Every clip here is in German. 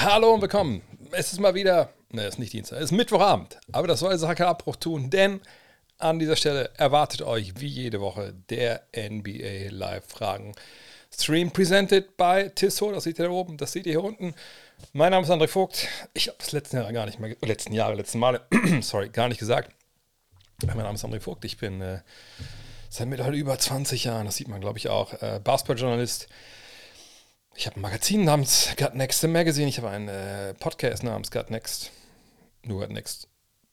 Hallo und willkommen. Es ist mal wieder, ne, es ist nicht Dienstag, es ist Mittwochabend. Aber das soll Sache Abbruch tun, denn an dieser Stelle erwartet euch wie jede Woche der NBA Live-Fragen. Stream presented by Tissot, das seht ihr da oben, das seht ihr hier unten. Mein Name ist André Vogt. Ich habe das letzten Jahre gar nicht mehr, letzten Jahre, letzten Male, sorry, gar nicht gesagt. Mein Name ist André Vogt. Ich bin äh, seit mittlerweile über 20 Jahren, das sieht man glaube ich auch, äh, Basketballjournalist. Ich habe ein Magazin namens Gut Next Magazine. Ich habe einen äh, Podcast namens Gut Next. Nur Gut Next.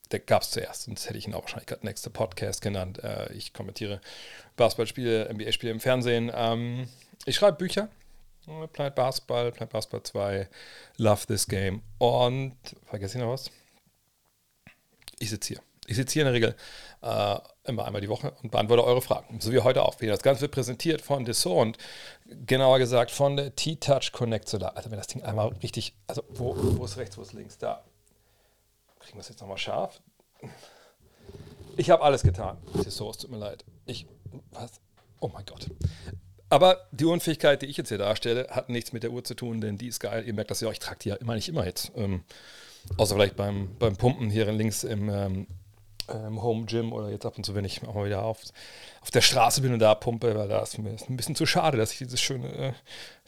Der gab es zuerst, sonst hätte ich ihn auch wahrscheinlich Gut Next Podcast genannt. Äh, ich kommentiere Basketballspiele, NBA-Spiele im Fernsehen. Ähm, ich schreibe Bücher. Planet Basketball, Planet Basketball 2, Love This Game. Und, vergesse ich noch was? Ich sitze hier. Ich sitze hier in der Regel äh, immer einmal die Woche und beantworte eure Fragen. So wie heute auch wieder. Das Ganze wird präsentiert von Dessau und genauer gesagt von der T-Touch Connect Solar. Also wenn das Ding einmal richtig, also wo, wo ist rechts, wo ist links? Da. Kriegen wir es jetzt nochmal scharf? Ich habe alles getan. Dessau, es tut mir leid. Ich, was? Oh mein Gott. Aber die Unfähigkeit, die ich jetzt hier darstelle, hat nichts mit der Uhr zu tun, denn die ist geil. Ihr merkt das ja auch, ich trage die ja immer nicht immer jetzt. Ähm, außer vielleicht beim, beim Pumpen hier links im ähm, ähm, Home Gym oder jetzt ab und zu, wenn ich auch mal wieder auf, auf der Straße bin und da pumpe, weil da ist mir ein bisschen zu schade, dass ich dieses schöne äh,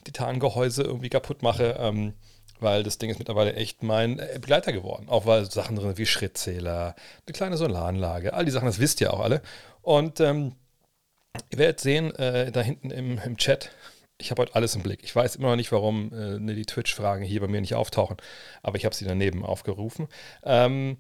Titangehäuse irgendwie kaputt mache, ähm, weil das Ding ist mittlerweile echt mein äh, Begleiter geworden. Auch weil Sachen drin sind wie Schrittzähler, eine kleine Solaranlage, all die Sachen, das wisst ihr auch alle. Und ähm, ihr werdet sehen, äh, da hinten im, im Chat, ich habe heute alles im Blick. Ich weiß immer noch nicht, warum äh, die Twitch-Fragen hier bei mir nicht auftauchen, aber ich habe sie daneben aufgerufen. Ähm,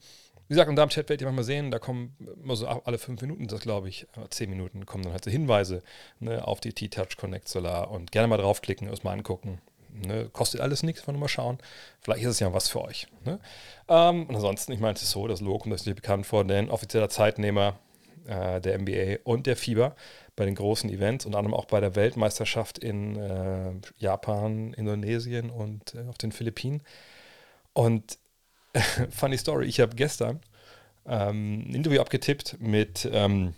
wie gesagt, und da im Chat werdet ihr manchmal sehen, da kommen immer so alle fünf Minuten, das glaube ich, äh, zehn Minuten, kommen dann halt so Hinweise ne, auf die T-Touch Connect Solar und gerne mal draufklicken, das mal angucken. Ne, kostet alles nichts, wenn wir mal schauen. Vielleicht ist es ja was für euch. Ne? Ähm, und ansonsten, ich meine, es ist so, das Logo ist bekannt vor, denn offizieller Zeitnehmer äh, der NBA und der FIBA bei den großen Events, unter anderem auch bei der Weltmeisterschaft in äh, Japan, Indonesien und äh, auf den Philippinen. Und funny Story, ich habe gestern ähm, ein Interview abgetippt mit ähm,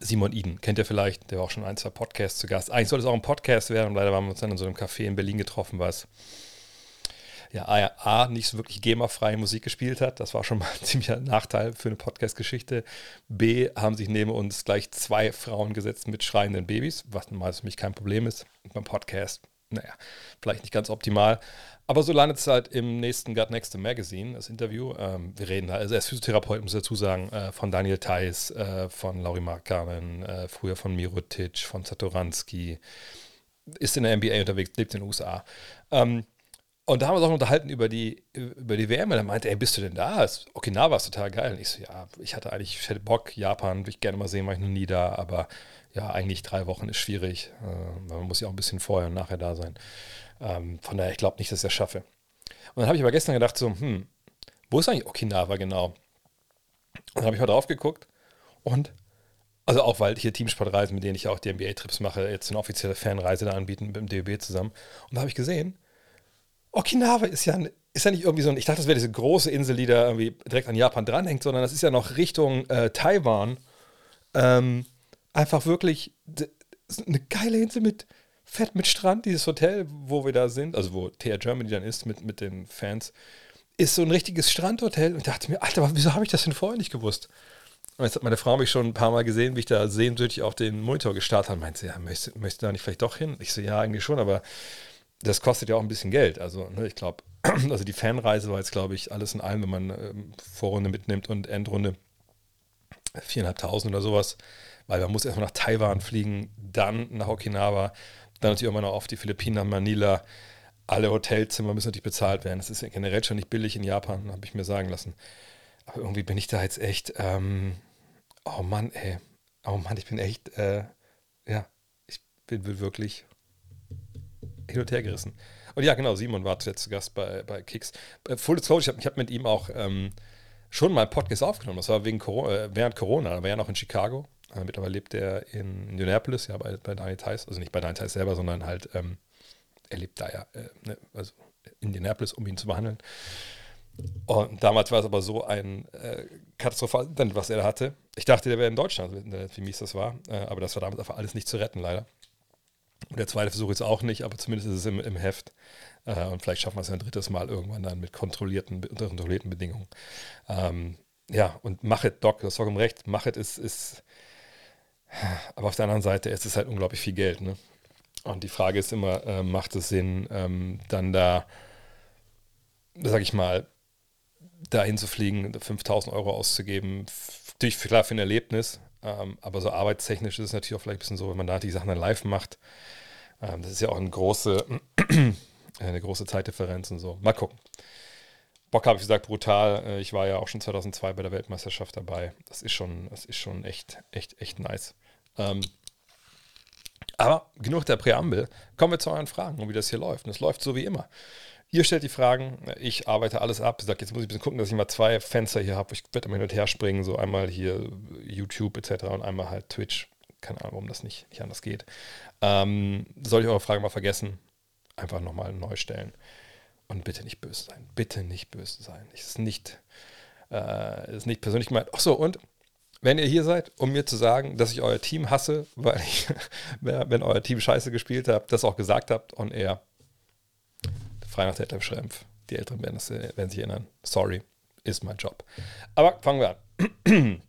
Simon Iden. Kennt ihr vielleicht, der war auch schon ein, zwei Podcasts zu Gast. Eigentlich sollte es auch ein Podcast werden, leider waren wir uns dann in so einem Café in Berlin getroffen, was ja, A, A, nicht so wirklich GEMA-freie Musik gespielt hat. Das war schon mal ein ziemlicher Nachteil für eine Podcast-Geschichte. B, haben sich neben uns gleich zwei Frauen gesetzt mit schreienden Babys, was normal für mich kein Problem ist. Beim Podcast, naja, vielleicht nicht ganz optimal. Aber so landet es halt im nächsten Gut Next Magazine, das Interview. Ähm, wir reden da, also er ist Physiotherapeut, muss ich dazu sagen, äh, von Daniel Theiss, äh, von Lauri Markkanen, äh, früher von Mirotic, von Satoranski, ist in der NBA unterwegs, lebt in den USA. Ähm, und da haben wir uns auch unterhalten über die, über die WM. Und er meinte, ey, bist du denn da? Okinawa ist total geil. Und ich so, ja, ich hatte eigentlich, ich hätte Bock, Japan würde ich gerne mal sehen, war ich noch nie da. Aber ja, eigentlich drei Wochen ist schwierig. Äh, man muss ja auch ein bisschen vorher und nachher da sein. Ähm, von daher, ich glaube nicht, dass ich das schaffe. Und dann habe ich aber gestern gedacht, so, hm, wo ist eigentlich Okinawa genau? Und dann habe ich mal drauf geguckt und, also auch weil hier Teamsportreisen, mit denen ich auch die NBA-Trips mache, jetzt eine offizielle Fanreise da anbieten mit dem DOB zusammen. Und da habe ich gesehen, Okinawa ist ja, ist ja nicht irgendwie so ein, ich dachte, das wäre diese große Insel, die da irgendwie direkt an Japan dranhängt, sondern das ist ja noch Richtung äh, Taiwan. Ähm, einfach wirklich eine geile Insel mit fett mit Strand, dieses Hotel, wo wir da sind, also wo TR Germany dann ist mit, mit den Fans, ist so ein richtiges Strandhotel. Und ich dachte mir, Alter, wieso habe ich das denn vorher nicht gewusst? Und jetzt hat meine Frau mich schon ein paar Mal gesehen, wie ich da sehnsüchtig auf den Monitor gestartet habe. Meinte sie, ja, möchtest, möchtest du da nicht vielleicht doch hin? Ich so, ja, eigentlich schon, aber das kostet ja auch ein bisschen Geld. Also, ne, ich glaube, also die Fanreise war jetzt, glaube ich, alles in allem, wenn man ähm, Vorrunde mitnimmt und Endrunde, viereinhalbtausend oder sowas. Weil man muss erstmal nach Taiwan fliegen, dann nach Okinawa, dann natürlich immer noch auf die Philippinen, Manila. Alle Hotelzimmer müssen natürlich bezahlt werden. Das ist ja generell schon nicht billig in Japan, habe ich mir sagen lassen. Aber irgendwie bin ich da jetzt echt, ähm, oh Mann, ey. Oh Mann, ich bin echt, äh, ja, ich bin, wirklich hin und her gerissen. Und ja, genau, Simon war jetzt zu Gast bei, bei Kicks. Äh, Full Disclosure, ich habe hab mit ihm auch ähm, schon mal Podcast aufgenommen. Das war wegen Corona, äh, während Corona. Da war er noch in Chicago. Äh, mittlerweile lebt er in Indianapolis, ja, bei, bei Daniel Theiss. Also nicht bei Daniel Theiss selber, sondern halt, ähm, er lebt da ja, äh, ne, also Indianapolis, um ihn zu behandeln. Und damals war es aber so ein äh, katastrophales Internet, was er da hatte. Ich dachte, der wäre in Deutschland, wie mies das war. Äh, aber das war damals einfach alles nicht zu retten, leider. Und der zweite Versuch ist auch nicht, aber zumindest ist es im, im Heft. Äh, und vielleicht schaffen wir es ein drittes Mal irgendwann dann mit kontrollierten, unter kontrollierten Bedingungen. Ähm, ja, und Machet, Doc, du hast vollkommen recht. Machet ist, ist, aber auf der anderen Seite ist es halt unglaublich viel Geld. Ne? Und die Frage ist immer, äh, macht es Sinn, ähm, dann da, sag ich mal, dahin zu fliegen, 5000 Euro auszugeben? Natürlich klar für ein Erlebnis, ähm, aber so arbeitstechnisch ist es natürlich auch vielleicht ein bisschen so, wenn man da die Sachen dann live macht. Ähm, das ist ja auch eine große, eine große Zeitdifferenz und so. Mal gucken. Bock habe ich gesagt, brutal. Äh, ich war ja auch schon 2002 bei der Weltmeisterschaft dabei. Das ist schon, das ist schon echt, echt, echt nice. Ähm, aber genug der Präambel. Kommen wir zu euren Fragen und wie das hier läuft. Und es läuft so wie immer. Ihr stellt die Fragen, ich arbeite alles ab. Ich sage, jetzt muss ich ein bisschen gucken, dass ich mal zwei Fenster hier habe. Ich werde immer hin und her springen, so einmal hier YouTube etc. und einmal halt Twitch. Keine Ahnung, warum das nicht, nicht anders geht. Ähm, soll ich eure Frage mal vergessen? Einfach nochmal neu stellen. Und bitte nicht böse sein. Bitte nicht böse sein. Es ist nicht, äh, ist nicht persönlich gemeint. Achso, und wenn ihr hier seid, um mir zu sagen, dass ich euer Team hasse, weil ich, wenn euer Team scheiße gespielt habt, das auch gesagt habt on air, frei nach Detlef Schrempf. Die Älteren werden, das, werden sich erinnern. Sorry, ist mein Job. Aber fangen wir an. fangen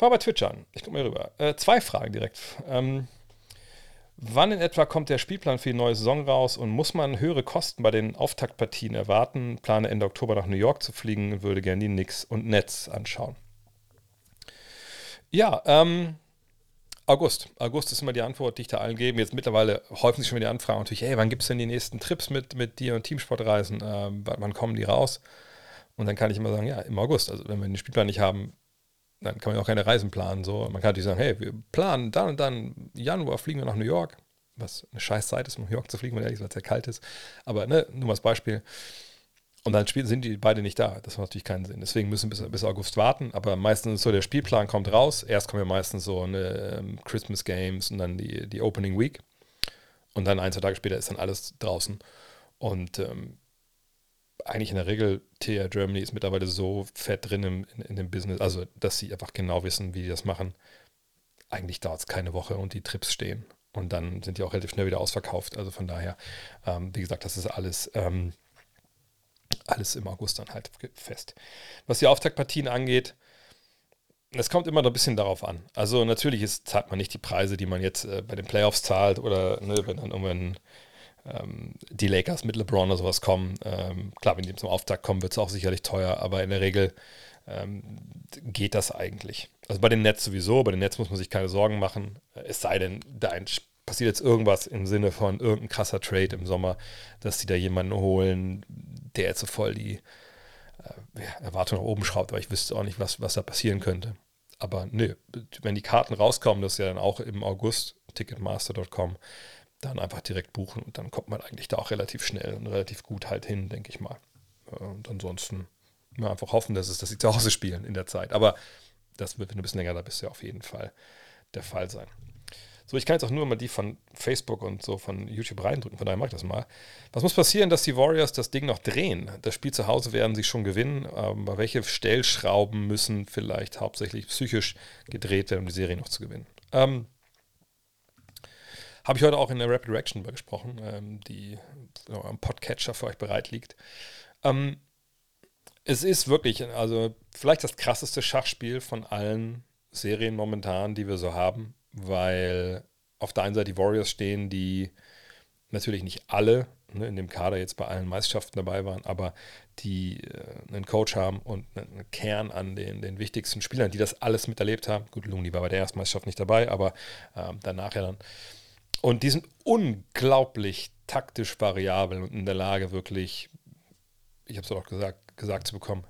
wir bei Twitch an. Ich gucke mal rüber. Äh, zwei Fragen direkt. Ähm, wann in etwa kommt der Spielplan für die neue Saison raus und muss man höhere Kosten bei den Auftaktpartien erwarten? Plane Ende Oktober nach New York zu fliegen, würde gerne die Knicks und Nets anschauen. Ja, ähm, August. August ist immer die Antwort, die ich da allen gebe. Jetzt mittlerweile häufen sich schon wieder die Anfragen natürlich, hey, wann gibt es denn die nächsten Trips mit, mit dir und Teamsportreisen? Ähm, wann kommen die raus? Und dann kann ich immer sagen, ja, im August. Also wenn wir den Spielplan nicht haben, dann kann man auch keine Reisen planen. So. Man kann natürlich sagen, hey, wir planen dann und dann Januar fliegen wir nach New York. Was eine scheiß Zeit ist, um New York zu fliegen, weil es sehr kalt ist. Aber ne, nur mal als Beispiel. Und dann sind die beide nicht da. Das macht natürlich keinen Sinn. Deswegen müssen wir bis, bis August warten. Aber meistens ist so, der Spielplan kommt raus. Erst kommen ja meistens so eine ähm, Christmas Games und dann die, die Opening Week. Und dann ein, zwei Tage später ist dann alles draußen. Und ähm, eigentlich in der Regel, TR Germany ist mittlerweile so fett drin im, in, in, dem Business, also dass sie einfach genau wissen, wie die das machen. Eigentlich dauert es keine Woche und die Trips stehen. Und dann sind die auch relativ schnell wieder ausverkauft. Also von daher, ähm, wie gesagt, das ist alles. Ähm, alles im August dann halt fest. Was die Auftaktpartien angeht, es kommt immer noch ein bisschen darauf an. Also natürlich ist, zahlt man nicht die Preise, die man jetzt äh, bei den Playoffs zahlt oder ne, wenn dann irgendwann ähm, die Lakers mit LeBron oder sowas kommen. Ähm, klar, wenn die zum Auftakt kommen, wird es auch sicherlich teuer, aber in der Regel ähm, geht das eigentlich. Also bei den Nets sowieso, bei den Nets muss man sich keine Sorgen machen, es sei denn, da passiert jetzt irgendwas im Sinne von irgendein krasser Trade im Sommer, dass die da jemanden holen, der jetzt so voll die äh, Erwartung nach oben schraubt, aber ich wüsste auch nicht, was, was da passieren könnte. Aber nö, wenn die Karten rauskommen, das ist ja dann auch im August, ticketmaster.com, dann einfach direkt buchen und dann kommt man eigentlich da auch relativ schnell und relativ gut halt hin, denke ich mal. Und ansonsten ja, einfach hoffen, dass, es, dass sie zu Hause spielen in der Zeit. Aber das wird, wenn du ein bisschen länger da bist, ja auf jeden Fall der Fall sein. So, ich kann jetzt auch nur mal die von Facebook und so von YouTube reindrücken, von daher mag ich das mal. Was muss passieren, dass die Warriors das Ding noch drehen? Das Spiel zu Hause werden sie schon gewinnen, aber welche Stellschrauben müssen vielleicht hauptsächlich psychisch gedreht werden, um die Serie noch zu gewinnen? Ähm, Habe ich heute auch in der Rapid Reaction über gesprochen, ähm, die ja, am Podcatcher für euch bereit liegt. Ähm, es ist wirklich, also vielleicht das krasseste Schachspiel von allen Serien momentan, die wir so haben weil auf der einen Seite die Warriors stehen, die natürlich nicht alle ne, in dem Kader jetzt bei allen Meisterschaften dabei waren, aber die äh, einen Coach haben und einen Kern an den, den wichtigsten Spielern, die das alles miterlebt haben. Gut, Looney war bei der ersten Meisterschaft nicht dabei, aber äh, danach ja dann. Und die sind unglaublich taktisch variabel und in der Lage, wirklich, ich habe es auch gesagt, gesagt zu bekommen,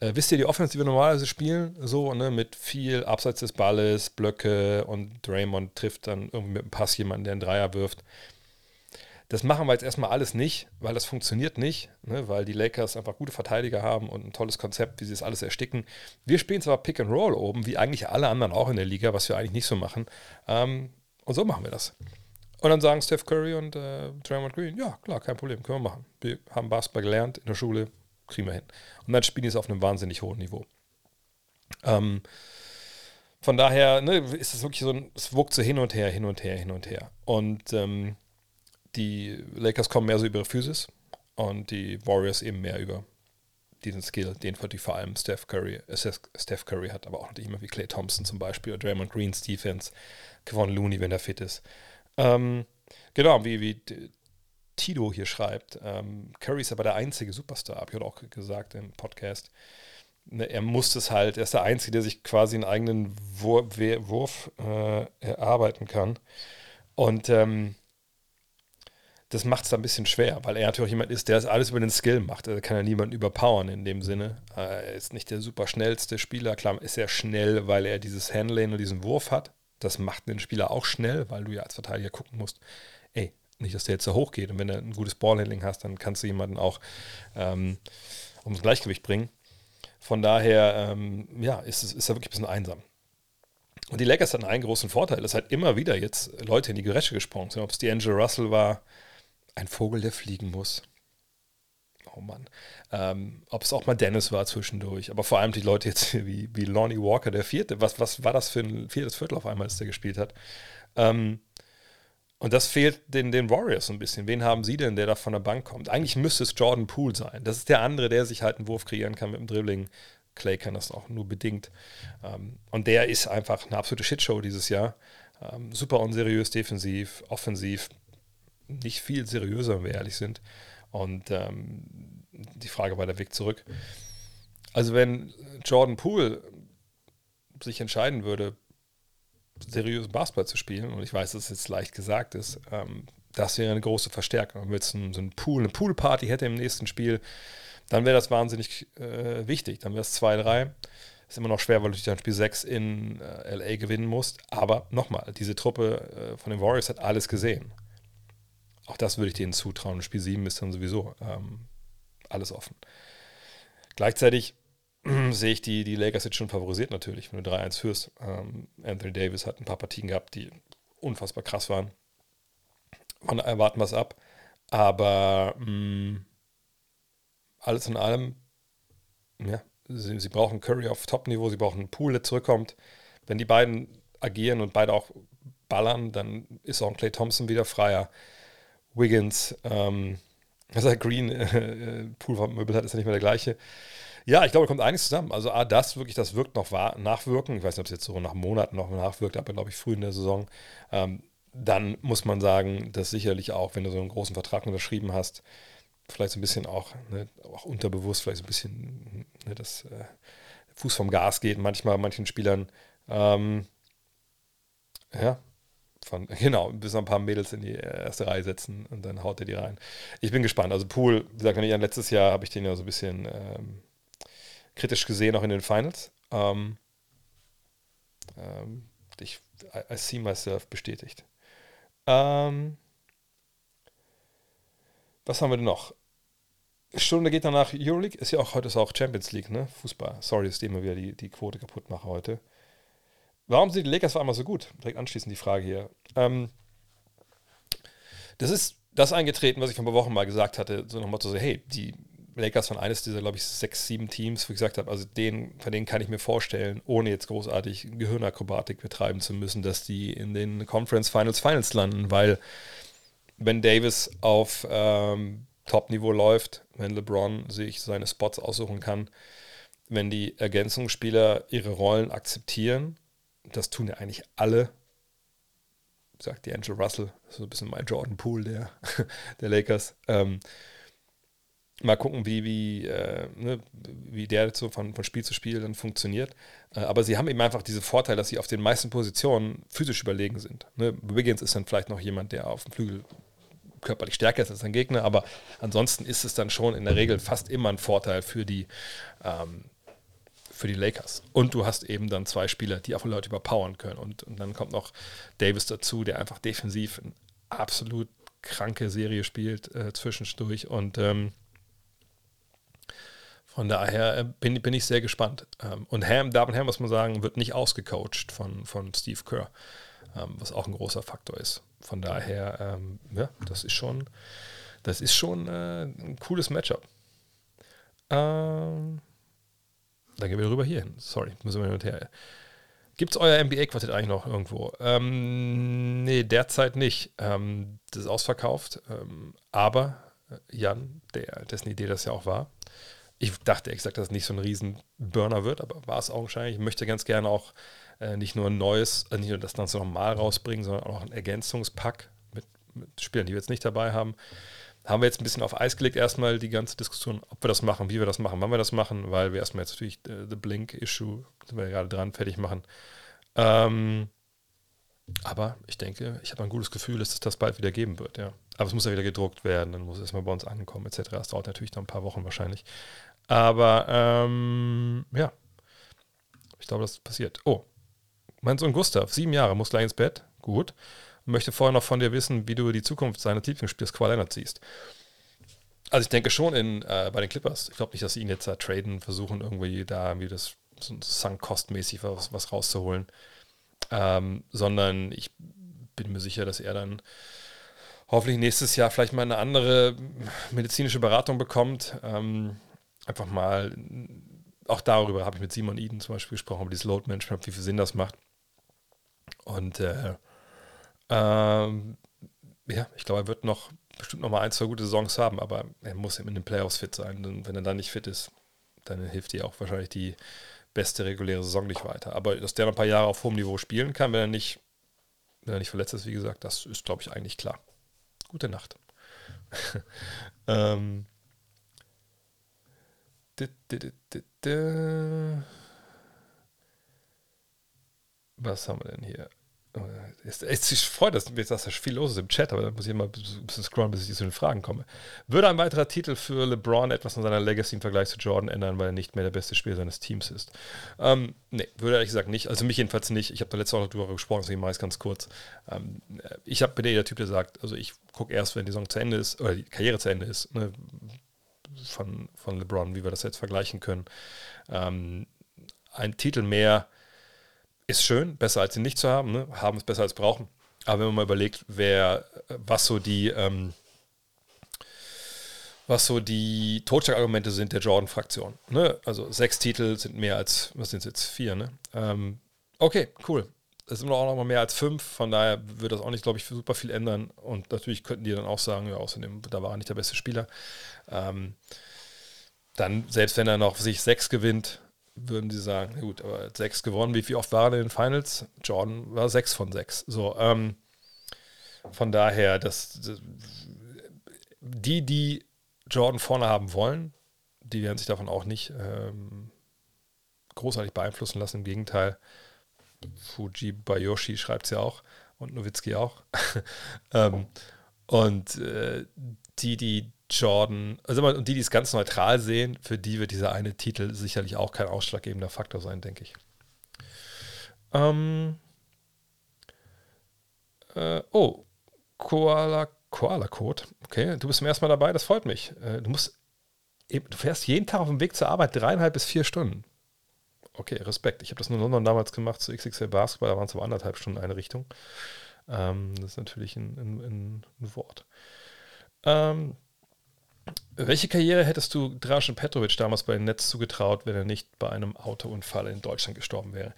äh, wisst ihr, die Offense, die wir normalerweise spielen, so, ne, mit viel abseits des Balles, Blöcke und Draymond trifft dann irgendwie mit einem Pass jemanden, der einen Dreier wirft. Das machen wir jetzt erstmal alles nicht, weil das funktioniert nicht, ne, weil die Lakers einfach gute Verteidiger haben und ein tolles Konzept, wie sie das alles ersticken. Wir spielen zwar Pick and Roll oben, wie eigentlich alle anderen auch in der Liga, was wir eigentlich nicht so machen. Ähm, und so machen wir das. Und dann sagen Steph Curry und äh, Draymond Green, ja, klar, kein Problem, können wir machen. Wir haben Basketball gelernt in der Schule, kriegen wir hin. Und dann spielen die es auf einem wahnsinnig hohen Niveau. Ähm, von daher ne, ist es wirklich so ein, es wuckt so hin und her, hin und her, hin und her. Und ähm, die Lakers kommen mehr so über Physis und die Warriors eben mehr über diesen Skill, den vor allem Steph Curry, äh, Steph Curry hat, aber auch natürlich immer wie Clay Thompson zum Beispiel oder Draymond Greens Defense, Kevon Looney, wenn er fit ist. Ähm, genau, wie, wie Tito hier schreibt, ähm, Curry ist aber der einzige Superstar, habe ich auch gesagt im Podcast. Ne, er muss es halt, er ist der Einzige, der sich quasi einen eigenen Wurf, Wurf äh, erarbeiten kann. Und ähm, das macht es ein bisschen schwer, weil er natürlich jemand ist, der das alles über den Skill macht. Also kann er niemanden überpowern in dem Sinne. Er ist nicht der super schnellste Spieler. Klar, ist er schnell, weil er dieses Handling und diesen Wurf hat. Das macht den Spieler auch schnell, weil du ja als Verteidiger gucken musst, ey, nicht, dass der jetzt so hoch geht. Und wenn du ein gutes Ballhandling hast, dann kannst du jemanden auch ähm, ums Gleichgewicht bringen. Von daher, ähm, ja, ist, ist er wirklich ein bisschen einsam. Und die Lakers hatten einen großen Vorteil, dass halt immer wieder jetzt Leute in die Gerätsche gesprungen sind. Ob es die Angel Russell war, ein Vogel, der fliegen muss. Oh Mann. Ähm, Ob es auch mal Dennis war zwischendurch, aber vor allem die Leute jetzt wie, wie Lonnie Walker, der vierte. Was, was war das für ein viertes Viertel auf einmal, als der gespielt hat? Ähm, und das fehlt den, den Warriors so ein bisschen. Wen haben sie denn, der da von der Bank kommt? Eigentlich müsste es Jordan Poole sein. Das ist der andere, der sich halt einen Wurf kreieren kann mit dem Dribbling. Clay kann das auch nur bedingt. Ähm, und der ist einfach eine absolute Shitshow dieses Jahr. Ähm, super unseriös defensiv, offensiv nicht viel seriöser, wenn wir ehrlich sind. Und ähm, die Frage war der Weg zurück. Also wenn Jordan Poole sich entscheiden würde, seriösen Basketball zu spielen, und ich weiß, dass es jetzt leicht gesagt ist, ähm, das wäre eine große Verstärkung. Wenn man jetzt so ein Pool, eine Poolparty hätte im nächsten Spiel, dann wäre das wahnsinnig äh, wichtig. Dann wäre es 2-3. Ist immer noch schwer, weil du dann Spiel 6 in äh, LA gewinnen musst. Aber nochmal, diese Truppe äh, von den Warriors hat alles gesehen. Auch das würde ich denen zutrauen. Spiel 7 ist dann sowieso ähm, alles offen. Gleichzeitig sehe ich die, die Lakers jetzt schon favorisiert natürlich, wenn du 3-1 führst. Ähm, Anthony Davis hat ein paar Partien gehabt, die unfassbar krass waren. Von erwarten wir es ab. Aber mh, mm, alles in allem, ja, sie, sie brauchen Curry auf Top-Niveau, sie brauchen einen Pool, der zurückkommt. Wenn die beiden agieren und beide auch ballern, dann ist auch ein Clay Thompson wieder freier. Wiggins, ähm, also Green, äh, Poolmöbel hat, ist ja nicht mehr der gleiche. Ja, ich glaube, da kommt einiges zusammen. Also A, das wirklich, das wirkt noch nachwirken. Ich weiß nicht, ob es jetzt so nach Monaten noch nachwirkt, aber glaube ich früh in der Saison. Ähm, dann muss man sagen, dass sicherlich auch, wenn du so einen großen Vertrag unterschrieben hast, vielleicht so ein bisschen auch, ne, auch unterbewusst, vielleicht so ein bisschen ne, das äh, Fuß vom Gas geht, manchmal manchen Spielern. Ähm, ja, von, genau, bis ein paar Mädels in die erste Reihe setzen und dann haut er die rein. Ich bin gespannt. Also Pool, wie gesagt, letztes Jahr habe ich den ja so ein bisschen ähm, kritisch gesehen, auch in den Finals. Ähm, ähm, ich, I, I, see myself bestätigt. Ähm, was haben wir denn noch? Stunde geht danach Euroleague. Ist ja auch heute ist auch Champions League, ne? Fußball. Sorry, dass ich immer wieder die, die Quote kaputt mache heute. Warum sind die Lakers auf einmal so gut? Direkt anschließend die Frage hier. Ähm, das ist das eingetreten, was ich vor ein paar Wochen mal gesagt hatte, so nochmal so, hey, die Lakers waren eines dieser, glaube ich, sechs, sieben Teams, wo ich gesagt habe, also den, von denen kann ich mir vorstellen, ohne jetzt großartig Gehirnakrobatik betreiben zu müssen, dass die in den Conference Finals Finals landen, weil wenn Davis auf ähm, Top-Niveau läuft, wenn LeBron sich seine Spots aussuchen kann, wenn die Ergänzungsspieler ihre Rollen akzeptieren das tun ja eigentlich alle. Sagt die Angel Russell, so ein bisschen mein Jordan Poole der, der Lakers. Ähm, mal gucken, wie, wie, äh, ne, wie der so von, von Spiel zu Spiel dann funktioniert. Äh, aber sie haben eben einfach diese Vorteile, dass sie auf den meisten Positionen physisch überlegen sind. Ne? Wiggins ist dann vielleicht noch jemand, der auf dem Flügel körperlich stärker ist als sein Gegner, aber ansonsten ist es dann schon in der Regel fast immer ein Vorteil für die, ähm, für die Lakers. Und du hast eben dann zwei Spieler, die auch Leute überpowern können. Und, und dann kommt noch Davis dazu, der einfach defensiv eine absolut kranke Serie spielt äh, zwischendurch. Und ähm, von daher äh, bin, bin ich sehr gespannt. Ähm, und Ham, Darvin Ham, muss man sagen, wird nicht ausgecoacht von, von Steve Kerr, ähm, was auch ein großer Faktor ist. Von daher, ähm, ja, das ist schon, das ist schon äh, ein cooles Matchup. Ähm, dann gehen wir rüber hier hin. Sorry, müssen wir hin und her. Gibt es euer NBA-Quartett eigentlich noch irgendwo? Ähm, nee, derzeit nicht. Ähm, das ist ausverkauft. Ähm, aber äh, Jan, der, dessen Idee das ja auch war, ich dachte ehrlich gesagt, dass es nicht so ein riesen Burner wird, aber war es augenscheinlich. Ich möchte ganz gerne auch äh, nicht nur ein neues, äh, nicht nur das Ganze nochmal rausbringen, sondern auch ein Ergänzungspack mit, mit Spielern, die wir jetzt nicht dabei haben haben wir jetzt ein bisschen auf Eis gelegt, erstmal die ganze Diskussion, ob wir das machen, wie wir das machen, wann wir das machen, weil wir erstmal jetzt natürlich äh, The Blink-Issue, sind wir gerade dran, fertig machen. Ähm, aber ich denke, ich habe ein gutes Gefühl, dass es das bald wieder geben wird, ja. Aber es muss ja wieder gedruckt werden, dann muss es erstmal bei uns ankommen, etc. Das dauert natürlich noch ein paar Wochen wahrscheinlich. Aber ähm, ja, ich glaube, das passiert. Oh, mein Sohn Gustav, sieben Jahre, muss gleich ins Bett. Gut möchte vorher noch von dir wissen, wie du die Zukunft seines Lieblingsspiels Kawhi Leonard siehst. Also ich denke schon in, äh, bei den Clippers. Ich glaube nicht, dass sie ihn jetzt da traden, versuchen irgendwie da irgendwie das so Sunk-Cost-mäßig was, was rauszuholen. Ähm, sondern ich bin mir sicher, dass er dann hoffentlich nächstes Jahr vielleicht mal eine andere medizinische Beratung bekommt. Ähm, einfach mal, auch darüber habe ich mit Simon Eden zum Beispiel gesprochen, über dieses Load Management, wie viel Sinn das macht. Und äh, ähm, ja, ich glaube, er wird noch bestimmt noch mal ein, zwei gute Saisons haben, aber er muss eben in den Playoffs fit sein. Und wenn er dann nicht fit ist, dann hilft dir auch wahrscheinlich die beste reguläre Saison nicht weiter. Aber dass der noch ein paar Jahre auf hohem Niveau spielen kann, wenn er nicht, wenn er nicht verletzt ist, wie gesagt, das ist, glaube ich, eigentlich klar. Gute Nacht. ähm, was haben wir denn hier? Es, es freut dass, dass da viel los ist im Chat, aber da muss ich mal ein bisschen scrollen, bis ich zu den Fragen komme. Würde ein weiterer Titel für LeBron etwas an seiner Legacy im Vergleich zu Jordan ändern, weil er nicht mehr der beste Spieler seines Teams ist? Ähm, nee, würde ehrlich gesagt nicht. Also mich jedenfalls nicht. Ich habe da letzte Woche darüber gesprochen, deswegen mache ich es ganz kurz. Ähm, ich hab, bin der Typ, der sagt, also ich gucke erst, wenn die Saison zu Ende ist, oder die Karriere zu Ende ist, ne, von, von LeBron, wie wir das jetzt vergleichen können. Ähm, ein Titel mehr ist schön, besser als ihn nicht zu haben. Ne? Haben ist besser als brauchen. Aber wenn man mal überlegt, wer, was so die, ähm, was so die Totschlagargumente sind der Jordan-Fraktion. Ne? Also sechs Titel sind mehr als, was sind es jetzt, vier, ne? Ähm, okay, cool. Das sind auch noch mal mehr als fünf, von daher wird das auch nicht, glaube ich, super viel ändern. Und natürlich könnten die dann auch sagen, ja, außerdem, da war er nicht der beste Spieler. Ähm, dann, selbst wenn er noch sich sechs gewinnt, würden sie sagen, gut, aber sechs gewonnen, wie, wie oft waren in den Finals? Jordan war sechs von sechs. So, ähm, von daher, das, das, die, die Jordan vorne haben wollen, die werden sich davon auch nicht ähm, großartig beeinflussen lassen. Im Gegenteil, Fuji Bayoshi schreibt es ja auch und Nowitzki auch. ähm, und äh, die, die Jordan, also und die, die es ganz neutral sehen, für die wird dieser eine Titel sicherlich auch kein ausschlaggebender Faktor sein, denke ich. Ähm, äh, oh, Koala, Koala Code. Okay, du bist zum ersten Mal dabei, das freut mich. Äh, du musst, du fährst jeden Tag auf dem Weg zur Arbeit dreieinhalb bis vier Stunden. Okay, Respekt. Ich habe das nur in London damals gemacht zu XXL Basketball, da waren es aber anderthalb Stunden eine Richtung. Ähm, das ist natürlich ein, ein, ein Wort. Ähm, welche Karriere hättest du Dražen Petrovic damals bei den Netz zugetraut, wenn er nicht bei einem Autounfall in Deutschland gestorben wäre?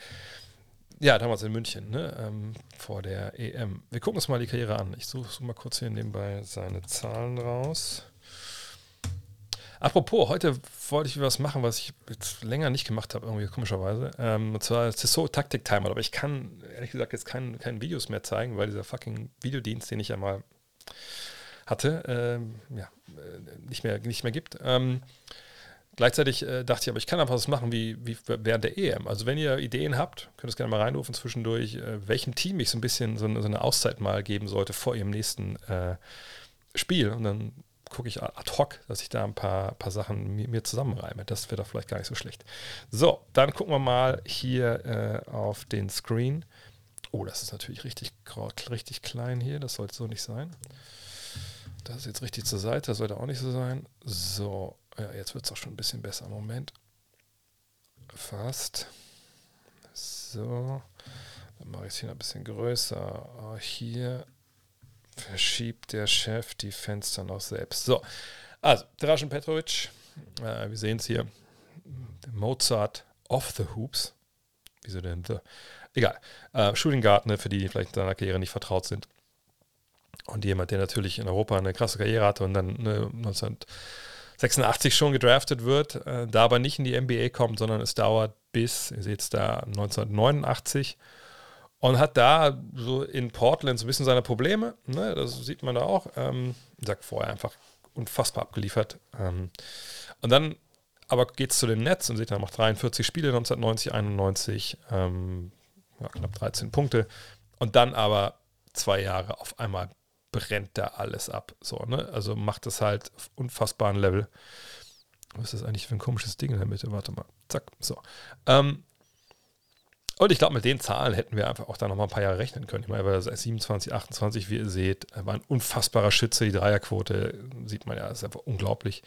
Ja, damals in München, ne? ähm, vor der EM. Wir gucken uns mal die Karriere an. Ich suche mal kurz hier nebenbei seine Zahlen raus. Apropos, heute wollte ich was machen, was ich jetzt länger nicht gemacht habe, irgendwie komischerweise. Ähm, und zwar so Taktik-Timer, aber ich kann ehrlich gesagt jetzt keinen kein Videos mehr zeigen, weil dieser fucking Videodienst, den ich ja mal hatte, ähm, ja, äh, nicht, mehr, nicht mehr gibt. Ähm, gleichzeitig äh, dachte ich, aber ich kann einfach was machen wie, wie während der EM. Also wenn ihr Ideen habt, könnt ihr es gerne mal reinrufen zwischendurch, äh, welchem Team ich so ein bisschen so, so, eine Auszeit mal geben sollte vor ihrem nächsten äh, Spiel. Und dann gucke ich ad hoc, dass ich da ein paar, paar Sachen mir, mir zusammenreime. Das wäre doch vielleicht gar nicht so schlecht. So, dann gucken wir mal hier äh, auf den Screen. Oh, das ist natürlich richtig, richtig klein hier. Das sollte so nicht sein. Das ist jetzt richtig zur Seite, das sollte auch nicht so sein. So, ja, jetzt wird es auch schon ein bisschen besser. Moment. Fast. So. Dann mache ich es hier noch ein bisschen größer. Oh, hier verschiebt der Chef die Fenster noch selbst. So, also Dražen Petrovic, äh, wir sehen es hier, Mozart of the Hoops. Wieso denn The? Egal. Äh, Shooting für die, die vielleicht in seiner Karriere nicht vertraut sind. Und jemand, der natürlich in Europa eine krasse Karriere hatte und dann ne, 1986 schon gedraftet wird, äh, da aber nicht in die NBA kommt, sondern es dauert bis, ihr seht es da, 1989 und hat da so in Portland so ein bisschen seine Probleme. Ne? Das sieht man da auch. Ähm, sagt vorher einfach unfassbar abgeliefert. Ähm, und dann aber geht es zu den Nets und seht, er macht 43 Spiele 1990, 91, ähm, ja, knapp 13 Punkte. Und dann aber zwei Jahre auf einmal brennt da alles ab. So, ne? Also macht es halt auf unfassbaren Level. Was ist das eigentlich für ein komisches Ding in der Mitte? Warte mal. Zack. So. Ähm, und ich glaube, mit den Zahlen hätten wir einfach auch da nochmal ein paar Jahre rechnen können. Ich meine, er war 27, 28, wie ihr seht, war ein unfassbarer Schütze. Die Dreierquote sieht man ja, ist einfach unglaublich.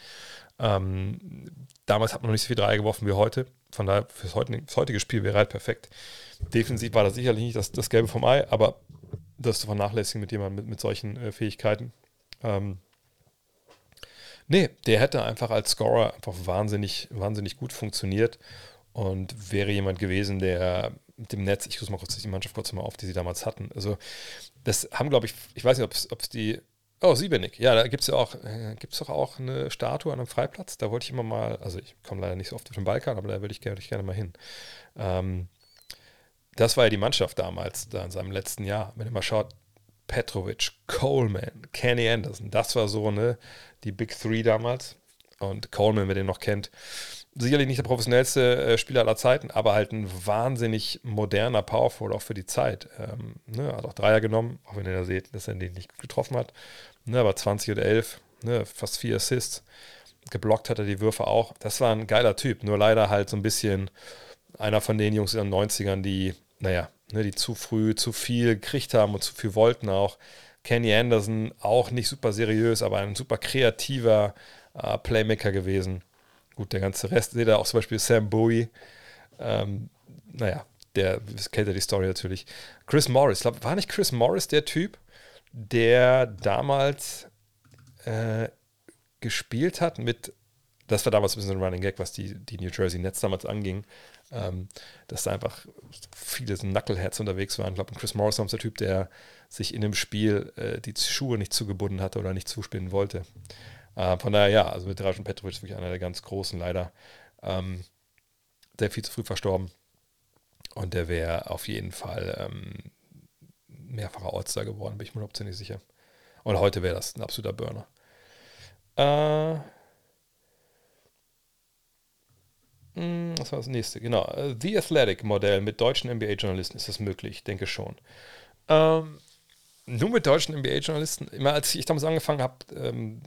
Ähm, damals hat man noch nicht so viel Dreier geworfen wie heute. Von daher, fürs heutige, fürs heutige Spiel wäre halt perfekt. Defensiv war das sicherlich nicht das, das Gelbe vom Ei, aber das zu vernachlässigen mit jemandem mit, mit solchen äh, Fähigkeiten. Ähm, nee, der hätte einfach als Scorer einfach wahnsinnig, wahnsinnig gut funktioniert und wäre jemand gewesen, der mit dem Netz, ich muss mal kurz die Mannschaft kurz mal auf, die sie damals hatten. Also, das haben, glaube ich, ich weiß nicht, ob es die. Oh, Siebenig. Ja, da gibt es ja auch, äh, gibt es doch auch eine Statue an einem Freiplatz. Da wollte ich immer mal, also ich komme leider nicht so oft auf den Balkan, aber da würde ich gerne, ich gerne mal hin. Ähm, das war ja die Mannschaft damals, da in seinem letzten Jahr. Wenn ihr mal schaut, Petrovic, Coleman, Kenny Anderson, das war so, ne, die Big Three damals. Und Coleman, wer den noch kennt, sicherlich nicht der professionellste äh, Spieler aller Zeiten, aber halt ein wahnsinnig moderner Powerful auch für die Zeit. Ähm, ne, hat auch Dreier genommen, auch wenn ihr da seht, dass er den nicht getroffen hat. Ne, aber 20 und 11, ne, fast vier Assists. Geblockt hat er die Würfe auch. Das war ein geiler Typ, nur leider halt so ein bisschen einer von den Jungs in den 90ern, die, naja, ne, die zu früh zu viel gekriegt haben und zu viel wollten auch. Kenny Anderson auch nicht super seriös, aber ein super kreativer äh, Playmaker gewesen. Gut, der ganze Rest, seht ihr auch zum Beispiel Sam Bowie. Ähm, naja, der kennt ja die Story natürlich. Chris Morris, glaub, war nicht Chris Morris der Typ, der damals äh, gespielt hat mit, das war damals ein bisschen ein Running Gag, was die, die New Jersey Nets damals anging, ähm, dass da einfach viele Knuckleheads unterwegs waren. Ich glaube, Chris Morris war der Typ, der sich in dem Spiel äh, die Schuhe nicht zugebunden hatte oder nicht zuspielen wollte. Äh, von daher, ja, also mit Dražen Petrovic ist wirklich einer der ganz großen, leider. Ähm, sehr viel zu früh verstorben. Und der wäre auf jeden Fall ähm, mehrfacher Ortsstar geworden, bin ich mir überhaupt nicht sicher. Und heute wäre das ein absoluter Burner. Äh, hm, was war das nächste? Genau. Äh, The Athletic Modell mit deutschen NBA-Journalisten ist das möglich, ich denke schon. Ähm, nur mit deutschen NBA-Journalisten. Immer als ich damals angefangen habe, ähm,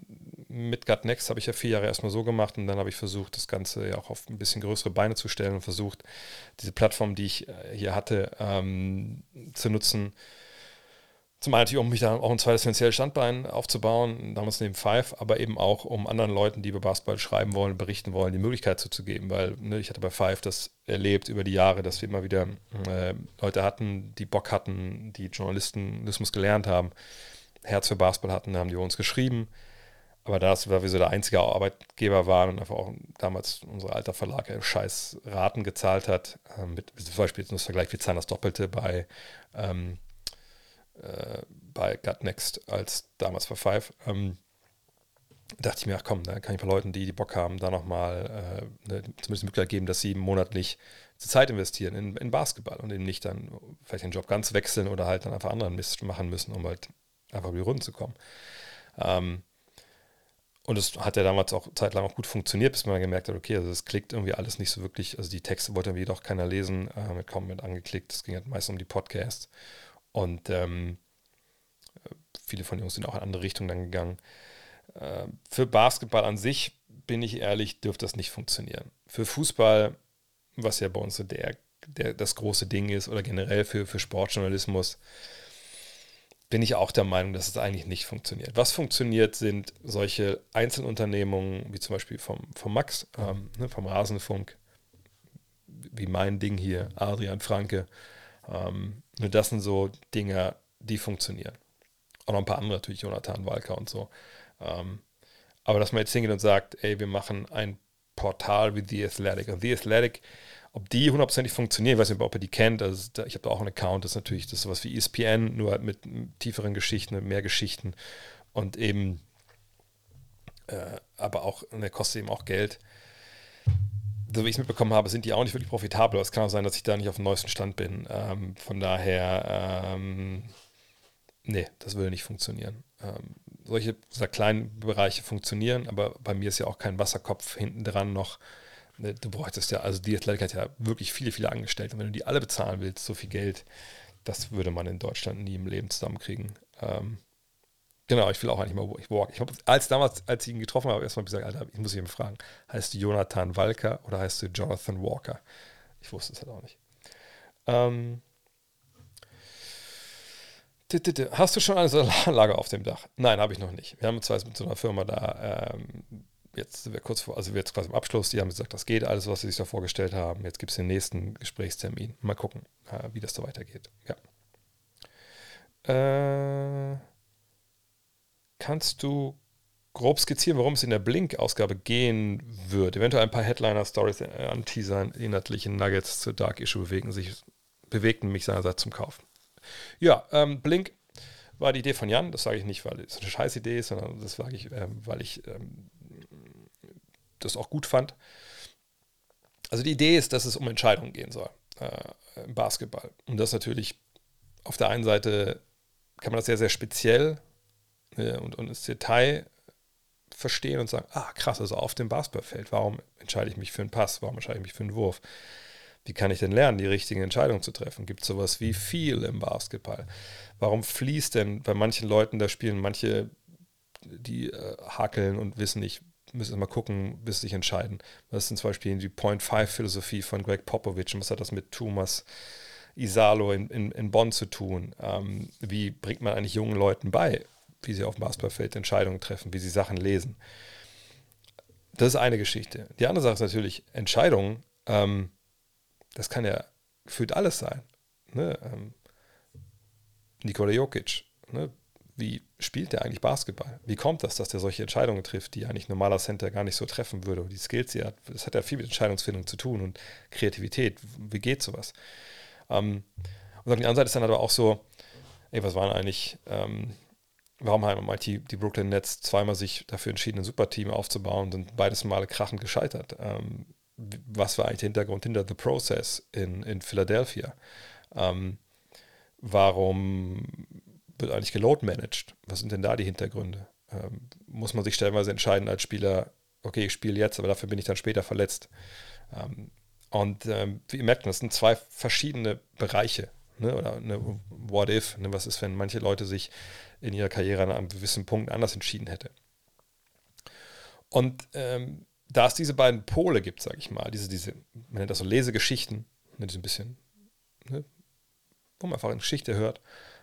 mit Gut Next habe ich ja vier Jahre erstmal so gemacht und dann habe ich versucht, das Ganze ja auch auf ein bisschen größere Beine zu stellen und versucht, diese Plattform, die ich äh, hier hatte, ähm, zu nutzen. Zum einen natürlich, um mich da auch ein zweites finanzielles Standbein aufzubauen, damals neben Five, aber eben auch, um anderen Leuten, die über Basketball schreiben wollen, berichten wollen, die Möglichkeit zuzugeben, weil ne, ich hatte bei Five das erlebt über die Jahre, dass wir immer wieder äh, Leute hatten, die Bock hatten, die Journalismus gelernt haben, Herz für Basketball hatten, haben die uns geschrieben, aber da wir so der einzige Arbeitgeber waren und einfach auch damals unser alter Verlag scheiß Raten gezahlt hat, äh, mit zum Beispiel jetzt nur das Vergleich, wir zahlen das Doppelte bei, ähm, äh, bei Gutnext als damals bei Five, ähm, dachte ich mir, ach komm, da kann ich ein paar Leuten, die, die Bock haben, da nochmal äh, ne, zumindest die Möglichkeit geben, dass sie monatlich Zeit investieren in, in Basketball und eben nicht dann vielleicht den Job ganz wechseln oder halt dann einfach anderen Mist machen müssen, um halt einfach über die Runden zu kommen. Ähm, und es hat ja damals auch zeitlang auch gut funktioniert, bis man gemerkt hat, okay, also es klickt irgendwie alles nicht so wirklich, also die Texte wollte irgendwie doch keiner lesen, äh, mit kaum mit angeklickt. Es ging halt meist um die Podcasts. Und ähm, viele von Jungs sind auch in andere Richtungen dann gegangen. Äh, für Basketball an sich, bin ich ehrlich, dürfte das nicht funktionieren. Für Fußball, was ja bei uns so der, der, das große Ding ist, oder generell für, für Sportjournalismus, bin ich auch der Meinung, dass es eigentlich nicht funktioniert. Was funktioniert, sind solche Einzelunternehmungen, wie zum Beispiel vom, vom Max, ähm, ne, vom Rasenfunk, wie mein Ding hier, Adrian Franke. Ähm, nur das sind so Dinge, die funktionieren. Auch noch ein paar andere natürlich, Jonathan Walker und so. Ähm, aber dass man jetzt hingeht und sagt, ey, wir machen ein Portal wie The Athletic. Und The Athletic ob die hundertprozentig funktionieren, ich weiß nicht, ob ihr die kennt. Also ich habe da auch einen Account, das ist natürlich das ist sowas wie ESPN, nur halt mit tieferen Geschichten, mehr Geschichten und eben, äh, aber auch, der kostet eben auch Geld. So wie ich es mitbekommen habe, sind die auch nicht wirklich profitabel. Es kann auch sein, dass ich da nicht auf dem neuesten Stand bin. Ähm, von daher, ähm, nee, das würde nicht funktionieren. Ähm, solche kleinen Bereiche funktionieren, aber bei mir ist ja auch kein Wasserkopf hinten dran noch. Ne, du bräuchtest ja, also die Athletik hat ja wirklich viele, viele Angestellte. Und wenn du die alle bezahlen willst, so viel Geld, das würde man in Deutschland nie im Leben zusammenkriegen. Ähm, genau, ich will auch eigentlich mal walk. Ich habe als damals, als ich ihn getroffen habe, erstmal gesagt, Alter, ich muss ihn fragen, heißt du Jonathan Walker oder heißt du Jonathan Walker? Ich wusste es halt auch nicht. Ähm, Hast du schon eine Solaranlage auf dem Dach? Nein, habe ich noch nicht. Wir haben zwar mit so einer Firma da, ähm, jetzt sind wir kurz vor, also wir jetzt quasi im Abschluss, die haben gesagt, das geht alles, was sie sich da vorgestellt haben. Jetzt gibt es den nächsten Gesprächstermin. Mal gucken, äh, wie das da weitergeht. Ja. Äh, kannst du grob skizzieren, worum es in der Blink-Ausgabe gehen wird? Eventuell ein paar Headliner-Stories äh, anteasern, inhaltlichen Nuggets zur Dark Issue bewegen sich, bewegten mich seinerseits zum Kauf. Ja, ähm, Blink war die Idee von Jan. Das sage ich nicht, weil es eine scheiß Idee ist, sondern das sage ich, ähm, weil ich ähm, das auch gut fand. Also die Idee ist, dass es um Entscheidungen gehen soll äh, im Basketball. Und das natürlich auf der einen Seite kann man das sehr, sehr speziell und, und ins Detail verstehen und sagen, ah krass, also auf dem Basketballfeld, warum entscheide ich mich für einen Pass, warum entscheide ich mich für einen Wurf? Wie kann ich denn lernen, die richtigen Entscheidungen zu treffen? Gibt es sowas wie viel im Basketball? Warum fließt denn bei manchen Leuten, da spielen manche, die äh, hakeln und wissen nicht, müssen mal gucken, bis sich entscheiden. Was sind zum Beispiel die Point-Five-Philosophie von Greg Popovich und was hat das mit Thomas Isalo in, in, in Bonn zu tun? Ähm, wie bringt man eigentlich jungen Leuten bei, wie sie auf dem Basketballfeld Entscheidungen treffen, wie sie Sachen lesen? Das ist eine Geschichte. Die andere Sache ist natürlich Entscheidungen. Ähm, das kann ja gefühlt alles sein. Ne? Ähm, Nikola Jokic, ne? wie spielt der eigentlich Basketball? Wie kommt das, dass der solche Entscheidungen trifft, die eigentlich ein normaler Center gar nicht so treffen würde? Die Skills, die er hat, das hat ja viel mit Entscheidungsfindung zu tun und Kreativität. Wie geht sowas? Ähm, und auf der anderen Seite ist dann aber auch so, ey, was waren eigentlich, ähm, warum haben halt die, die Brooklyn Nets zweimal sich dafür entschieden, ein Superteam aufzubauen und sind beides Male krachend gescheitert? Ähm, was war eigentlich der Hintergrund hinter The Process in, in Philadelphia? Ähm, warum wird eigentlich geload managed? Was sind denn da die Hintergründe? Ähm, muss man sich stellenweise entscheiden als Spieler, okay, ich spiele jetzt, aber dafür bin ich dann später verletzt. Ähm, und ähm, wie ihr merkt, das sind zwei verschiedene Bereiche. Ne? Oder eine What if? Ne? Was ist, wenn manche Leute sich in ihrer Karriere an einem gewissen Punkt anders entschieden hätte? Und ähm, da es diese beiden Pole gibt, sage ich mal, diese, diese, man nennt das so Lesegeschichten, ne, diese ein bisschen, ne, wo man einfach eine Geschichte hört,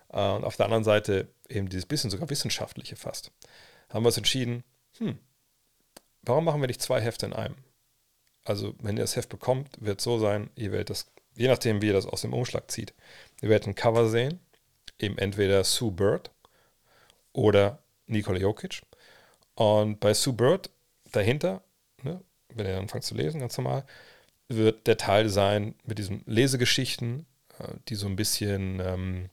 äh, und auf der anderen Seite eben dieses bisschen sogar wissenschaftliche fast, haben wir uns entschieden, hm, warum machen wir nicht zwei Hefte in einem? Also, wenn ihr das Heft bekommt, wird es so sein, ihr werdet das, je nachdem, wie ihr das aus dem Umschlag zieht, ihr werdet ein Cover sehen, eben entweder Sue Bird oder Nikola Jokic. Und bei Sue Bird dahinter ne, wenn ihr anfangt zu lesen, ganz normal, wird der Teil sein mit diesen Lesegeschichten, äh, die so ein bisschen, ähm,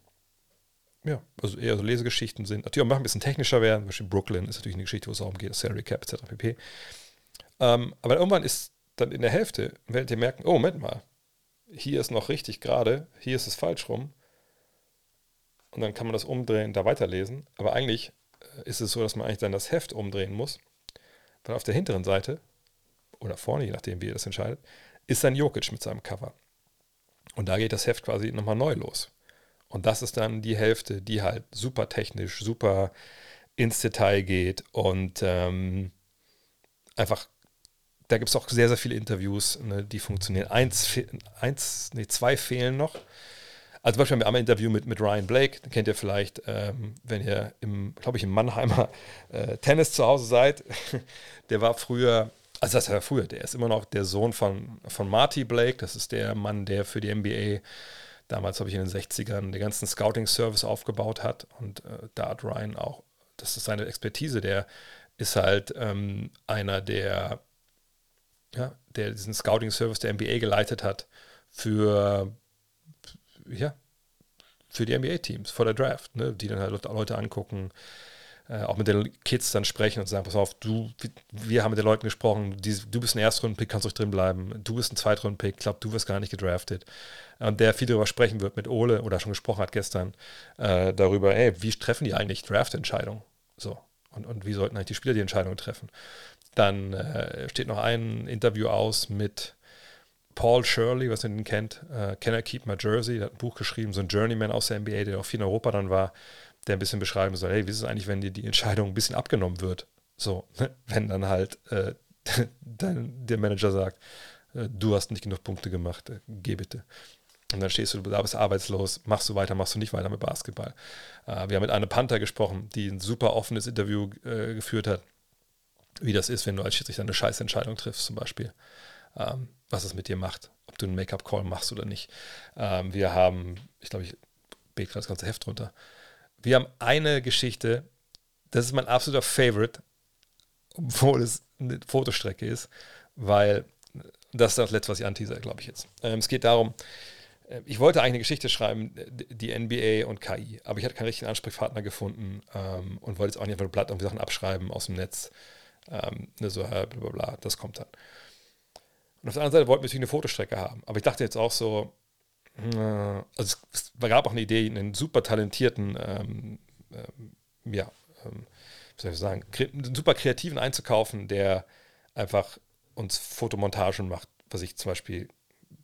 ja, also eher so Lesegeschichten sind, natürlich auch ein bisschen technischer werden. Zum Beispiel Brooklyn ist natürlich eine Geschichte, wo es darum geht, Salary Cap etc. pp. Ähm, aber irgendwann ist dann in der Hälfte, werdet ihr merken, oh, Moment mal, hier ist noch richtig gerade, hier ist es falsch rum. Und dann kann man das umdrehen, da weiterlesen. Aber eigentlich äh, ist es so, dass man eigentlich dann das Heft umdrehen muss. Weil auf der hinteren Seite oder vorne, je nachdem, wie ihr das entscheidet, ist dann Jokic mit seinem Cover. Und da geht das Heft quasi nochmal neu los. Und das ist dann die Hälfte, die halt super technisch, super ins Detail geht und ähm, einfach, da gibt es auch sehr, sehr viele Interviews, ne, die funktionieren. Eins, eins, nee, zwei fehlen noch. Also zum Beispiel haben wir einmal ein Interview mit, mit Ryan Blake, den kennt ihr vielleicht, ähm, wenn ihr im, glaube ich, im Mannheimer äh, Tennis zu Hause seid. Der war früher also das war früher, der ist immer noch der Sohn von, von Marty Blake, das ist der Mann, der für die NBA damals, habe ich in den 60ern, den ganzen Scouting-Service aufgebaut hat und äh, da hat Ryan auch, das ist seine Expertise, der ist halt ähm, einer der ja, der diesen Scouting-Service der NBA geleitet hat für, ja, für die NBA-Teams vor der Draft, ne, die dann halt Leute angucken, äh, auch mit den Kids dann sprechen und sagen, pass auf, du, wir haben mit den Leuten gesprochen, die, du bist ein Erstrunden-Pick, kannst ruhig drin bleiben, du bist ein Zweitrunden-Pick, ich glaube, du wirst gar nicht gedraftet. Und der viel darüber sprechen wird mit Ole oder schon gesprochen hat gestern, äh, darüber, ey, wie treffen die eigentlich Draft-Entscheidungen? So. Und, und wie sollten eigentlich die Spieler die Entscheidungen treffen? Dann äh, steht noch ein Interview aus mit Paul Shirley, was ihr den kennt, äh, Can I Keep My Jersey, der hat ein Buch geschrieben, so ein Journeyman aus der NBA, der auch viel in Europa dann war, der ein bisschen beschreiben soll, hey, wie ist es eigentlich, wenn dir die Entscheidung ein bisschen abgenommen wird? So, ne? wenn dann halt äh, dann der Manager sagt, äh, du hast nicht genug Punkte gemacht, äh, geh bitte. Und dann stehst du da, bist arbeitslos, machst du weiter, machst du nicht weiter mit Basketball. Äh, wir haben mit einer Panther gesprochen, die ein super offenes Interview äh, geführt hat, wie das ist, wenn du als Schiedsrichter eine scheiß Entscheidung triffst, zum Beispiel. Ähm, was es mit dir macht, ob du einen Make-up-Call machst oder nicht. Ähm, wir haben, ich glaube, ich bete das ganze Heft runter, wir haben eine Geschichte, das ist mein absoluter Favorite, obwohl es eine Fotostrecke ist, weil das ist das letzte, was ich anteaser, glaube ich jetzt. Ähm, es geht darum, äh, ich wollte eigentlich eine Geschichte schreiben, die NBA und KI, aber ich hatte keinen richtigen Ansprechpartner gefunden ähm, und wollte jetzt auch nicht einfach Blatt und Sachen abschreiben aus dem Netz. Ähm, ne, so, bla, bla, bla, das kommt dann. Und auf der anderen Seite wollten wir natürlich eine Fotostrecke haben, aber ich dachte jetzt auch so, also es gab auch eine Idee, einen super talentierten, ähm, ähm, ja, ähm, wie soll ich sagen, einen super kreativen einzukaufen, der einfach uns Fotomontagen macht, was ich zum Beispiel,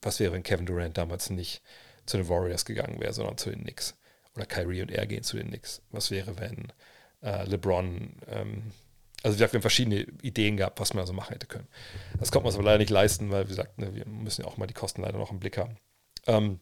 was wäre, wenn Kevin Durant damals nicht zu den Warriors gegangen wäre, sondern zu den Knicks. Oder Kyrie und er gehen zu den Knicks. Was wäre, wenn äh, LeBron, ähm, also wir haben verschiedene Ideen gehabt, was man also machen hätte können. Das konnte man uns aber leider nicht leisten, weil, wie gesagt, ne, wir müssen ja auch mal die Kosten leider noch im Blick haben. Ähm,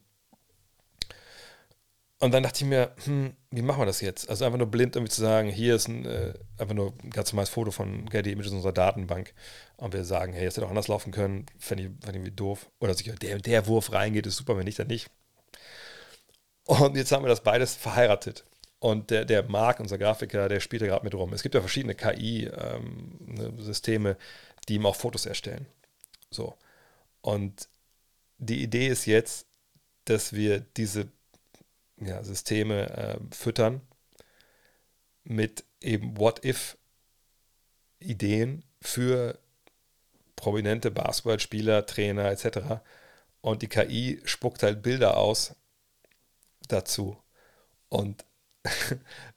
und dann dachte ich mir, hm, wie machen wir das jetzt? Also einfach nur blind irgendwie zu sagen, hier ist ein, äh, einfach nur ein ganz normales Foto von Getty Images unserer Datenbank und wir sagen, hey, das hätte auch anders laufen können, fände ich, fänd ich irgendwie doof. Oder sicher, der, der Wurf reingeht, ist super, wenn nicht, dann nicht. Und jetzt haben wir das beides verheiratet. Und der, der Marc, unser Grafiker, der spielt da gerade mit rum. Es gibt ja verschiedene KI-Systeme, ähm, ne, die ihm auch Fotos erstellen. So. Und die Idee ist jetzt, dass wir diese ja, Systeme äh, füttern mit eben What-If-Ideen für prominente Basketballspieler, Trainer etc. Und die KI spuckt halt Bilder aus dazu. Und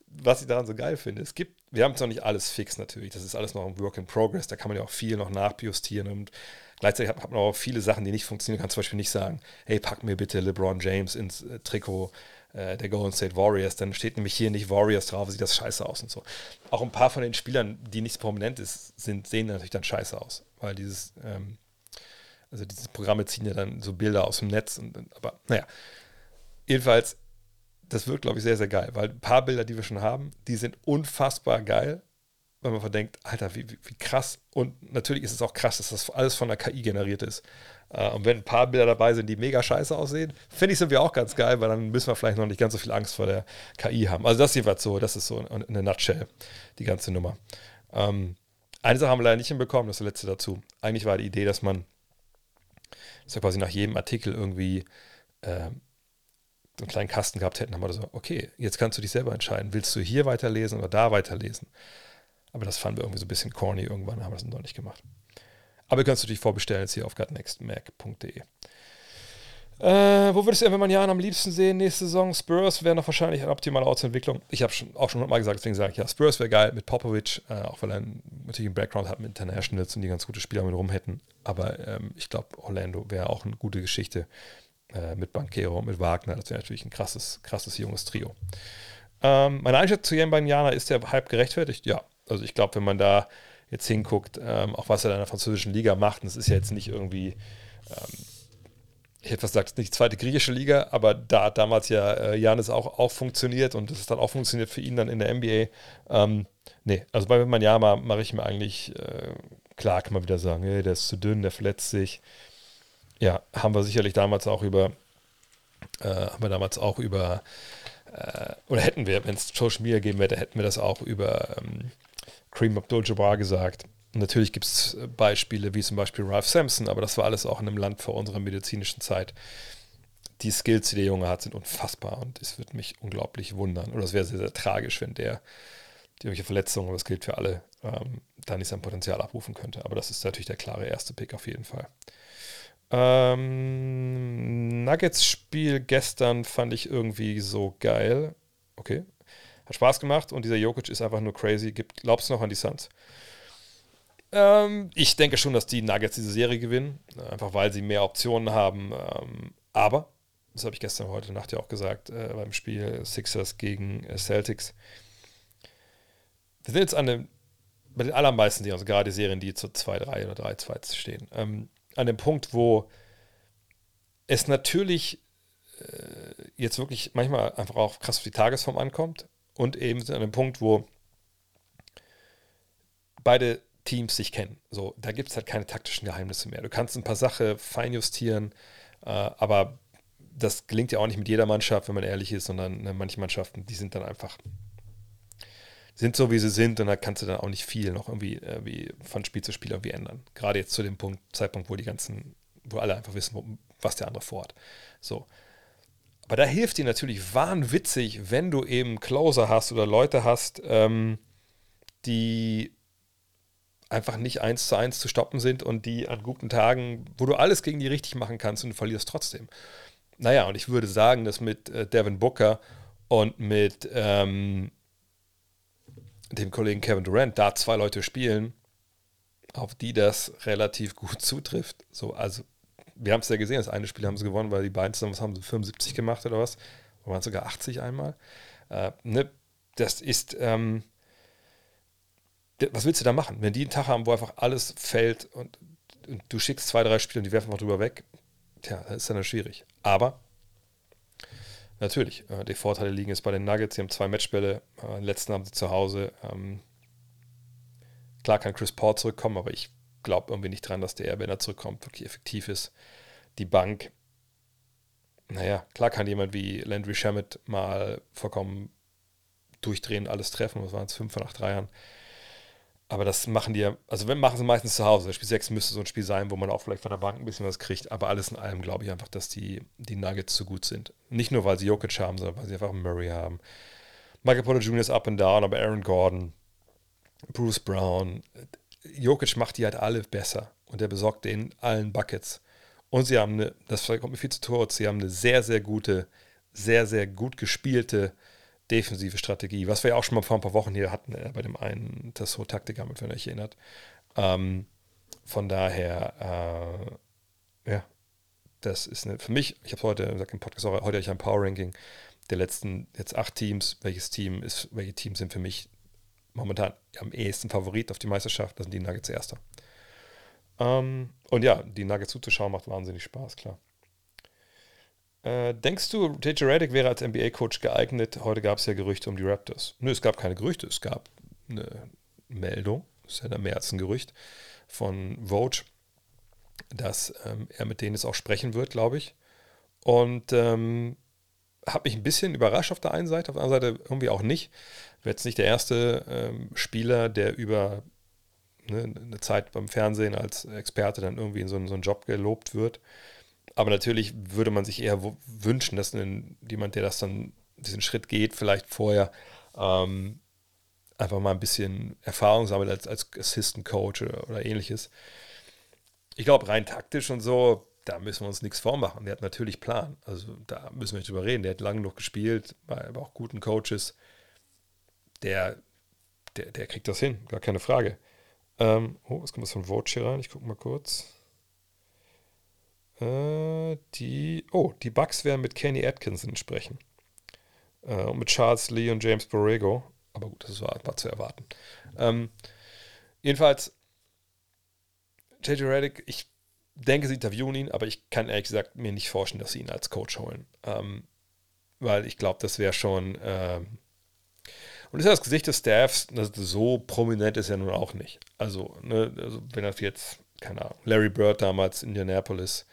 was ich daran so geil finde, es gibt, wir haben es noch nicht alles fix natürlich, das ist alles noch ein Work in Progress, da kann man ja auch viel noch nachjustieren und Gleichzeitig hat, man auch viele Sachen, die nicht funktionieren. Kann zum Beispiel nicht sagen, hey, pack mir bitte LeBron James ins äh, Trikot äh, der Golden State Warriors. Dann steht nämlich hier nicht Warriors drauf, sieht das scheiße aus und so. Auch ein paar von den Spielern, die nicht prominent ist, sind, sehen natürlich dann scheiße aus. Weil dieses, ähm, also diese Programme ziehen ja dann so Bilder aus dem Netz. Und, aber naja, jedenfalls, das wird, glaube ich, sehr, sehr geil. Weil ein paar Bilder, die wir schon haben, die sind unfassbar geil weil man verdenkt, Alter, wie, wie, wie, krass. Und natürlich ist es auch krass, dass das alles von der KI generiert ist. Äh, und wenn ein paar Bilder dabei sind, die mega scheiße aussehen, finde ich, sind wir auch ganz geil, weil dann müssen wir vielleicht noch nicht ganz so viel Angst vor der KI haben. Also das jedenfalls so, das ist so in der Nutshell, die ganze Nummer. Ähm, eine Sache haben wir leider nicht hinbekommen, das die letzte dazu. Eigentlich war die Idee, dass man, dass quasi nach jedem Artikel irgendwie äh, einen kleinen Kasten gehabt hätten, haben wir so, okay, jetzt kannst du dich selber entscheiden, willst du hier weiterlesen oder da weiterlesen? Aber das fanden wir irgendwie so ein bisschen corny irgendwann, haben wir das noch nicht gemacht. Aber ihr könnt es natürlich vorbestellen jetzt hier auf gutnextmac.de. Äh, wo würdest du Evan Jahren am liebsten sehen nächste Saison? Spurs wäre noch wahrscheinlich eine optimale Ortsentwicklung. Ich habe schon, auch schon mal gesagt, deswegen sage ich ja, Spurs wäre geil mit Popovic, äh, auch weil er natürlich einen Background hat mit Internationals und die ganz gute Spieler mit rum hätten. Aber ähm, ich glaube, Orlando wäre auch eine gute Geschichte äh, mit Banquero mit Wagner. Das wäre natürlich ein krasses, krasses junges Trio. Ähm, meine Einschätzung zu Jan ist der Hype gerechtfertigt? Ja, also ich glaube, wenn man da jetzt hinguckt, ähm, auch was er in der französischen Liga macht, und es ist ja jetzt nicht irgendwie, ähm, ich hätte fast gesagt, nicht zweite griechische Liga, aber da hat damals ja äh, Janis auch, auch funktioniert und das ist dann auch funktioniert für ihn dann in der NBA. Ähm, nee, also bei Manjama mache ich mir eigentlich, äh, klar kann man wieder sagen, hey, der ist zu dünn, der verletzt sich. Ja, haben wir sicherlich damals auch über, äh, haben wir damals auch über, äh, oder hätten wir, wenn es Social Media geben hätte, hätten wir das auch über ähm, Abdul-Jabbar gesagt. Natürlich gibt es Beispiele wie zum Beispiel Ralph Sampson, aber das war alles auch in einem Land vor unserer medizinischen Zeit. Die Skills, die der Junge hat, sind unfassbar und es würde mich unglaublich wundern. Oder es wäre sehr, sehr tragisch, wenn der die irgendwelche Verletzungen, das gilt für alle, ähm, da nicht sein Potenzial abrufen könnte. Aber das ist natürlich der klare erste Pick auf jeden Fall. Ähm, Nuggets-Spiel gestern fand ich irgendwie so geil. Okay. Hat Spaß gemacht und dieser Jokic ist einfach nur crazy. Gibt, glaubst du noch an die Suns? Ähm, ich denke schon, dass die Nuggets diese Serie gewinnen, einfach weil sie mehr Optionen haben. Ähm, aber, das habe ich gestern heute Nacht ja auch gesagt, äh, beim Spiel Sixers gegen äh, Celtics. Wir sind jetzt an dem, bei den allermeisten Serien, also gerade die Serien, die zu 2-3 oder 3-2 stehen, ähm, an dem Punkt, wo es natürlich äh, jetzt wirklich manchmal einfach auch krass auf die Tagesform ankommt und eben an dem Punkt, wo beide Teams sich kennen. So, da gibt es halt keine taktischen Geheimnisse mehr. Du kannst ein paar Sachen feinjustieren, äh, aber das gelingt ja auch nicht mit jeder Mannschaft, wenn man ehrlich ist, sondern ne, manche Mannschaften, die sind dann einfach, sind so, wie sie sind und da kannst du dann auch nicht viel noch irgendwie, irgendwie von Spiel zu Spiel irgendwie ändern. Gerade jetzt zu dem Punkt, Zeitpunkt, wo die ganzen, wo alle einfach wissen, wo, was der andere vorhat. So. Aber da hilft dir natürlich wahnwitzig, wenn du eben Closer hast oder Leute hast, ähm, die einfach nicht eins zu eins zu stoppen sind und die an guten Tagen, wo du alles gegen die richtig machen kannst und du verlierst trotzdem. Naja, und ich würde sagen, dass mit äh, Devin Booker und mit ähm, dem Kollegen Kevin Durant da zwei Leute spielen, auf die das relativ gut zutrifft. So, also, wir haben es ja gesehen, das eine Spiel haben sie gewonnen, weil die beiden zusammen, was haben sie, 75 gemacht oder was? Oder waren sogar 80 einmal? Äh, ne? Das ist, ähm, was willst du da machen? Wenn die einen Tag haben, wo einfach alles fällt und, und du schickst zwei, drei Spiele und die werfen mal drüber weg, tja, das ist dann schwierig. Aber natürlich, äh, die Vorteile liegen jetzt bei den Nuggets. Sie haben zwei Matchbälle, äh, den letzten haben sie zu Hause. Ähm, klar kann Chris Paul zurückkommen, aber ich glaube irgendwie nicht dran, dass der, wenn er zurückkommt, wirklich effektiv ist. Die Bank, naja, klar kann jemand wie Landry Shamet mal vollkommen durchdrehen, alles treffen. Was waren es? Fünf von acht Dreiern. Aber das machen die ja, also wenn machen sie meistens zu Hause. Spiel 6 müsste so ein Spiel sein, wo man auch vielleicht von der Bank ein bisschen was kriegt. Aber alles in allem glaube ich einfach, dass die, die Nuggets zu gut sind. Nicht nur, weil sie Jokic haben, sondern weil sie einfach Murray haben. Michael Porter Jr. ist up and down, aber Aaron Gordon, Bruce Brown, Jokic macht die halt alle besser. Und er besorgt denen allen Buckets. Und sie haben eine, das kommt mir viel zu kurz, sie haben eine sehr, sehr gute, sehr, sehr gut gespielte defensive Strategie, was wir ja auch schon mal vor ein paar Wochen hier hatten, äh, bei dem einen Tassot-Taktiker, mit wenn ihr euch erinnert. Ähm, von daher, äh, ja, das ist eine, für mich, ich habe heute gesagt im Podcast heute habe ich ein Power-Ranking der letzten jetzt acht Teams. Welches Team ist, welche Teams sind für mich momentan am ehesten Favorit auf die Meisterschaft? Das sind die Nuggets Erster. Ähm, und ja, die Nuggets zuzuschauen macht wahnsinnig Spaß, klar. Äh, denkst du, JJ Redick wäre als NBA-Coach geeignet? Heute gab es ja Gerüchte um die Raptors. Nö, es gab keine Gerüchte, es gab eine Meldung, das ist ja mehr als ein Gerücht, von Vogue, dass ähm, er mit denen jetzt auch sprechen wird, glaube ich. Und ähm, hat mich ein bisschen überrascht auf der einen Seite, auf der anderen Seite irgendwie auch nicht. Wäre jetzt nicht der erste ähm, Spieler, der über ne, eine Zeit beim Fernsehen als Experte dann irgendwie in so, so einen Job gelobt wird. Aber natürlich würde man sich eher wünschen, dass ein, jemand, der das dann diesen Schritt geht, vielleicht vorher ähm, einfach mal ein bisschen Erfahrung sammelt als, als Assistant Coach oder, oder ähnliches. Ich glaube, rein taktisch und so, da müssen wir uns nichts vormachen. Der hat natürlich Plan. Also da müssen wir nicht drüber reden. Der hat lange noch gespielt, bei aber auch guten Coaches. Der, der, der kriegt das hin, gar keine Frage. Ähm, oh, was kommt das von hier rein? Ich gucke mal kurz. Äh, die, oh, die Bucks werden mit Kenny Atkinson sprechen. Äh, und mit Charles Lee und James Borrego. Aber gut, das war, war zu erwarten. Ähm, jedenfalls, JJ Reddick, ich denke, sie interviewen ihn, aber ich kann ehrlich gesagt mir nicht vorstellen, dass sie ihn als Coach holen. Ähm, weil ich glaube, das wäre schon. Ähm, und ist ja das Gesicht des Staffs, das so prominent ist ja nun auch nicht. Also, ne, also wenn das jetzt, keine Ahnung, Larry Bird damals in Indianapolis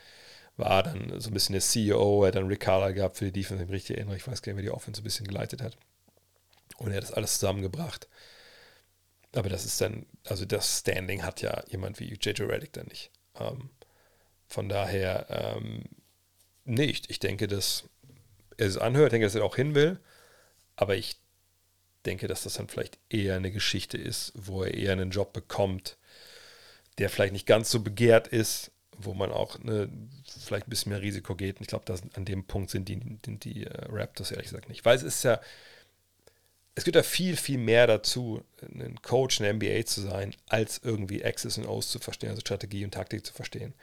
war dann so ein bisschen der CEO, er hat dann Rick Carla gehabt für die Defense, wenn ich mich richtig erinnere. Ich weiß gar nicht, wer die Offense ein bisschen geleitet hat. Und er hat das alles zusammengebracht. aber das ist dann, also das Standing hat ja jemand wie JJ Reddick dann nicht. Ähm, von daher, ähm, nee, ich, ich denke, dass er es anhört, denke, dass er auch hin will, aber ich denke, dass das dann vielleicht eher eine Geschichte ist, wo er eher einen Job bekommt, der vielleicht nicht ganz so begehrt ist, wo man auch eine, vielleicht ein bisschen mehr Risiko geht. Und ich glaube, an dem Punkt sind die, sind die äh, Raptors ehrlich gesagt nicht. Weil es ist ja, es gibt ja viel, viel mehr dazu, ein Coach in der NBA zu sein, als irgendwie X's und O's zu verstehen, also Strategie und Taktik zu verstehen.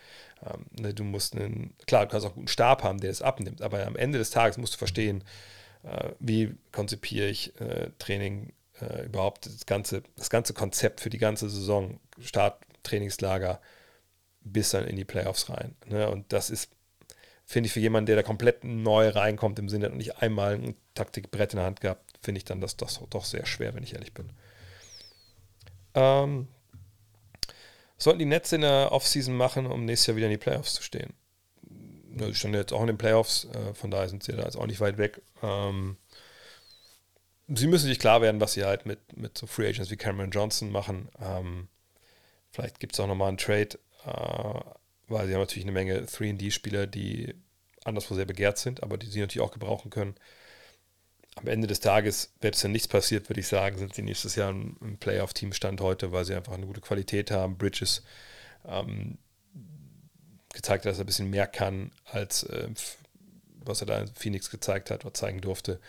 Ähm, ne, du musst einen, klar, du kannst auch einen guten Stab haben, der es abnimmt, aber am Ende des Tages musst du verstehen, äh, wie konzipiere ich äh, Training äh, überhaupt, das ganze, das ganze Konzept für die ganze Saison, Start, Trainingslager, bis dann in die Playoffs rein. Ne? Und das ist, finde ich, für jemanden, der da komplett neu reinkommt, im Sinne, nicht einmal ein Taktikbrett in der Hand gehabt, finde ich dann das, das doch sehr schwer, wenn ich ehrlich bin. Ähm, sollten die Nets in der Offseason machen, um nächstes Jahr wieder in die Playoffs zu stehen? Sie standen jetzt auch in den Playoffs, äh, von daher sind sie da jetzt auch nicht weit weg. Ähm, sie müssen sich klar werden, was sie halt mit, mit so Free Agents wie Cameron Johnson machen. Ähm, vielleicht gibt es auch nochmal einen Trade, weil sie haben natürlich eine Menge 3D-Spieler, die anderswo sehr begehrt sind, aber die sie natürlich auch gebrauchen können am Ende des Tages, selbst wenn nichts passiert, würde ich sagen, sind sie nächstes Jahr ein Playoff-Team-Stand heute, weil sie einfach eine gute Qualität haben. Bridges ähm, gezeigt hat, dass er ein bisschen mehr kann, als äh, was er da in Phoenix gezeigt hat oder zeigen durfte.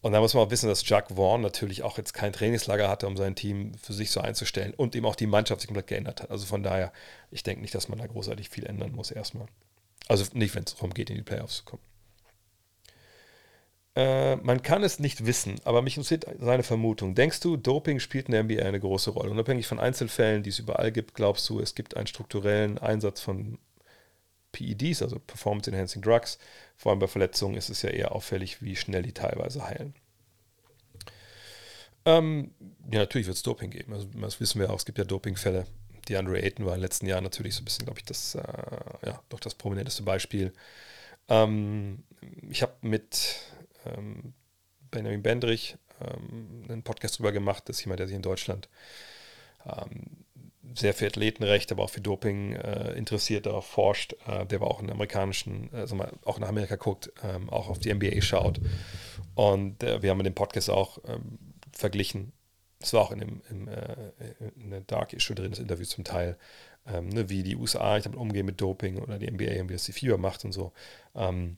Und da muss man auch wissen, dass Jack Vaughn natürlich auch jetzt kein Trainingslager hatte, um sein Team für sich so einzustellen und eben auch die Mannschaft sich komplett geändert hat. Also von daher, ich denke nicht, dass man da großartig viel ändern muss erstmal. Also nicht, wenn es darum geht, in die Playoffs zu kommen. Äh, man kann es nicht wissen, aber mich interessiert seine Vermutung. Denkst du, Doping spielt in der NBA eine große Rolle? Unabhängig von Einzelfällen, die es überall gibt, glaubst du, es gibt einen strukturellen Einsatz von PEDs, also Performance Enhancing Drugs? Vor allem bei Verletzungen ist es ja eher auffällig, wie schnell die teilweise heilen. Ähm, ja, natürlich wird es Doping geben. Also, das wissen wir auch. Es gibt ja Dopingfälle. Die Andre Ayton war in den letzten Jahren natürlich so ein bisschen, glaube ich, das, äh, ja, doch das prominenteste Beispiel. Ähm, ich habe mit ähm, Benjamin Bendrich ähm, einen Podcast drüber gemacht. Das ist jemand, der sich in Deutschland ähm, sehr für Athletenrecht, aber auch für Doping äh, interessiert, darauf forscht. Äh, der war auch in amerikanischen, also mal, auch nach Amerika guckt, ähm, auch auf die NBA schaut. Und äh, wir haben in dem Podcast auch ähm, verglichen. Es war auch in, dem, im, äh, in der Dark Issue drin, das Interview zum Teil, ähm, ne, wie die USA damit umgehen mit Doping oder die NBA und wie das die FIBA macht und so. Ähm,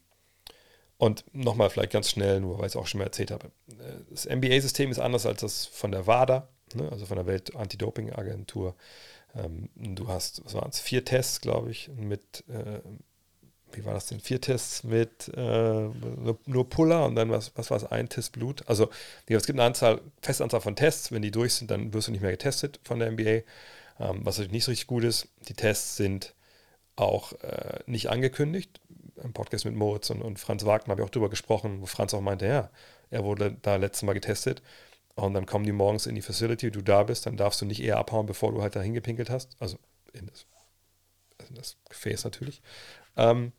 und nochmal vielleicht ganz schnell, nur weil ich es auch schon mal erzählt habe. Das NBA-System ist anders als das von der WADA, ne, also von der Welt-Anti-Doping-Agentur. Ähm, du hast, was waren es, vier Tests, glaube ich, mit, äh, wie war das denn, vier Tests mit äh, nur Puller und dann was, was war es, ein Test Blut. Also es gibt eine Anzahl, feste Anzahl von Tests, wenn die durch sind, dann wirst du nicht mehr getestet von der NBA. Ähm, was natürlich nicht so richtig gut ist, die Tests sind auch äh, nicht angekündigt. Im Podcast mit Moritz und, und Franz Wagner habe ich auch drüber gesprochen, wo Franz auch meinte, ja, er wurde da letztes Mal getestet und dann kommen die morgens in die Facility, du da bist, dann darfst du nicht eher abhauen, bevor du halt da hingepinkelt hast. Also in das, in das Gefäß natürlich. Ähm,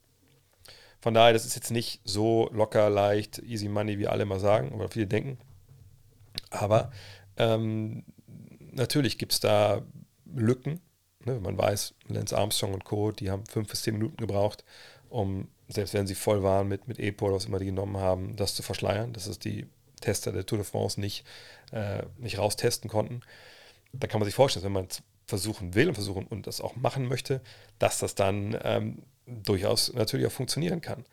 von daher, das ist jetzt nicht so locker, leicht, easy money, wie alle immer sagen oder viele denken. Aber ähm, natürlich gibt es da Lücken. Ne? Man weiß, Lance Armstrong und Co., die haben fünf bis zehn Minuten gebraucht, um, selbst wenn sie voll waren mit, mit EPO oder was immer die genommen haben, das zu verschleiern, dass es die Tester der Tour de France nicht, äh, nicht raustesten konnten. Da kann man sich vorstellen, wenn man es versuchen will und versuchen und das auch machen möchte, dass das dann ähm, durchaus natürlich auch funktionieren kann.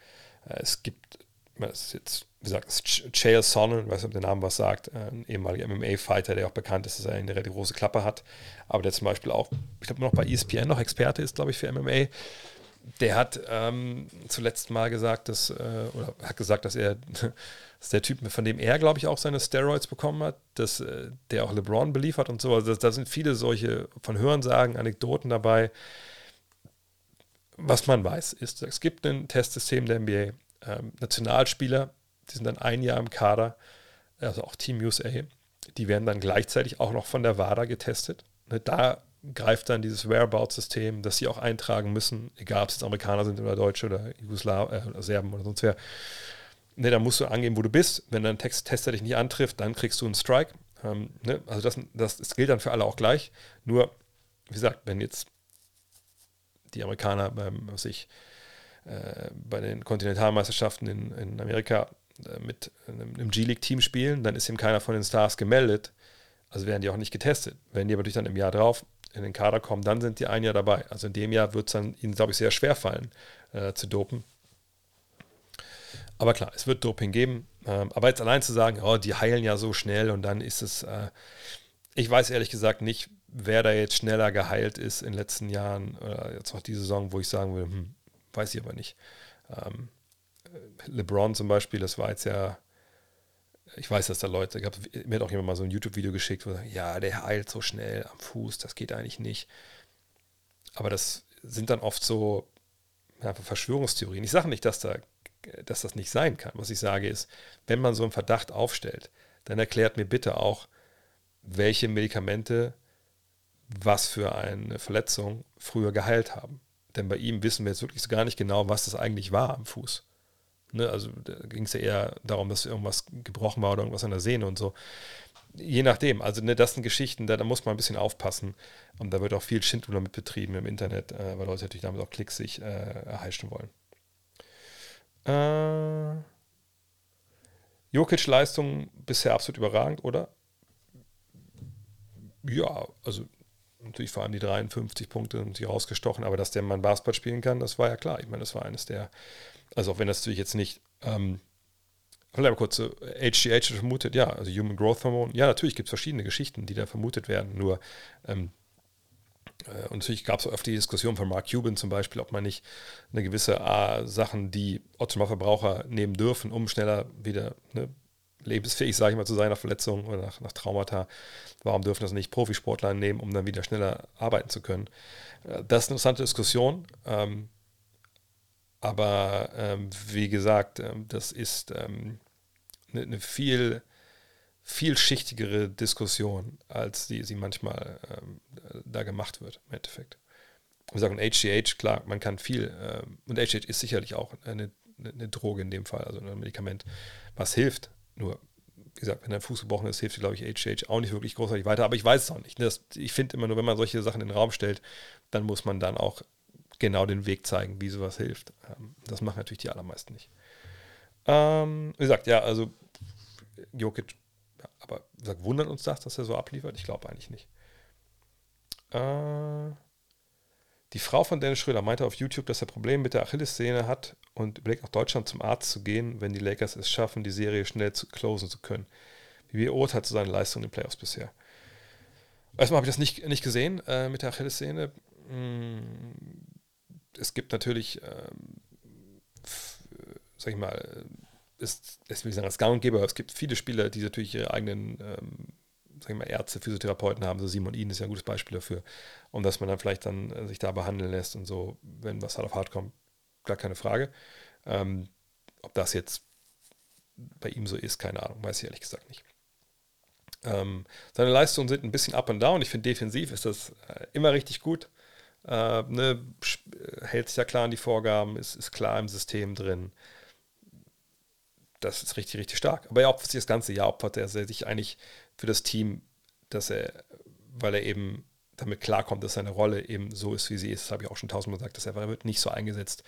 Äh, es gibt, das ist jetzt, wie gesagt, Chael Sonnen, ich weiß nicht, ob der Name was sagt, äh, ein ehemaliger MMA-Fighter, der auch bekannt ist, dass er eine relativ große Klappe hat, aber der zum Beispiel auch, ich glaube, noch bei ESPN noch Experte ist, glaube ich, für MMA der hat ähm, zuletzt mal gesagt, dass, äh, oder hat gesagt, dass er, dass der Typ, von dem er, glaube ich, auch seine Steroids bekommen hat, dass äh, der auch LeBron beliefert und so. Also da sind viele solche von Hörensagen, Anekdoten dabei. Was man weiß, ist, es gibt ein Testsystem der NBA. Ähm, Nationalspieler, die sind dann ein Jahr im Kader, also auch Team USA, die werden dann gleichzeitig auch noch von der WADA getestet. Ne, da greift dann dieses Whereabouts-System, das sie auch eintragen müssen, egal ob es jetzt Amerikaner sind oder Deutsche oder Jugoslaw äh, Serben oder sonst wer. Ne, da musst du angeben, wo du bist. Wenn dein Tester dich nicht antrifft, dann kriegst du einen Strike. Ähm, ne? Also das, das, das gilt dann für alle auch gleich. Nur, wie gesagt, wenn jetzt die Amerikaner beim, was ich, äh, bei den Kontinentalmeisterschaften in, in Amerika äh, mit einem G-League-Team spielen, dann ist eben keiner von den Stars gemeldet. Also werden die auch nicht getestet. Wenn die aber durch dann im Jahr drauf in den Kader kommen, dann sind die ein Jahr dabei. Also in dem Jahr wird es dann ihnen, glaube ich, sehr schwer fallen, äh, zu dopen. Aber klar, es wird Doping geben. Ähm, aber jetzt allein zu sagen, oh, die heilen ja so schnell und dann ist es, äh, ich weiß ehrlich gesagt nicht, wer da jetzt schneller geheilt ist in den letzten Jahren oder jetzt auch die Saison, wo ich sagen will, hm, weiß ich aber nicht. Ähm, LeBron zum Beispiel, das war jetzt ja, ich weiß, dass da Leute, gab, mir hat auch jemand mal so ein YouTube-Video geschickt, wo sagt, ja, der heilt so schnell am Fuß, das geht eigentlich nicht. Aber das sind dann oft so ja, Verschwörungstheorien. Ich sage nicht, dass, da, dass das nicht sein kann. Was ich sage ist, wenn man so einen Verdacht aufstellt, dann erklärt mir bitte auch, welche Medikamente was für eine Verletzung früher geheilt haben. Denn bei ihm wissen wir jetzt wirklich gar nicht genau, was das eigentlich war am Fuß. Ne, also da ging es ja eher darum, dass irgendwas gebrochen war oder irgendwas an der Sehne und so. Je nachdem, also ne, das sind Geschichten, da, da, muss man ein bisschen aufpassen. Und da wird auch viel Schindluder mit betrieben im Internet, äh, weil Leute natürlich damit auch Klicks sich äh, erheischen wollen. Äh, Jokic Leistung bisher absolut überragend, oder? Ja, also natürlich vor allem die 53 Punkte und die rausgestochen, aber dass der Mann Basketball spielen kann, das war ja klar. Ich meine, das war eines der, also auch wenn das natürlich jetzt nicht, ähm, vielleicht mal kurz so, HGH vermutet, ja, also Human Growth Hormone, ja, natürlich gibt es verschiedene Geschichten, die da vermutet werden, nur, ähm, äh, und natürlich gab es auch öfter die Diskussion von Mark Cuban zum Beispiel, ob man nicht eine gewisse äh, Sachen, die Otto-Verbraucher nehmen dürfen, um schneller wieder ne, lebensfähig, sage ich mal, zu sein nach Verletzungen oder nach, nach, Traumata. Warum dürfen das nicht Profisportler nehmen, um dann wieder schneller arbeiten zu können? Äh, das ist eine interessante Diskussion. Ähm, aber ähm, wie gesagt, ähm, das ist ähm, eine, eine, viel vielschichtigere Diskussion, als die sie manchmal ähm, da gemacht wird, im Endeffekt. Wir sagen HGH, klar, man kann viel, ähm, und HGH ist sicherlich auch eine, eine Droge in dem Fall, also ein Medikament, was hilft, nur, wie gesagt, wenn dein Fuß gebrochen ist, hilft dir, glaube ich, HH auch nicht wirklich großartig weiter. Aber ich weiß es auch nicht. Das, ich finde immer nur, wenn man solche Sachen in den Raum stellt, dann muss man dann auch genau den Weg zeigen, wie sowas hilft. Ähm, das machen natürlich die allermeisten nicht. Ähm, wie gesagt, ja, also Jokic, aber gesagt, wundert uns das, dass er so abliefert? Ich glaube eigentlich nicht. Äh, die Frau von Dennis Schröder meinte auf YouTube, dass er Probleme mit der Achillessehne hat und überlegt nach Deutschland zum Arzt zu gehen, wenn die Lakers es schaffen, die Serie schnell zu closen zu können. Wie beurteilt du seine Leistung in den Playoffs bisher? Erstmal habe ich das nicht, nicht gesehen äh, mit der Achillessehne. Hm, es gibt natürlich, ähm, sag ich mal, ist, es will ich sagen, als Gang und Geber, es gibt viele Spieler, die natürlich ihre eigenen ähm, sag ich mal, Ärzte, Physiotherapeuten haben, so Simon Ihnen ist ja ein gutes Beispiel dafür. Und dass man dann vielleicht dann äh, sich da behandeln lässt und so, wenn was halt auf hart kommt, gar keine Frage. Ähm, ob das jetzt bei ihm so ist, keine Ahnung, weiß ich ehrlich gesagt nicht. Ähm, seine Leistungen sind ein bisschen up and down. Ich finde, defensiv ist das äh, immer richtig gut. Äh, ne, hält sich ja klar an die Vorgaben, ist, ist klar im System drin. Das ist richtig, richtig stark. Aber er opfert sich das ganze Jahr, opfert er sich eigentlich für das Team, dass er, weil er eben damit klarkommt, dass seine Rolle eben so ist, wie sie ist, das habe ich auch schon tausendmal gesagt, dass er wird nicht so eingesetzt,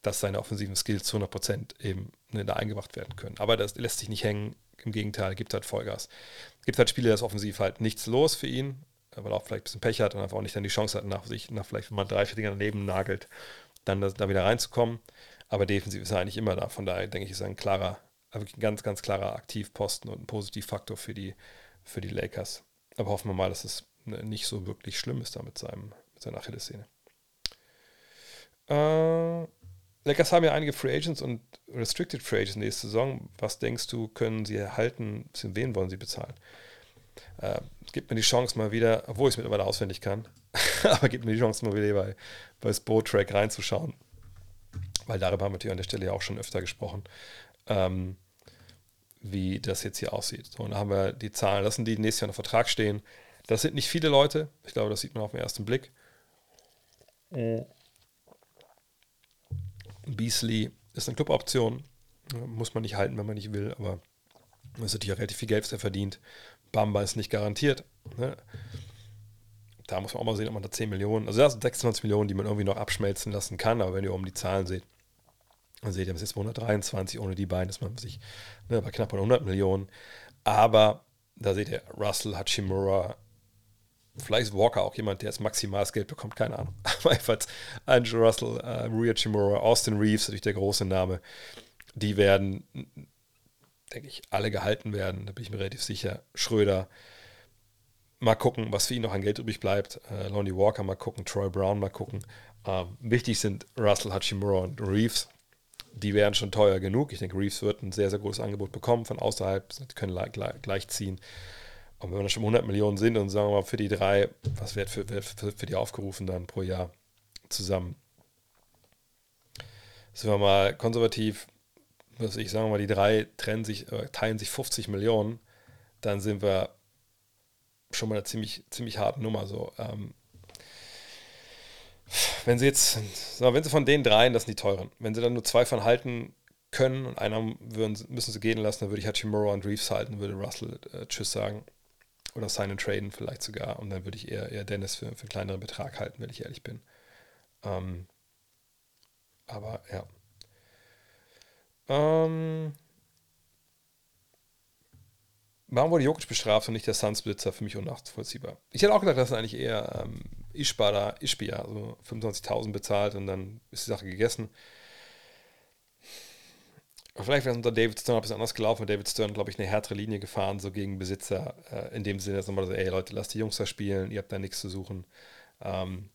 dass seine offensiven Skills zu 100% eben ne, da eingebracht werden können. Aber das lässt sich nicht hängen, im Gegenteil, gibt halt Vollgas. Gibt halt Spiele, das offensiv halt nichts los für ihn, weil er auch vielleicht ein bisschen Pech hat und einfach auch nicht dann die Chance hat, nach sich, nach vielleicht, wenn man drei, vier Dinge daneben nagelt, dann das, da wieder reinzukommen. Aber defensiv ist er eigentlich immer da. Von daher denke ich, ist er ein klarer, ein ganz, ganz klarer Aktivposten und ein Positivfaktor für die, für die Lakers. Aber hoffen wir mal, dass es nicht so wirklich schlimm ist da mit, seinem, mit seiner Achillessehne. Äh, Lakers haben ja einige Free Agents und Restricted Free Agents nächste Saison. Was denkst du, können sie erhalten? Wen wollen sie bezahlen? Äh, gibt mir die Chance mal wieder, obwohl ich es mittlerweile auswendig kann, aber gibt mir die Chance mal wieder bei, bei Spotrack reinzuschauen. Weil darüber haben wir natürlich an der Stelle ja auch schon öfter gesprochen. Ähm, wie das jetzt hier aussieht. So, und da haben wir die Zahlen, das sind die, die nächstes Jahr unter Vertrag stehen. Das sind nicht viele Leute. Ich glaube, das sieht man auf den ersten Blick. Beasley ist eine Cluboption. Muss man nicht halten, wenn man nicht will, aber das ist natürlich auch relativ viel Geld, was er verdient. Bamba ist nicht garantiert. Ne? Da muss man auch mal sehen, ob man da 10 Millionen, also das sind 26 Millionen, die man irgendwie noch abschmelzen lassen kann, aber wenn ihr oben die Zahlen seht, dann seht ihr, es ist 123, ohne die beiden ist man sich ne, bei knapp 100 Millionen. Aber da seht ihr, Russell, Hachimura, vielleicht ist Walker auch jemand, der jetzt maximal das Geld bekommt, keine Ahnung. Aber jedenfalls Andrew Russell, äh, Rui Hachimura, Austin Reeves, natürlich der große Name, die werden, denke ich, alle gehalten werden, da bin ich mir relativ sicher. Schröder, mal gucken, was für ihn noch an Geld übrig bleibt. Äh, Lonnie Walker mal gucken, Troy Brown mal gucken. Ähm, wichtig sind Russell, Hachimura und Reeves die wären schon teuer genug. Ich denke, Reeves wird ein sehr, sehr großes Angebot bekommen von außerhalb, die können gleich ziehen. Und wenn wir schon 100 Millionen sind und sagen wir mal für die drei, was wird für, für, für die aufgerufen dann pro Jahr zusammen? Sind wir mal konservativ, was ich sage mal, die drei trennen sich, äh, teilen sich 50 Millionen, dann sind wir schon mal eine ziemlich, ziemlich harte Nummer. So. Ähm, wenn sie jetzt, wenn sie von den dreien, das sind die teuren, wenn sie dann nur zwei von halten können und einer würden, müssen sie gehen lassen, dann würde ich Hachimura und Reeves halten, würde Russell äh, Tschüss sagen. Oder sign and traden vielleicht sogar. Und dann würde ich eher, eher Dennis für, für einen kleineren Betrag halten, wenn ich ehrlich bin. Ähm, aber ja. Ähm, warum wurde Jokic bestraft und nicht der Sunsplitzer? Für mich unnachvollziehbar. Ich hätte auch gedacht, das ist eigentlich eher ähm, Ischba da, Ischbia, also 25.000 bezahlt und dann ist die Sache gegessen. Vielleicht wäre es unter David Stern ein bisschen anders gelaufen. David Stern, glaube ich, eine härtere Linie gefahren, so gegen Besitzer. Äh, in dem Sinne, dass man so, ey Leute, lasst die Jungs da spielen, ihr habt da nichts zu suchen. Ähm,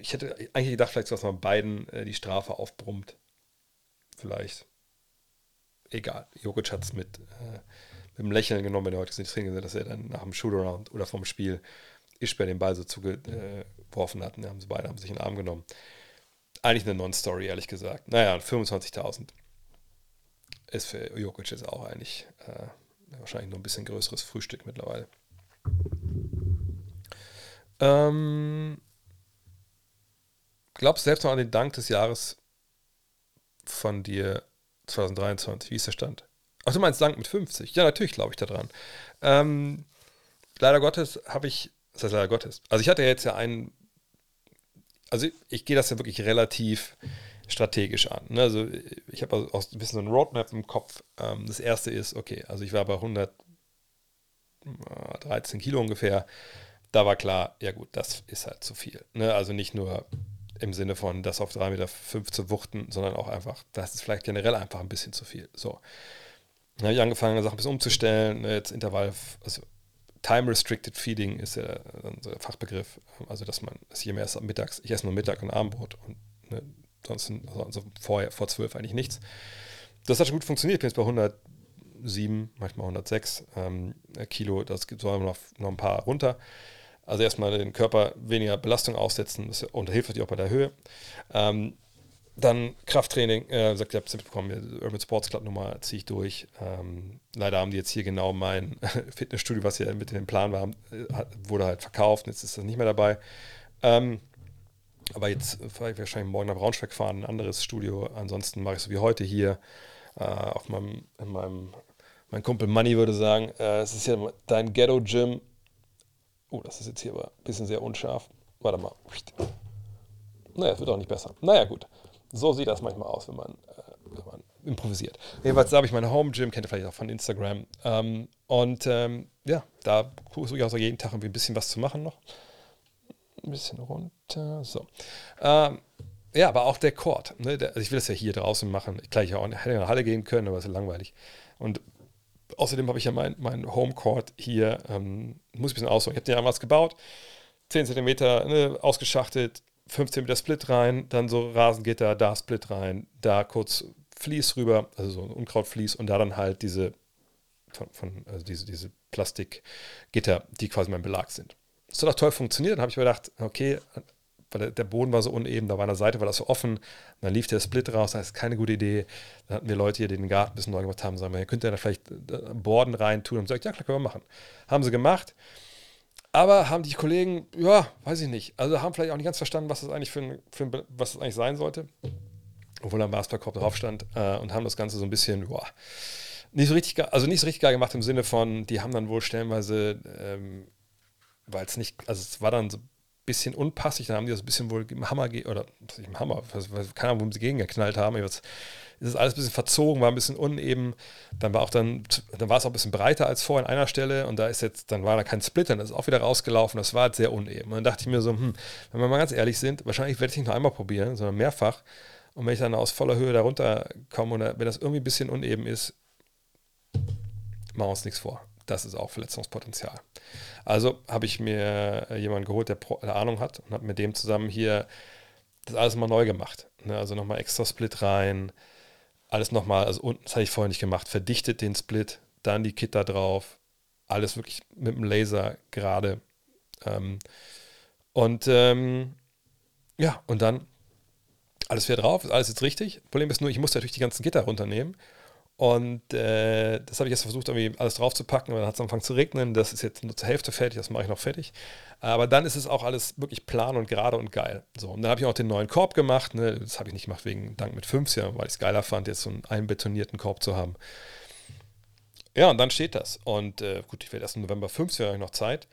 ich hätte eigentlich gedacht, vielleicht, dass man beiden äh, die Strafe aufbrummt. Vielleicht. Egal. Jokic hat es mit. Äh, mit einem Lächeln genommen, wenn er heute nicht gesehen dass er dann nach dem Shootaround oder vom Spiel Ischber den Ball so zugeworfen hat. Und haben sie beide haben sich in den Arm genommen. Eigentlich eine Non-Story, ehrlich gesagt. Naja, 25.000 ist für Jokic jetzt auch eigentlich äh, wahrscheinlich nur ein bisschen größeres Frühstück mittlerweile. Ähm, glaubst du selbst noch an den Dank des Jahres von dir 2023? Wie ist der Stand? Ach, du meinst Dank mit 50? Ja, natürlich glaube ich daran. Ähm, leider Gottes habe ich, das heißt leider Gottes, also ich hatte jetzt ja einen, also ich, ich gehe das ja wirklich relativ strategisch an. Ne? Also ich habe also ein bisschen so ein Roadmap im Kopf. Ähm, das erste ist, okay, also ich war bei 113 Kilo ungefähr. Da war klar, ja gut, das ist halt zu viel. Ne? Also nicht nur im Sinne von das auf 3,5 Meter zu wuchten, sondern auch einfach, das ist vielleicht generell einfach ein bisschen zu viel. So. Dann habe ich angefangen, Sachen ein bisschen umzustellen. Ne, jetzt Intervall, also Time Restricted Feeding ist ja der Fachbegriff. Also, dass man, dass ich immer erst mittags, ich esse nur Mittag und Abendbrot und ne, sonst also vor, vor 12 eigentlich nichts. Das hat schon gut funktioniert. Ich bin jetzt bei 107, manchmal 106 ähm, Kilo. Das gibt so noch, noch ein paar runter. Also erstmal den Körper weniger Belastung aussetzen das, hilft natürlich auch bei der Höhe. Ähm, dann Krafttraining, äh, sagt, ihr habt es mitbekommen, Urban Sports Club Nummer ziehe ich durch. Ähm, leider haben die jetzt hier genau mein Fitnessstudio, was ja mit in dem Plan war, äh, wurde halt verkauft, jetzt ist das nicht mehr dabei. Ähm, aber jetzt fahre ich wahrscheinlich morgen nach Braunschweig fahren, ein anderes Studio. Ansonsten mache ich so wie heute hier äh, auf meinem, in meinem, mein Kumpel Money würde sagen, äh, es ist ja dein Ghetto-Gym. Oh, das ist jetzt hier aber ein bisschen sehr unscharf. Warte mal. Naja, es wird auch nicht besser. Naja, gut. So sieht das manchmal aus, wenn man, äh, wenn man improvisiert. Jedenfalls, da habe ich meine Home Gym, kennt ihr vielleicht auch von Instagram. Ähm, und ähm, ja, da versuche ich auch so jeden Tag irgendwie ein bisschen was zu machen noch. Ein bisschen runter. So. Ähm, ja, aber auch der Chord. Ne? Der, also ich will das ja hier draußen machen. Klar, ich auch in eine Halle gehen können, aber es ist langweilig. Und außerdem habe ich ja meinen mein Home Court hier, ähm, muss ich ein bisschen ausholen. Ich habe den damals gebaut, 10 cm ne, ausgeschachtet, 15 Meter Split rein, dann so Rasengitter, da Split rein, da kurz Vlies rüber, also so ein Unkrautvlies und da dann halt diese, von, von, also diese, diese Plastikgitter, die quasi mein Belag sind. Das hat auch toll funktioniert. Dann habe ich mir gedacht, okay, weil der Boden war so uneben, da war an der Seite war das so offen, dann lief der Split raus, das ist keine gute Idee. Dann hatten wir Leute hier, die den Garten ein bisschen neu gemacht haben, sagen wir, könnt ihr da vielleicht äh, Borden rein tun und gesagt, ja klar, können wir machen. Haben sie gemacht. Aber haben die Kollegen, ja, weiß ich nicht, also haben vielleicht auch nicht ganz verstanden, was das eigentlich für ein, für ein was das eigentlich sein sollte. Obwohl am Basketballkorb drauf stand äh, und haben das Ganze so ein bisschen, boah, nicht so richtig, also nicht so richtig geil gemacht im Sinne von, die haben dann wohl stellenweise, ähm, weil es nicht, also es war dann so ein bisschen unpassig, dann haben die das ein bisschen wohl im Hammer, oder im Hammer, keine Ahnung, wo sie gegengeknallt haben, jetzt ist es alles ein bisschen verzogen, war ein bisschen uneben, dann war auch dann, dann war es auch ein bisschen breiter als vor in einer Stelle und da ist jetzt, dann war da kein Split, dann ist auch wieder rausgelaufen, das war halt sehr uneben. Und dann dachte ich mir so, hm, wenn wir mal ganz ehrlich sind, wahrscheinlich werde ich nicht nur einmal probieren, sondern mehrfach. Und wenn ich dann aus voller Höhe da runterkomme oder wenn das irgendwie ein bisschen uneben ist, machen wir uns nichts vor. Das ist auch Verletzungspotenzial. Also habe ich mir jemanden geholt, der, der Ahnung hat und habe mit dem zusammen hier das alles mal neu gemacht. Ne? Also nochmal extra Split rein, alles nochmal, also unten, das habe ich vorher nicht gemacht, verdichtet den Split, dann die Kit da drauf, alles wirklich mit dem Laser gerade. Ähm, und ähm, ja, und dann alles wieder drauf, ist alles jetzt richtig. Problem ist nur, ich musste natürlich die ganzen Gitter runternehmen. Und äh, das habe ich jetzt versucht, irgendwie alles drauf zu packen, aber dann hat es angefangen zu regnen. Das ist jetzt nur zur Hälfte fertig, das mache ich noch fertig. Aber dann ist es auch alles wirklich plan und gerade und geil. So, und dann habe ich auch den neuen Korb gemacht. Ne? Das habe ich nicht gemacht wegen Dank mit 5 Jahren, weil ich es geiler fand, jetzt so einen einbetonierten Korb zu haben. Ja, und dann steht das. Und äh, gut, ich werde erst im November 5 Jahre noch Zeit.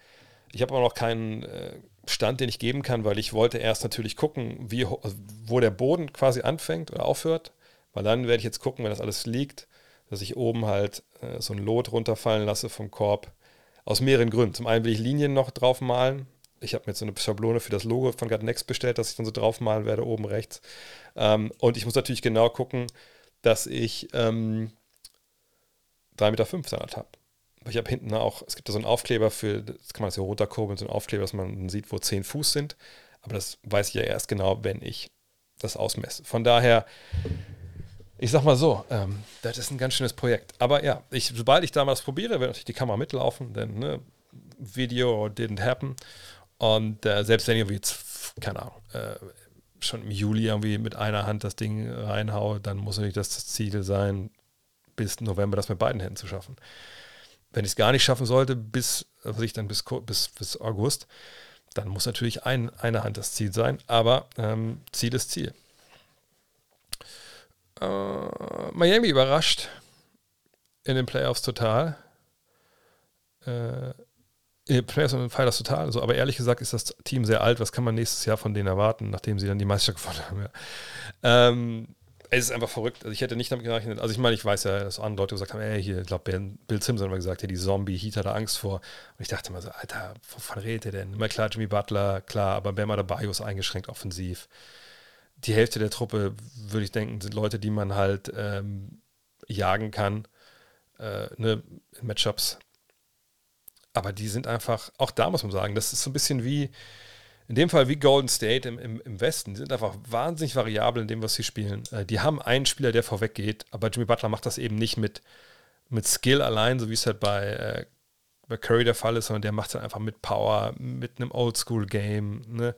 Ich habe aber noch keinen äh, Stand, den ich geben kann, weil ich wollte erst natürlich gucken, wie, also wo der Boden quasi anfängt oder aufhört. Weil dann werde ich jetzt gucken, wenn das alles liegt, dass ich oben halt äh, so ein Lot runterfallen lasse vom Korb. Aus mehreren Gründen. Zum einen will ich Linien noch drauf malen. Ich habe mir jetzt so eine Schablone für das Logo von God Next bestellt, dass ich dann so drauf malen werde, oben rechts. Ähm, und ich muss natürlich genau gucken, dass ich ähm, 3,5 Meter Salat habe. Ich habe hinten auch, es gibt da so einen Aufkleber für, das kann man so runterkurbeln, so einen Aufkleber, dass man sieht, wo 10 Fuß sind. Aber das weiß ich ja erst genau, wenn ich das ausmesse. Von daher ich sag mal so, ähm, das ist ein ganz schönes Projekt. Aber ja, ich, sobald ich damals probiere, wird natürlich die Kamera mitlaufen, denn ne, Video didn't happen. Und äh, selbst wenn ich irgendwie jetzt, keine Ahnung, äh, schon im Juli irgendwie mit einer Hand das Ding reinhaue, dann muss natürlich das, Ziel sein, bis November das mit beiden Händen zu schaffen. Wenn ich es gar nicht schaffen sollte, bis, was ich dann bis, bis, bis August, dann muss natürlich ein, eine Hand das Ziel sein. Aber ähm, Ziel ist Ziel. Uh, Miami überrascht in den Playoffs total. Äh, in den Playoffs und Feiern das total. Also, aber ehrlich gesagt ist das Team sehr alt. Was kann man nächstes Jahr von denen erwarten, nachdem sie dann die Meisterschaft gewonnen haben? Ja. Ähm, es ist einfach verrückt. Also ich hätte nicht damit gerechnet. Also ich meine, ich weiß ja, dass andere Leute gesagt haben, ey, hier, ich glaube, Bill Simpson hat mal gesagt, hey, die Zombie-Heat hat da Angst vor. Und ich dachte mal so, Alter, wovon redet ihr denn? Immer klar, Jimmy Butler, klar, aber Bama dabei ist eingeschränkt offensiv die Hälfte der Truppe, würde ich denken, sind Leute, die man halt ähm, jagen kann, äh, ne, in Matchups. Aber die sind einfach, auch da muss man sagen, das ist so ein bisschen wie, in dem Fall wie Golden State im, im, im Westen. Die sind einfach wahnsinnig variabel in dem, was sie spielen. Äh, die haben einen Spieler, der vorweg geht, aber Jimmy Butler macht das eben nicht mit, mit Skill allein, so wie es halt bei, äh, bei Curry der Fall ist, sondern der macht es einfach mit Power, mit einem Oldschool-Game. Ne?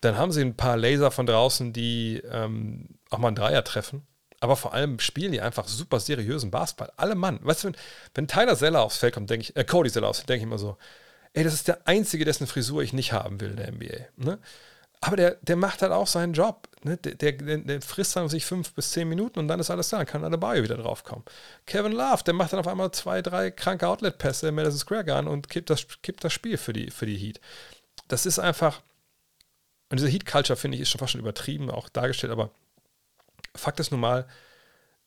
Dann haben sie ein paar Laser von draußen, die ähm, auch mal einen Dreier treffen. Aber vor allem spielen die einfach super seriösen Basketball. Alle Mann. Weißt du, wenn, wenn Tyler Zeller aufs Feld kommt, denke ich, äh, Cody Zeller aufs Feld, denke ich immer so, ey, das ist der einzige, dessen Frisur ich nicht haben will in der NBA. Ne? Aber der, der macht halt auch seinen Job. Ne? Der, der, der, frisst dann sich fünf bis zehn Minuten und dann ist alles da. Dann kann Bio wieder draufkommen. Kevin Love, der macht dann auf einmal zwei, drei kranke Outlet-Pässe im Madison Square Garden und kippt das, kippt das Spiel für die, für die Heat. Das ist einfach, und diese Heat-Culture, finde ich, ist schon fast schon übertrieben, auch dargestellt, aber Fakt ist nun mal,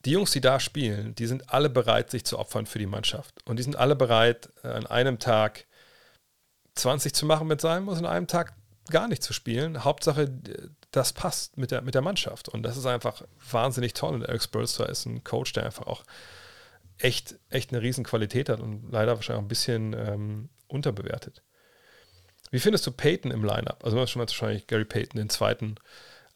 die Jungs, die da spielen, die sind alle bereit, sich zu opfern für die Mannschaft. Und die sind alle bereit, äh, an einem Tag 20 zu machen mit seinem und an einem Tag gar nicht zu spielen. Hauptsache, das passt mit der, mit der Mannschaft. Und das ist einfach wahnsinnig toll. Und Eric Spurster ist ein Coach, der einfach auch echt, echt eine riesen Qualität hat und leider wahrscheinlich auch ein bisschen ähm, unterbewertet. Wie findest du Peyton im Lineup? Also, schon mal wahrscheinlich Gary Payton, den zweiten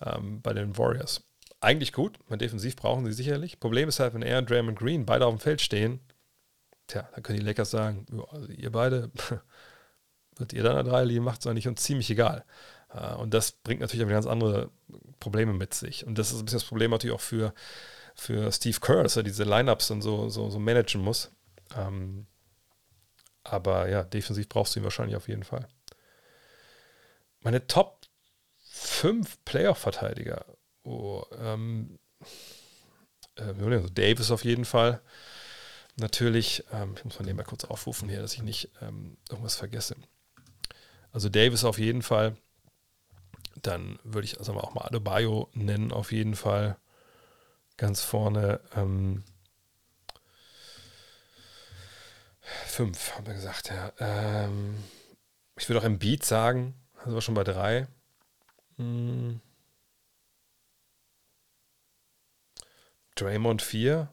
ähm, bei den Warriors. Eigentlich gut, weil defensiv brauchen sie sicherlich. Problem ist halt, wenn er und Draymond Green beide auf dem Feld stehen, tja, dann können die Lakers sagen, also ihr beide, wird ihr dann eine Dreierlinie macht es eigentlich uns ziemlich egal. Äh, und das bringt natürlich auch ganz andere Probleme mit sich. Und das ist ein bisschen das Problem natürlich auch für, für Steve Kerr, dass er diese Lineups dann so, so, so managen muss. Ähm, aber ja, defensiv brauchst du ihn wahrscheinlich auf jeden Fall meine Top 5 Playoff-Verteidiger. Oh, ähm, äh, Davis auf jeden Fall. natürlich, ähm, ich muss mal nebenbei kurz aufrufen hier, dass ich nicht ähm, irgendwas vergesse. Also Davis auf jeden Fall. Dann würde ich also auch mal Adebayo nennen, auf jeden Fall. Ganz vorne. Ähm, fünf, haben wir gesagt, ja. Ähm, ich würde auch im Beat sagen, also schon bei drei. Hm. Draymond 4.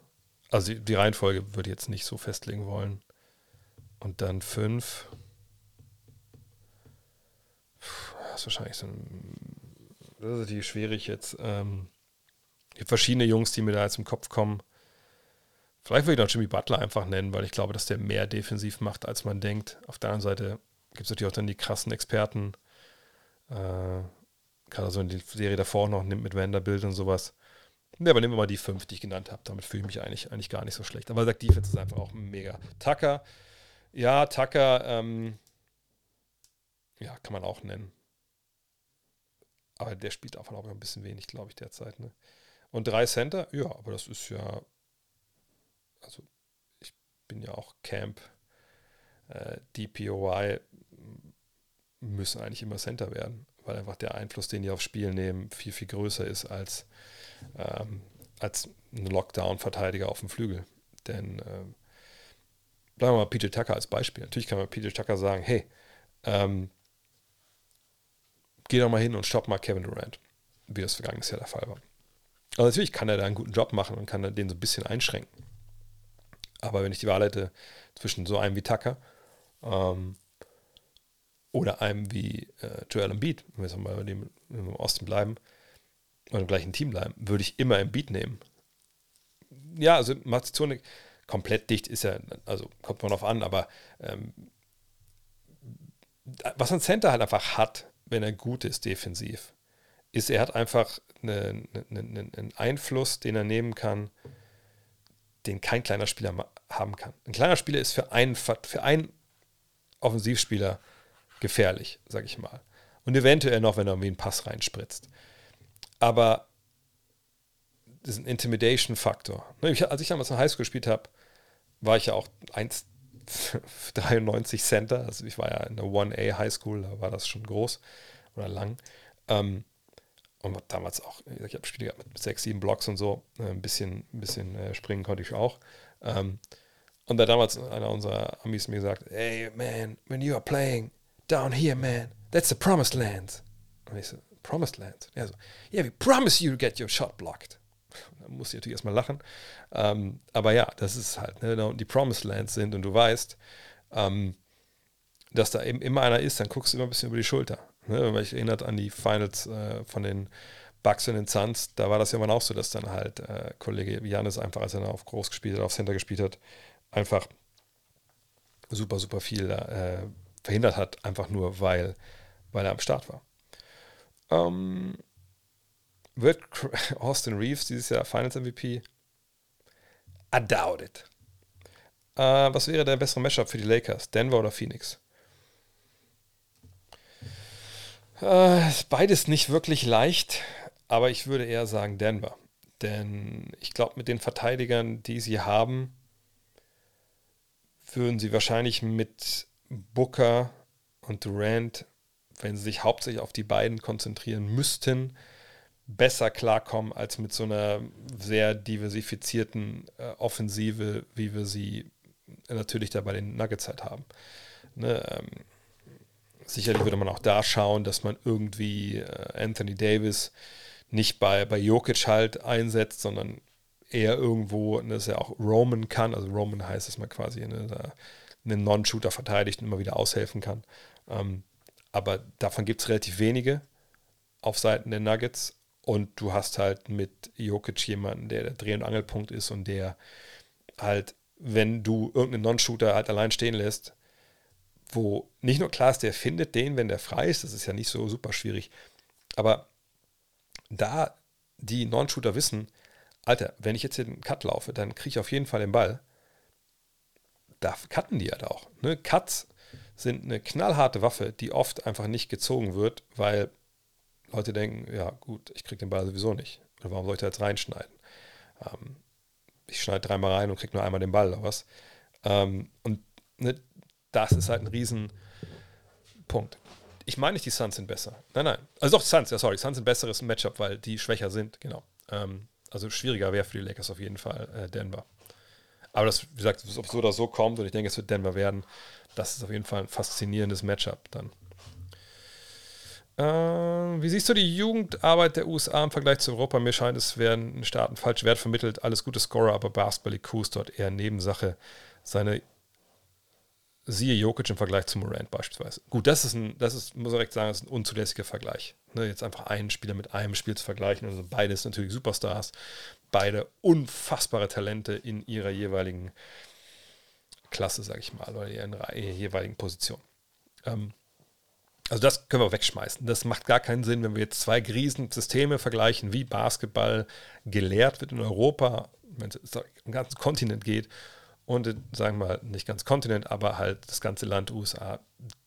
Also die, die Reihenfolge würde ich jetzt nicht so festlegen wollen. Und dann 5. Das ist wahrscheinlich so ein. Das ist natürlich schwierig jetzt. Ähm, gibt verschiedene Jungs, die mir da jetzt im Kopf kommen. Vielleicht würde ich noch Jimmy Butler einfach nennen, weil ich glaube, dass der mehr defensiv macht, als man denkt. Auf der anderen Seite gibt es natürlich auch dann die krassen Experten. Äh, gerade so in die Serie davor noch nimmt mit Vanderbilt und sowas. Ne, aber nehmen wir mal die fünf, die ich genannt habe. Damit fühle ich mich eigentlich, eigentlich gar nicht so schlecht. Aber sagt Defense ist einfach auch mega. Tucker, ja, Tucker, ähm, ja, kann man auch nennen. Aber der spielt einfach auch ein bisschen wenig, glaube ich, derzeit. Ne? Und drei Center, ja, aber das ist ja, also ich bin ja auch Camp, äh, DPOY müssen eigentlich immer Center werden weil einfach der Einfluss, den die aufs Spiel nehmen, viel, viel größer ist als, ähm, als ein Lockdown-Verteidiger auf dem Flügel. Denn äh, bleiben wir mal PJ Tucker als Beispiel. Natürlich kann man PJ Tucker sagen, hey, ähm, geh doch mal hin und stopp mal Kevin Durant, wie das vergangenes Jahr der Fall war. Also natürlich kann er da einen guten Job machen und kann den so ein bisschen einschränken. Aber wenn ich die Wahl hätte zwischen so einem wie Tucker ähm, oder einem wie äh, Joel Embiid, wenn wir jetzt mal bei dem, im Osten bleiben, oder im gleichen Team bleiben, würde ich immer Embiid nehmen. Ja, also Mazizone komplett dicht ist ja, also kommt man auf an, aber ähm, was ein Center halt einfach hat, wenn er gut ist defensiv, ist, er hat einfach eine, eine, einen Einfluss, den er nehmen kann, den kein kleiner Spieler haben kann. Ein kleiner Spieler ist für einen, für einen Offensivspieler gefährlich, sag ich mal. Und eventuell noch, wenn er irgendwie einen Pass reinspritzt. Aber das ist ein Intimidation-Faktor. Ne, als ich damals in Highschool gespielt habe, war ich ja auch 1,93 Center. Also ich war ja in der 1A Highschool, da war das schon groß oder lang. Ähm, und damals auch, ich habe Spiele mit sechs, sieben Blocks und so. Äh, ein bisschen, ein bisschen äh, springen konnte ich auch. Ähm, und da damals einer unserer Amis mir gesagt, hey man, when you are playing, down here, man. That's the promised land. Und ich so, promised land? Er so, yeah, we promise you to get your shot blocked. Da muss ich natürlich erstmal lachen. Ähm, aber ja, das ist halt, ne, die promised lands sind und du weißt, ähm, dass da eben immer einer ist, dann guckst du immer ein bisschen über die Schulter. Ne? Wenn mich erinnert an die Finals äh, von den Bucks und den Suns, da war das ja immer auch so, dass dann halt äh, Kollege Janis einfach, als er auf groß gespielt hat, auf Center gespielt hat, einfach super, super viel äh, verhindert hat, einfach nur, weil, weil er am Start war. Ähm, wird Austin Reeves dieses Jahr Finals MVP? I doubt it. Äh, was wäre der bessere Matchup für die Lakers? Denver oder Phoenix? Äh, beides nicht wirklich leicht, aber ich würde eher sagen Denver. Denn ich glaube, mit den Verteidigern, die sie haben, würden sie wahrscheinlich mit Booker und Durant, wenn sie sich hauptsächlich auf die beiden konzentrieren müssten, besser klarkommen als mit so einer sehr diversifizierten äh, Offensive, wie wir sie natürlich da bei den Nuggets halt haben. Ne, ähm, sicherlich würde man auch da schauen, dass man irgendwie äh, Anthony Davis nicht bei, bei Jokic halt einsetzt, sondern eher irgendwo, ne, dass er auch Roman kann. Also Roman heißt, dass man quasi ne, da einen Non-Shooter verteidigt und immer wieder aushelfen kann. Ähm, aber davon gibt es relativ wenige auf Seiten der Nuggets. Und du hast halt mit Jokic jemanden, der der Dreh- und Angelpunkt ist und der halt, wenn du irgendeinen Non-Shooter halt allein stehen lässt, wo nicht nur klar ist, der findet den, wenn der frei ist, das ist ja nicht so super schwierig, aber da die Non-Shooter wissen, Alter, wenn ich jetzt hier den Cut laufe, dann kriege ich auf jeden Fall den Ball da cutten die halt auch. Ne? Cuts sind eine knallharte Waffe, die oft einfach nicht gezogen wird, weil Leute denken, ja gut, ich kriege den Ball sowieso nicht. Oder warum soll ich da jetzt reinschneiden? Ähm, ich schneide dreimal rein und kriege nur einmal den Ball oder was. Ähm, und ne, das ist halt ein Riesenpunkt. Ich meine nicht, die Suns sind besser. Nein, nein. Also doch, Suns, ja, sorry. Suns sind besseres Matchup, weil die schwächer sind, genau. Ähm, also schwieriger wäre für die Lakers auf jeden Fall äh, Denver. Aber das, wie gesagt, ob so oder so kommt und ich denke, es wird Denver werden, das ist auf jeden Fall ein faszinierendes Matchup dann. Äh, wie siehst du die Jugendarbeit der USA im Vergleich zu Europa? Mir scheint, es werden Staaten falsch Wert vermittelt. Alles gute Scorer, aber Basketball IQ dort eher Nebensache. Seine siehe Jokic im Vergleich zu Morant beispielsweise. Gut, das ist ein, das ist, muss ich direkt sagen, das ist ein unzulässiger Vergleich. Ne, jetzt einfach einen Spieler mit einem Spiel zu vergleichen. Also beides natürlich Superstars, beide unfassbare Talente in ihrer jeweiligen Klasse, sag ich mal, oder in ihrer jeweiligen Position. Ähm, also das können wir wegschmeißen. Das macht gar keinen Sinn, wenn wir jetzt zwei Riesensysteme vergleichen, wie Basketball gelehrt wird in Europa, wenn es um ganzen Kontinent geht und sagen wir mal nicht ganz Kontinent, aber halt das ganze Land USA,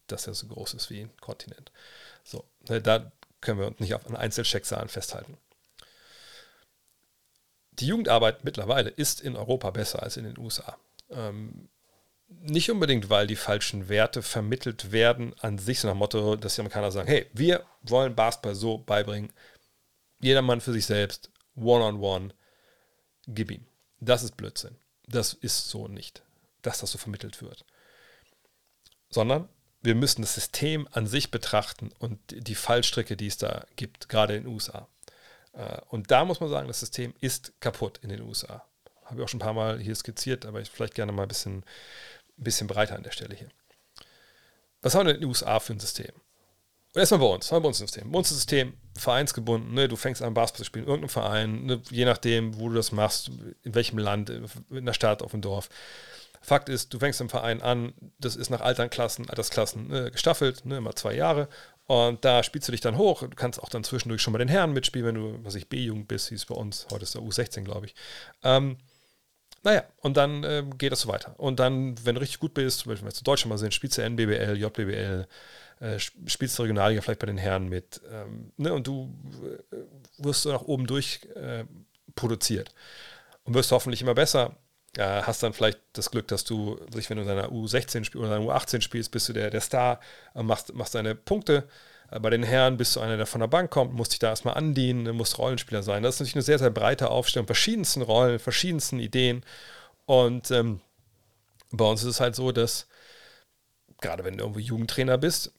das ja so groß ist wie ein Kontinent. So, da können wir uns nicht auf einen Einzelschicksalen festhalten. Die Jugendarbeit mittlerweile ist in Europa besser als in den USA. Ähm, nicht unbedingt, weil die falschen Werte vermittelt werden an sich, so nach Motto, dass die Amerikaner sagen, hey, wir wollen Basketball so beibringen, jedermann für sich selbst, one-on-one, -on -one, gib ihm. Das ist Blödsinn. Das ist so nicht, dass das so vermittelt wird. Sondern wir müssen das System an sich betrachten und die Fallstricke, die es da gibt, gerade in den USA. Äh, und da muss man sagen, das System ist kaputt in den USA. Habe ich auch schon ein paar Mal hier skizziert, aber ich vielleicht gerne mal ein bisschen, ein bisschen breiter an der Stelle hier. Was haben wir in den USA für ein System? Erstmal bei uns, bei uns ein System. Bei uns ein System vereinsgebunden. Ne? Du fängst an, Basketball zu spielen, in irgendeinem Verein, ne? je nachdem, wo du das machst, in welchem Land, in der Stadt, auf dem Dorf. Fakt ist, du fängst im Verein an, das ist nach Altersklassen, Altersklassen ne, gestaffelt, ne, immer zwei Jahre. Und da spielst du dich dann hoch. Du kannst auch dann zwischendurch schon mal den Herren mitspielen, wenn du, was ich, B-Jugend bist, hieß bei uns. Heute ist der U16, glaube ich. Ähm, naja, und dann äh, geht das so weiter. Und dann, wenn du richtig gut bist, zum Beispiel, wenn wir zu Deutschland mal sind, spielst du NBBL, JBBL, äh, spielst du Regionalliga vielleicht bei den Herren mit. Ähm, ne, und du äh, wirst so nach oben durch äh, produziert. Und wirst hoffentlich immer besser äh, hast dann vielleicht das Glück, dass du, wenn du in deiner U16 spielst oder deiner U18 spielst, bist du der, der Star, äh, machst, machst deine Punkte. Äh, bei den Herren bist du einer, der von der Bank kommt, musst dich da erstmal andienen, musst Rollenspieler sein. Das ist natürlich eine sehr, sehr breite Aufstellung, verschiedensten Rollen, verschiedensten Ideen. Und ähm, bei uns ist es halt so, dass, gerade wenn du irgendwo Jugendtrainer bist,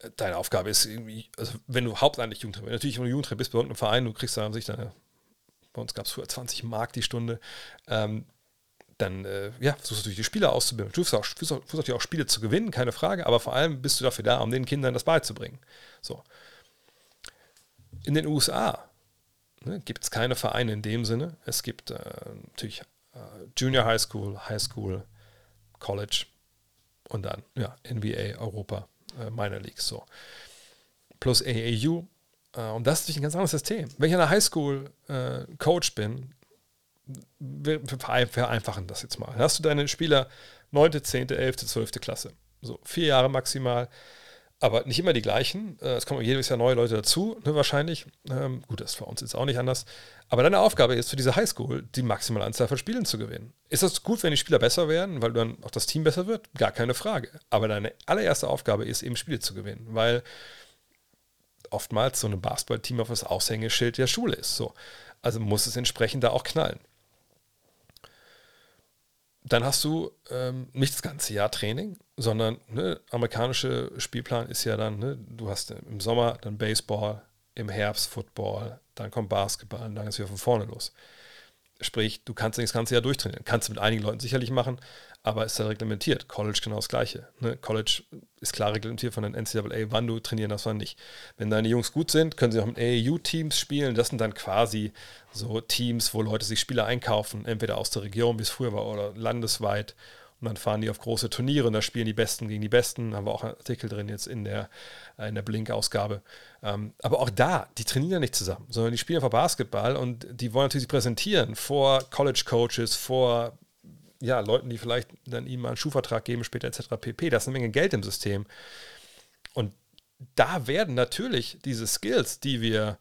äh, deine Aufgabe ist also wenn du hauptamtlich Jugendtrainer bist, natürlich, wenn du Jugendtrainer bist bei irgendeinem Verein, du kriegst da an sich deine bei uns gab es früher 20 Mark die Stunde, ähm, dann äh, ja, versuchst du natürlich die Spieler auszubilden. Du versuchst, natürlich auch Spiele zu gewinnen, keine Frage, aber vor allem bist du dafür da, um den Kindern das beizubringen. So. In den USA ne, gibt es keine Vereine in dem Sinne. Es gibt äh, natürlich äh, Junior High School, High School, College und dann ja, NBA, Europa, äh, Minor Leagues so. Plus AAU und das ist natürlich ein ganz anderes System. Wenn ich an der Highschool äh, Coach bin, wir vereinfachen das jetzt mal. Dann hast du deine Spieler 9., 10., 11., 12. Klasse. So vier Jahre maximal, aber nicht immer die gleichen. Äh, es kommen jedes Jahr neue Leute dazu, ne, wahrscheinlich. Ähm, gut, das ist für uns jetzt auch nicht anders. Aber deine Aufgabe ist für diese Highschool, die maximale Anzahl von Spielen zu gewinnen. Ist das gut, wenn die Spieler besser werden, weil dann auch das Team besser wird? Gar keine Frage. Aber deine allererste Aufgabe ist eben Spiele zu gewinnen, weil oftmals so ein Basketballteam auf das Aushängeschild der Schule ist. So. Also muss es entsprechend da auch knallen. Dann hast du ähm, nicht das ganze Jahr Training, sondern ne, amerikanische Spielplan ist ja dann, ne, du hast im Sommer dann Baseball, im Herbst Football, dann kommt Basketball und dann ist wieder von vorne los. Sprich, du kannst nicht das ganze Jahr durchtrainieren. Kannst du mit einigen Leuten sicherlich machen, aber ist ja reglementiert. College genau das Gleiche. Ne? College ist klar reglementiert von den NCAA, wann du trainieren darfst, wann nicht. Wenn deine Jungs gut sind, können sie auch mit AAU-Teams spielen. Das sind dann quasi so Teams, wo Leute sich Spieler einkaufen, entweder aus der Region, wie es früher war, oder landesweit. Und dann fahren die auf große Turniere und da spielen die Besten gegen die Besten. Haben wir auch einen Artikel drin jetzt in der, in der Blink-Ausgabe. Ähm, aber auch da, die trainieren ja nicht zusammen, sondern die spielen einfach Basketball und die wollen natürlich präsentieren vor College-Coaches, vor ja, Leuten, die vielleicht dann ihm mal einen Schuhvertrag geben, später etc. pp. Da ist eine Menge Geld im System. Und da werden natürlich diese Skills, die wir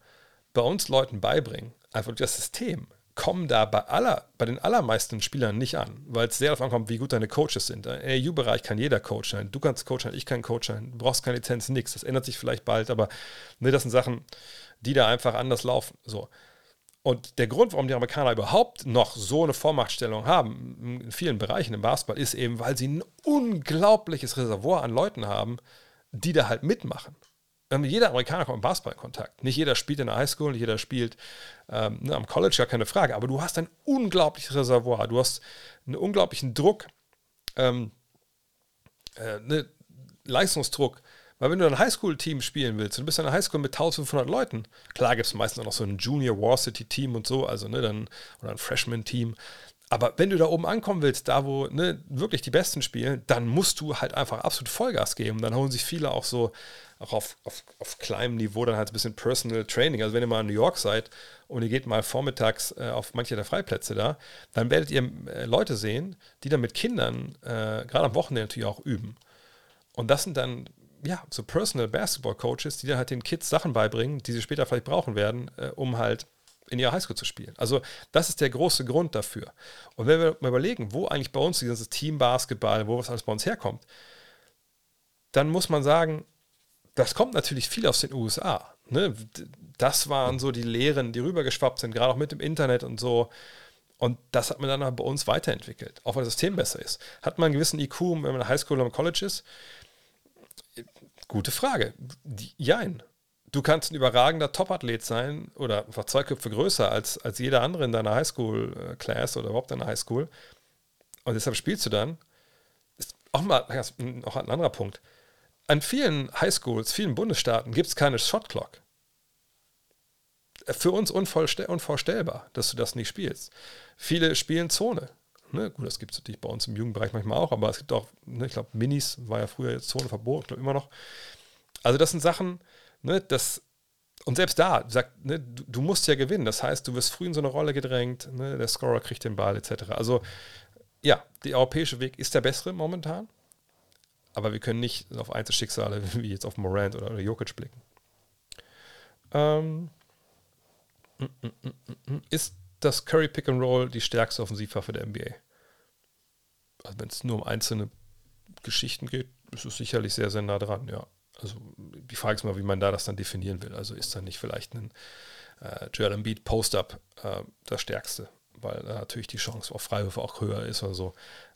bei uns Leuten beibringen, einfach durch das System kommen da bei, aller, bei den allermeisten Spielern nicht an, weil es sehr darauf ankommt, wie gut deine Coaches sind. Im AU-Bereich kann jeder Coach sein. Du kannst Coach sein, ich kann Coach sein. Du brauchst keine Lizenz, nichts. Das ändert sich vielleicht bald, aber ne, das sind Sachen, die da einfach anders laufen. So. Und der Grund, warum die Amerikaner überhaupt noch so eine Vormachtstellung haben, in vielen Bereichen im Basketball, ist eben, weil sie ein unglaubliches Reservoir an Leuten haben, die da halt mitmachen. Ähm, jeder Amerikaner kommt im Basketball in Kontakt. Nicht jeder spielt in der Highschool, nicht jeder spielt ähm, ne, am College, gar keine Frage. Aber du hast ein unglaubliches Reservoir. Du hast einen unglaublichen Druck, ähm, äh, ne, Leistungsdruck. Weil wenn du ein Highschool-Team spielen willst, und du bist in einer Highschool mit 1500 Leuten, klar gibt es meistens auch noch so ein Junior Varsity-Team und so, also ne, dann, oder ein Freshman-Team. Aber wenn du da oben ankommen willst, da wo ne, wirklich die Besten spielen, dann musst du halt einfach absolut Vollgas geben. Dann holen sich viele auch so, auch auf, auf, auf kleinem Niveau, dann halt ein bisschen Personal Training. Also wenn ihr mal in New York seid und ihr geht mal vormittags äh, auf manche der Freiplätze da, dann werdet ihr äh, Leute sehen, die dann mit Kindern, äh, gerade am Wochenende natürlich auch üben. Und das sind dann ja, so Personal Basketball Coaches, die dann halt den Kids Sachen beibringen, die sie später vielleicht brauchen werden, äh, um halt in ihrer Highschool zu spielen. Also das ist der große Grund dafür. Und wenn wir mal überlegen, wo eigentlich bei uns dieses Team Basketball, wo was alles bei uns herkommt, dann muss man sagen, das kommt natürlich viel aus den USA. Ne? Das waren so die Lehren, die rübergeschwappt sind, gerade auch mit dem Internet und so. Und das hat man dann bei uns weiterentwickelt, auch weil das System besser ist. Hat man einen gewissen IQ, wenn man in der Highschool oder im College ist? Gute Frage. Jein du kannst ein überragender Topathlet sein oder einfach zwei Köpfe größer als, als jeder andere in deiner Highschool-Class oder überhaupt in der Highschool. Und deshalb spielst du dann. Ist auch mal auch ein anderer Punkt. An vielen Highschools, vielen Bundesstaaten gibt es keine Shotclock. Für uns unvorstellbar, dass du das nicht spielst. Viele spielen Zone. Ne, gut, das gibt es natürlich bei uns im Jugendbereich manchmal auch, aber es gibt auch, ne, ich glaube, Minis war ja früher jetzt Zone verboten, ich glaube immer noch. Also das sind Sachen, ne, das, und selbst da, sagt, ne, du, du, musst ja gewinnen. Das heißt, du wirst früh in so eine Rolle gedrängt, ne, der Scorer kriegt den Ball, etc. Also, ja, der europäische Weg ist der bessere momentan. Aber wir können nicht auf Einzelschicksale wie jetzt auf Morant oder, oder Jokic blicken. Ähm, mm, mm, mm, ist das Curry Pick and Roll die stärkste Offensivwaffe der NBA? Also wenn es nur um einzelne Geschichten geht, ist es sicherlich sehr, sehr nah dran, ja also die Frage ist mal, wie man da das dann definieren will. Also ist dann nicht vielleicht ein äh, Joel Embiid Post-Up äh, das Stärkste, weil da natürlich die Chance auf Freiwürfe auch höher ist oder so.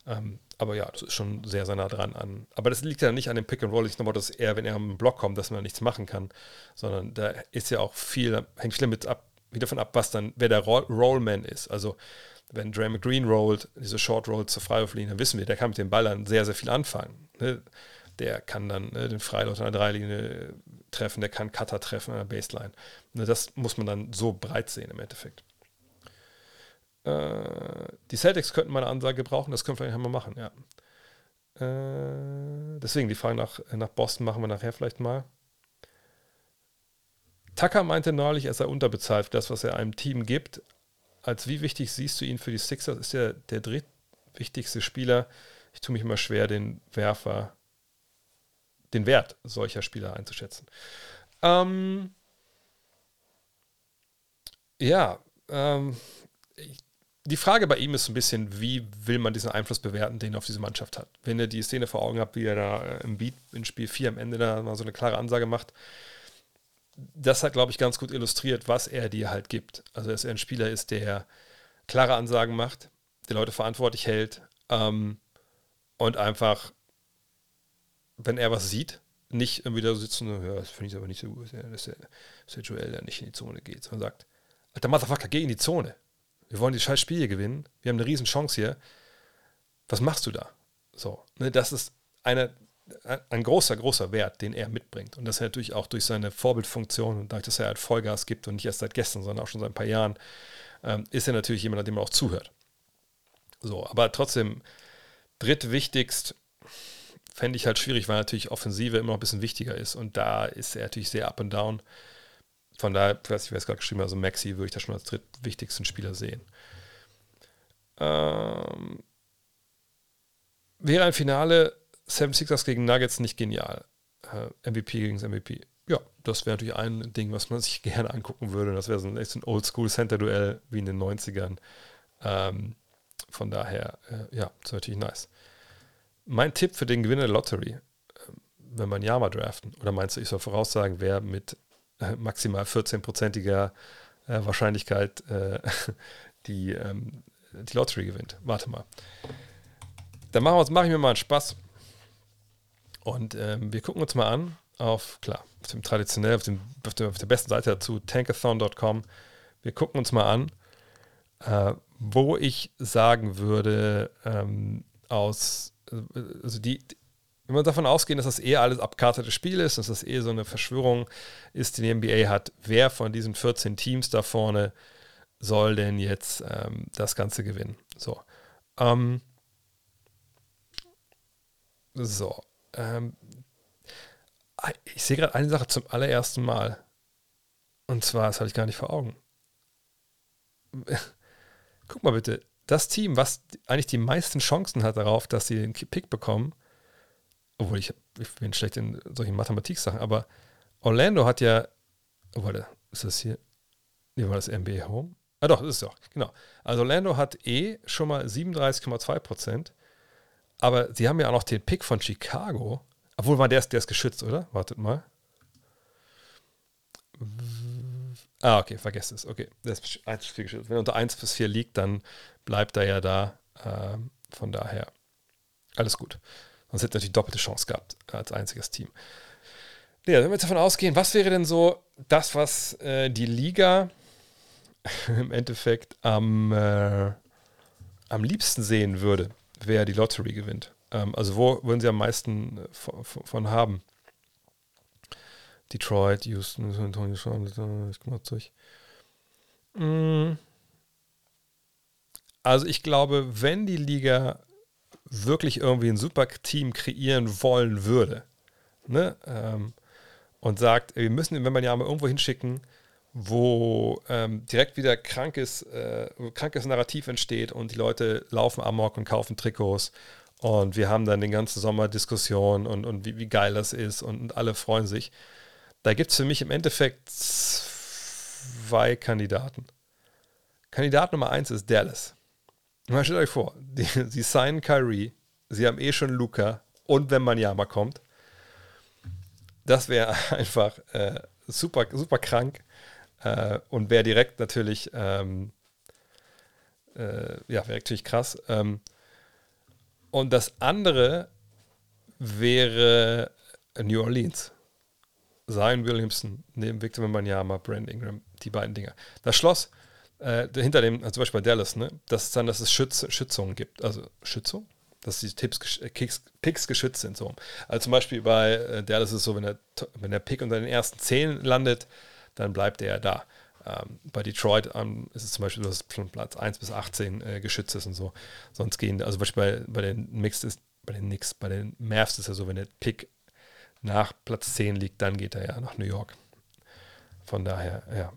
Ähm, aber ja, das ist schon sehr, sehr nah dran an. Aber das liegt ja nicht an dem Pick and Roll. Ich glaube, dass er, wenn er am Block kommt, dass man nichts machen kann, sondern da ist ja auch viel, hängt viel mit ab, wie davon ab, was dann, wer der Roll Rollman ist. Also wenn Draymond Green rollt, diese Short Roll zur Freiwurflinie, dann wissen wir, der kann mit dem Ball dann sehr, sehr viel anfangen. Ne? der kann dann äh, den Freilauf an der Dreilinie treffen, der kann Cutter treffen an der Baseline. Ne, das muss man dann so breit sehen im Endeffekt. Äh, die Celtics könnten mal eine Ansage gebrauchen, das können wir vielleicht mal machen, ja. Äh, deswegen die Frage nach, nach Boston machen wir nachher vielleicht mal. Tucker meinte neulich, er sei unterbezahlt für das, was er einem Team gibt. Als wie wichtig siehst du ihn für die Sixers? Ist er der drittwichtigste Spieler? Ich tue mich immer schwer, den Werfer den Wert solcher Spieler einzuschätzen. Ähm, ja, ähm, die Frage bei ihm ist ein bisschen, wie will man diesen Einfluss bewerten, den er auf diese Mannschaft hat? Wenn ihr die Szene vor Augen habt, wie er da äh, im Beat in Spiel 4 am Ende da mal so eine klare Ansage macht, das hat, glaube ich, ganz gut illustriert, was er dir halt gibt. Also, dass er ein Spieler ist, der klare Ansagen macht, der Leute verantwortlich hält ähm, und einfach wenn er was sieht, nicht irgendwie da sitzen ja, das finde ich aber nicht so gut, dass der, dass der Joel da nicht in die Zone geht, sondern sagt, alter Motherfucker, geh in die Zone. Wir wollen die scheiß Spiele gewinnen. Wir haben eine riesen Chance hier. Was machst du da? So, ne, das ist eine, ein großer, großer Wert, den er mitbringt. Und das er natürlich auch durch seine Vorbildfunktion und dadurch, dass er halt Vollgas gibt und nicht erst seit gestern, sondern auch schon seit ein paar Jahren, ähm, ist er natürlich jemand, dem man auch zuhört. So, aber trotzdem drittwichtigst fände ich halt schwierig, weil natürlich Offensive immer noch ein bisschen wichtiger ist. Und da ist er natürlich sehr up and down. Von daher, ich weiß nicht, wer es gerade geschrieben hat, also Maxi würde ich da schon als drittwichtigsten Spieler sehen. Ähm, wäre ein Finale 76ers gegen Nuggets nicht genial? Äh, MVP gegen MVP. ja, das wäre natürlich ein Ding, was man sich gerne angucken würde. Das wäre so ein, ein Oldschool-Center-Duell wie in den 90ern. Ähm, von daher, äh, ja, das ist natürlich nice. Mein Tipp für den Gewinner der Lottery, äh, wenn man Yama draften, oder meinst du, ich soll voraussagen, wer mit äh, maximal 14-prozentiger äh, Wahrscheinlichkeit äh, die, ähm, die Lottery gewinnt? Warte mal. Dann machen wir, mache ich mir mal einen Spaß. Und ähm, wir gucken uns mal an, auf, klar, auf dem traditionell, auf, dem, auf, der, auf der besten Seite dazu, tankathon.com. Wir gucken uns mal an, äh, wo ich sagen würde, ähm, aus, also die, wenn wir davon ausgehen, dass das eher alles abkartete Spiel ist, dass das eher so eine Verschwörung ist, die die NBA hat, wer von diesen 14 Teams da vorne soll denn jetzt ähm, das Ganze gewinnen? So. Ähm, so. Ähm, ich sehe gerade eine Sache zum allerersten Mal. Und zwar, das hatte ich gar nicht vor Augen. Guck mal bitte, das Team, was eigentlich die meisten Chancen hat darauf, dass sie den Pick bekommen, obwohl ich, ich bin schlecht in solchen Mathematik-Sachen, aber Orlando hat ja, oh, warte, ist das hier, wie war das NBA Home? Ah doch, ist es doch, genau. Also Orlando hat eh schon mal 37,2 Prozent, aber sie haben ja auch noch den Pick von Chicago obwohl, man, der ist, der ist geschützt, oder? Wartet mal. Ah, okay, vergesst es. Okay, der ist 1 bis 4 geschützt. Wenn er unter 1 bis 4 liegt, dann bleibt er ja da. Ähm, von daher, alles gut. Sonst hätte er natürlich doppelte Chance gehabt als einziges Team. Ja, wenn wir jetzt davon ausgehen, was wäre denn so das, was äh, die Liga im Endeffekt am, äh, am liebsten sehen würde, wer die Lottery gewinnt? Ähm, also wo würden sie am meisten äh, von, von haben? Detroit, Houston, San Antonio, ich komme mal durch. Mm. Also ich glaube, wenn die Liga wirklich irgendwie ein super Team kreieren wollen würde, ne, ähm, und sagt, wir müssen den ja mal irgendwo hinschicken, wo ähm, direkt wieder krankes, äh, krankes Narrativ entsteht und die Leute laufen amok und kaufen Trikots und wir haben dann den ganzen Sommer Diskussionen und, und wie, wie geil das ist und, und alle freuen sich. Da gibt es für mich im Endeffekt zwei Kandidaten. Kandidat Nummer eins ist Dallas. Mal stellt euch vor, die, sie signen Kyrie, sie haben eh schon Luca und wenn man ja mal kommt. Das wäre einfach äh, super, super krank äh, und wäre direkt natürlich, ähm, äh, ja, wäre natürlich krass. Ähm, und das andere wäre New Orleans. Zion Williamson neben Victor Wembanyama, Brand Ingram, die beiden Dinger. Das Schloss äh, hinter dem, also zum Beispiel bei Dallas, ne, das ist dann, dass es Schütz, Schützungen gibt. Also Schützung? Dass die Tipps, äh, Kicks, Picks geschützt sind. So. Also zum Beispiel bei äh, Dallas ist es so, wenn der, wenn der Pick unter den ersten zehn landet, dann bleibt er da. Ähm, bei Detroit ähm, ist es zum Beispiel, dass Platz 1 bis 18 äh, geschützt ist und so. Sonst gehen, also bei, bei den Mixed ist, bei den Knicks, bei den Mavs ist ja so, wenn der Pick nach Platz 10 liegt, dann geht er ja nach New York. Von daher, ja.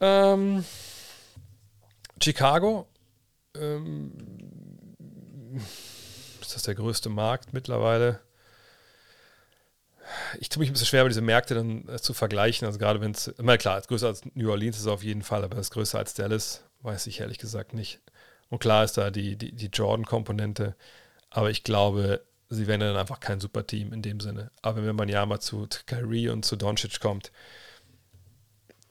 Ähm, Chicago ähm, ist das der größte Markt mittlerweile? Ich tue mich ein bisschen schwer, diese Märkte dann äh, zu vergleichen. Also gerade wenn es, na klar, größer als New Orleans ist es auf jeden Fall, aber das größer als Dallas, weiß ich ehrlich gesagt nicht. Und klar ist da die, die, die Jordan-Komponente, aber ich glaube, sie werden dann einfach kein super Team in dem Sinne. Aber wenn man ja mal zu Kyrie und zu Doncic kommt,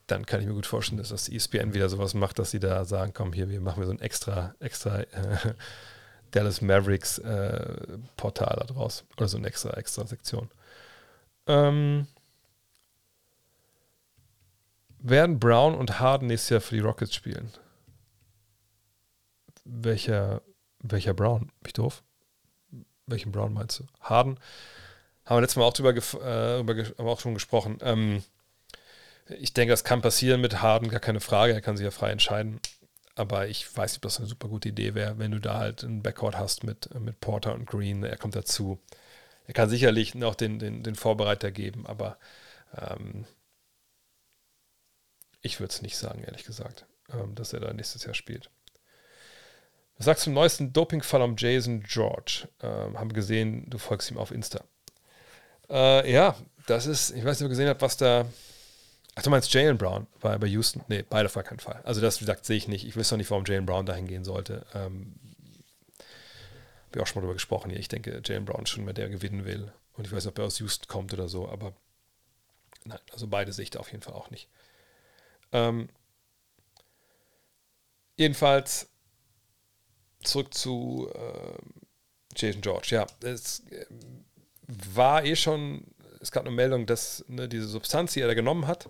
dann kann ich mir gut vorstellen, dass das ESPN wieder sowas macht, dass sie da sagen, komm hier, wir machen wir so ein extra, extra äh, Dallas Mavericks äh, Portal da draus. Oder so eine extra, extra Sektion. Ähm, werden Brown und Harden nächstes Jahr für die Rockets spielen? Welcher, welcher Brown? Bin ich doof? Welchen Brown meinst du? Harden? Haben wir letztes Mal auch drüber, äh, haben auch schon gesprochen. Ähm, ich denke, das kann passieren mit Harden, gar keine Frage. Er kann sich ja frei entscheiden. Aber ich weiß nicht, ob das eine super gute Idee wäre, wenn du da halt einen Backcourt hast mit, mit Porter und Green. Er kommt dazu. Er kann sicherlich noch den, den, den Vorbereiter geben, aber ähm, ich würde es nicht sagen, ehrlich gesagt, ähm, dass er da nächstes Jahr spielt. Was sagst du zum neuesten Dopingfall um Jason George? Ähm, haben gesehen, du folgst ihm auf Insta. Äh, ja, das ist, ich weiß nicht, ob ihr gesehen habt, was da. Ach, du meinst Jalen Brown bei, bei Houston? Nee, beide auf keinen Fall. Also, das, wie gesagt, sehe ich nicht. Ich weiß noch nicht, warum Jalen Brown dahin gehen sollte. Ähm, ich auch schon mal drüber gesprochen hier. Ich denke, Jalen Brown schon mehr der gewinnen will. Und ich weiß nicht, ob er aus Houston kommt oder so, aber nein, also beide sehe ich da auf jeden Fall auch nicht. Ähm, jedenfalls zurück zu äh, Jason George. Ja, es äh, war eh schon, es gab eine Meldung, dass ne, diese Substanz, die er da genommen hat,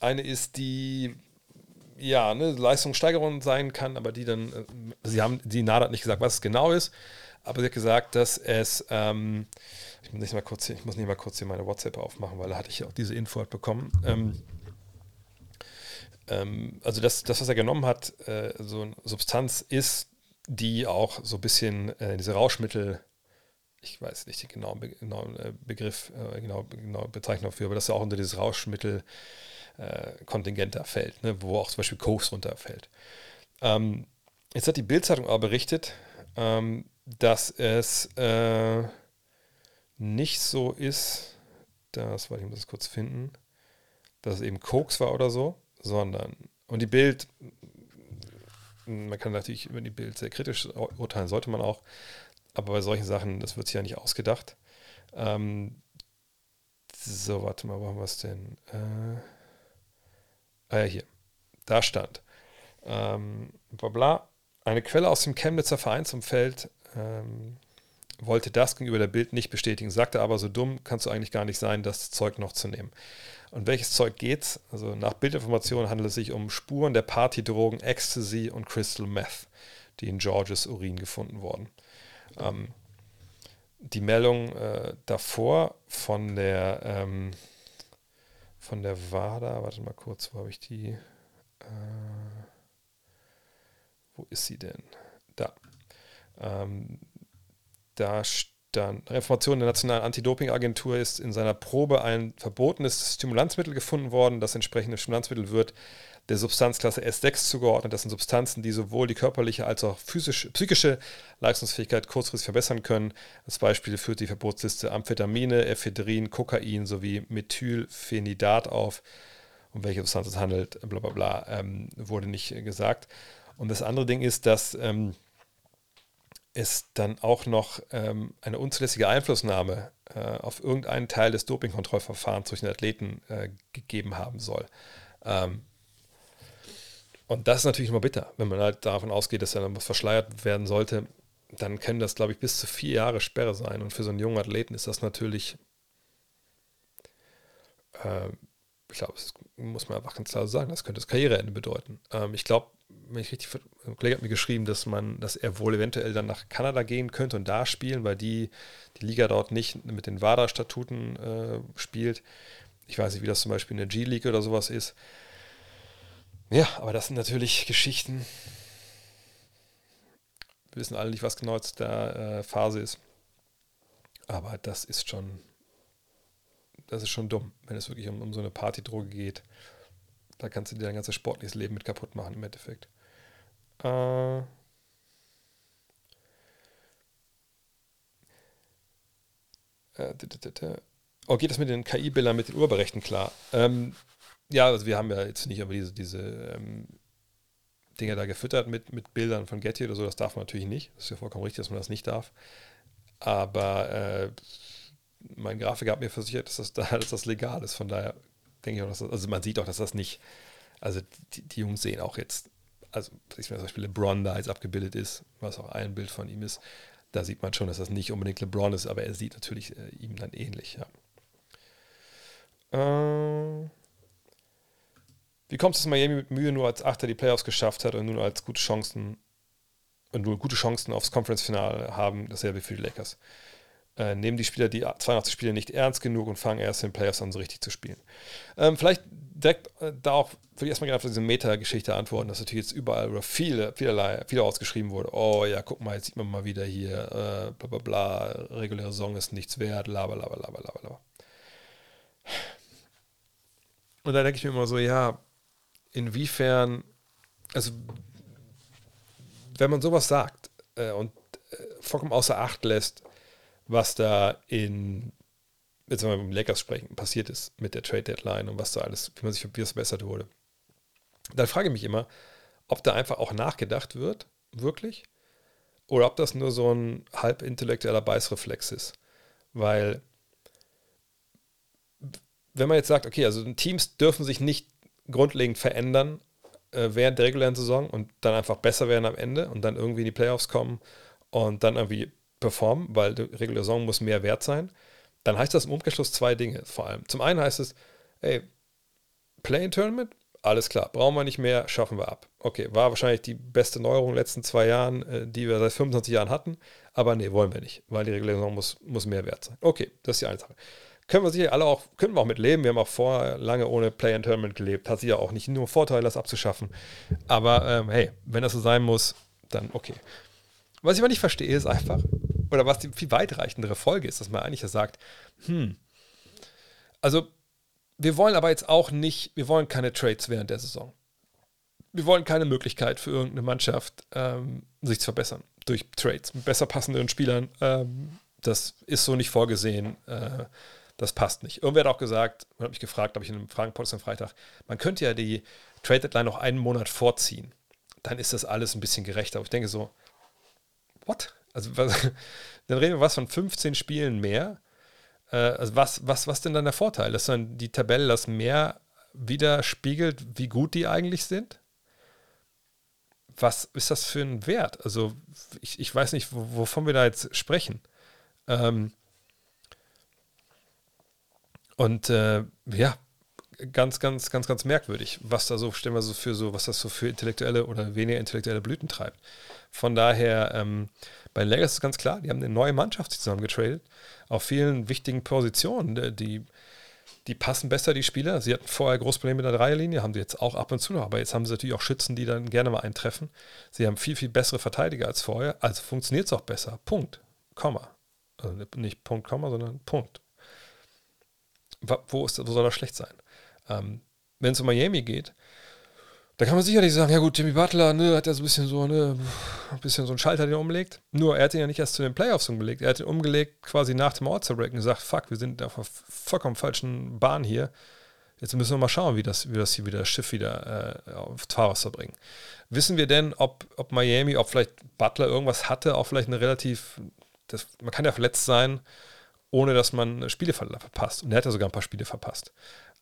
eine ist, die ja, ne, Leistungssteigerung sein kann, aber die dann, äh, sie haben, die NADA hat nicht gesagt, was es genau ist, aber sie hat gesagt, dass es, ähm, ich muss nicht mal kurz, ich muss nicht mal kurz hier meine WhatsApp aufmachen, weil da hatte ich auch diese Info halt bekommen. Ähm, ähm, also das, das, was er genommen hat, äh, so eine Substanz ist, die auch so ein bisschen äh, diese Rauschmittel, ich weiß nicht den genauen, äh, Begriff, äh, genau, genau Bezeichnung dafür, aber dass er auch unter dieses Rauschmittel äh, Kontingent da fällt, ne, wo auch zum Beispiel Koks runterfällt. Ähm, jetzt hat die Bildzeitung aber berichtet, ähm, dass es äh, nicht so ist, das, weil ich muss das kurz finden, dass es eben Koks war oder so, sondern, und die Bild, man kann natürlich über die Bild sehr kritisch urteilen, sollte man auch, aber bei solchen Sachen, das wird sich ja nicht ausgedacht. Ähm, so, warte mal, wo haben wir es denn? Äh, ja, hier, da stand, ähm, bla bla, eine Quelle aus dem Chemnitzer Vereinsumfeld ähm, wollte das gegenüber der Bild nicht bestätigen, sagte aber, so dumm kannst du eigentlich gar nicht sein, das Zeug noch zu nehmen. Und welches Zeug geht's? Also nach Bildinformationen handelt es sich um Spuren der Partydrogen Ecstasy und Crystal Meth, die in Georges Urin gefunden wurden. Ähm, die Meldung äh, davor von der ähm, von der WADA, warte mal kurz, wo habe ich die? Äh, wo ist sie denn? Da. Ähm, da stand, Information der Nationalen Anti-Doping-Agentur ist in seiner Probe ein verbotenes Stimulanzmittel gefunden worden. Das entsprechende Stimulanzmittel wird der Substanzklasse S6 zugeordnet. Das sind Substanzen, die sowohl die körperliche als auch physische, psychische Leistungsfähigkeit kurzfristig verbessern können. Als Beispiel führt die Verbotsliste Amphetamine, Ephedrin, Kokain sowie Methylphenidat auf. Um welche Substanz es handelt, bla bla bla, ähm, wurde nicht gesagt. Und das andere Ding ist, dass ähm, es dann auch noch ähm, eine unzulässige Einflussnahme äh, auf irgendeinen Teil des Dopingkontrollverfahrens durch den Athleten äh, gegeben haben soll. Ähm, und das ist natürlich immer bitter, wenn man halt davon ausgeht, dass dann was verschleiert werden sollte, dann können das, glaube ich, bis zu vier Jahre Sperre sein. Und für so einen jungen Athleten ist das natürlich, äh, ich glaube, das muss man einfach ganz klar sagen, das könnte das Karriereende bedeuten. Ähm, ich glaube, wenn ich richtig, ein Kollege hat mir geschrieben, dass man, dass er wohl eventuell dann nach Kanada gehen könnte und da spielen, weil die, die Liga dort nicht mit den WADA-Statuten äh, spielt. Ich weiß nicht, wie das zum Beispiel in der G-League oder sowas ist. Ja, aber das sind natürlich Geschichten. Wir wissen alle nicht, was genau jetzt der äh, Phase ist. Aber das ist schon, das ist schon dumm, wenn es wirklich um, um so eine Partydroge geht. Da kannst du dir dein ganzes sportliches Leben mit kaputt machen im Endeffekt. Äh, äh oh, geht das mit den KI-Bildern, mit den Urheberrechten klar? Ähm, ja, also wir haben ja jetzt nicht aber diese, diese ähm, Dinge da gefüttert mit, mit Bildern von Getty oder so, das darf man natürlich nicht. Das ist ja vollkommen richtig, dass man das nicht darf. Aber äh, mein Grafiker hat mir versichert, dass das, dass das legal ist. Von daher denke ich auch, dass das, also man sieht auch, dass das nicht, also die, die Jungs sehen auch jetzt also ich zum Beispiel LeBron da jetzt abgebildet ist, was auch ein Bild von ihm ist, da sieht man schon, dass das nicht unbedingt LeBron ist, aber er sieht natürlich äh, ihm dann ähnlich, ja. Äh, wie kommt es, dass Miami mit Mühe nur als Achter die Playoffs geschafft hat und nun als gute Chancen und nur gute Chancen aufs Conference-Finale haben, dasselbe für die Lakers? Äh, nehmen die Spieler die 82 Spiele nicht ernst genug und fangen erst in den Playoffs an, so richtig zu spielen. Ähm, vielleicht direkt äh, da auch, würde ich erstmal gerne auf diese Meta-Geschichte antworten, dass natürlich jetzt überall oder viele, vielerlei, viel ausgeschrieben wurde. Oh ja, guck mal, jetzt sieht man mal wieder hier, äh, bla bla bla, reguläre Song ist nichts wert, laber, laber, laber, laber, laber. Und da denke ich mir immer so, ja, inwiefern, also wenn man sowas sagt äh, und äh, vollkommen außer Acht lässt, was da in jetzt wenn wir über Lakers sprechen, passiert ist mit der Trade Deadline und was da alles, wie man sich wie es verbessert wurde. Dann frage ich mich immer, ob da einfach auch nachgedacht wird, wirklich, oder ob das nur so ein halb intellektueller Beißreflex ist. Weil, wenn man jetzt sagt, okay, also Teams dürfen sich nicht grundlegend verändern äh, während der regulären Saison und dann einfach besser werden am Ende und dann irgendwie in die Playoffs kommen und dann irgendwie performen, weil die reguläre Saison muss mehr wert sein, dann heißt das im Umkehrschluss zwei Dinge vor allem. Zum einen heißt es, ey, Play-in-Tournament, alles klar, brauchen wir nicht mehr, schaffen wir ab. Okay, war wahrscheinlich die beste Neuerung in den letzten zwei Jahren, äh, die wir seit 25 Jahren hatten, aber nee, wollen wir nicht, weil die reguläre Saison muss, muss mehr wert sein. Okay, das ist die eine Sache. Können wir sicher alle auch, können wir auch mit leben. Wir haben auch vorher lange ohne Play-in-Tournament gelebt. Hat sich ja auch nicht nur Vorteile, das abzuschaffen. Aber ähm, hey, wenn das so sein muss, dann okay. Was ich aber nicht verstehe, ist einfach, oder was die viel weitreichendere Folge ist, dass man eigentlich ja sagt, hm, also wir wollen aber jetzt auch nicht, wir wollen keine Trades während der Saison. Wir wollen keine Möglichkeit für irgendeine Mannschaft, ähm, sich zu verbessern durch Trades mit besser passenden Spielern. Ähm, das ist so nicht vorgesehen. Äh, das passt nicht. Irgendwer hat auch gesagt, man hat mich gefragt, habe ich in einem Fragenpost am Freitag, man könnte ja die Trade Deadline noch einen Monat vorziehen. Dann ist das alles ein bisschen gerechter. Aber ich denke so, what? Also was, dann reden wir was von 15 Spielen mehr. Äh, also was, was, was denn dann der Vorteil? Dass dann die Tabelle das mehr widerspiegelt, wie gut die eigentlich sind? Was ist das für ein Wert? Also ich, ich weiß nicht, wovon wir da jetzt sprechen. Ähm, und äh, ja, ganz, ganz, ganz, ganz merkwürdig, was da so, stellen wir so für so, was das so für intellektuelle oder weniger intellektuelle Blüten treibt. Von daher, ähm, bei den Lakers ist es ganz klar, die haben eine neue Mannschaft zusammen getradet, auf vielen wichtigen Positionen, die, die passen besser, die Spieler. Sie hatten vorher große Probleme mit der Dreierlinie, haben sie jetzt auch ab und zu noch, aber jetzt haben sie natürlich auch Schützen, die dann gerne mal eintreffen. Sie haben viel, viel bessere Verteidiger als vorher, also funktioniert es auch besser. Punkt. Komma. Also nicht Punkt, Komma, sondern Punkt. Wo, ist, wo soll das schlecht sein? Ähm, Wenn es um Miami geht, da kann man sicherlich sagen, ja gut, Jimmy Butler ne, hat ja so ein bisschen so ne, ein bisschen so einen Schalter, den er umlegt. Nur er hat ihn ja nicht erst zu den Playoffs umgelegt. Er hat ihn umgelegt quasi nach dem All-Star-Break und gesagt, fuck, wir sind auf einer vollkommen falschen Bahn hier. Jetzt müssen wir mal schauen, wie das, wie das hier wieder das Schiff wieder äh, auf Fahrwasser bringen. Wissen wir denn, ob, ob Miami, ob vielleicht Butler irgendwas hatte, auch vielleicht eine relativ, das, man kann ja verletzt sein, ohne dass man Spiele verpasst. Und er hat ja sogar ein paar Spiele verpasst.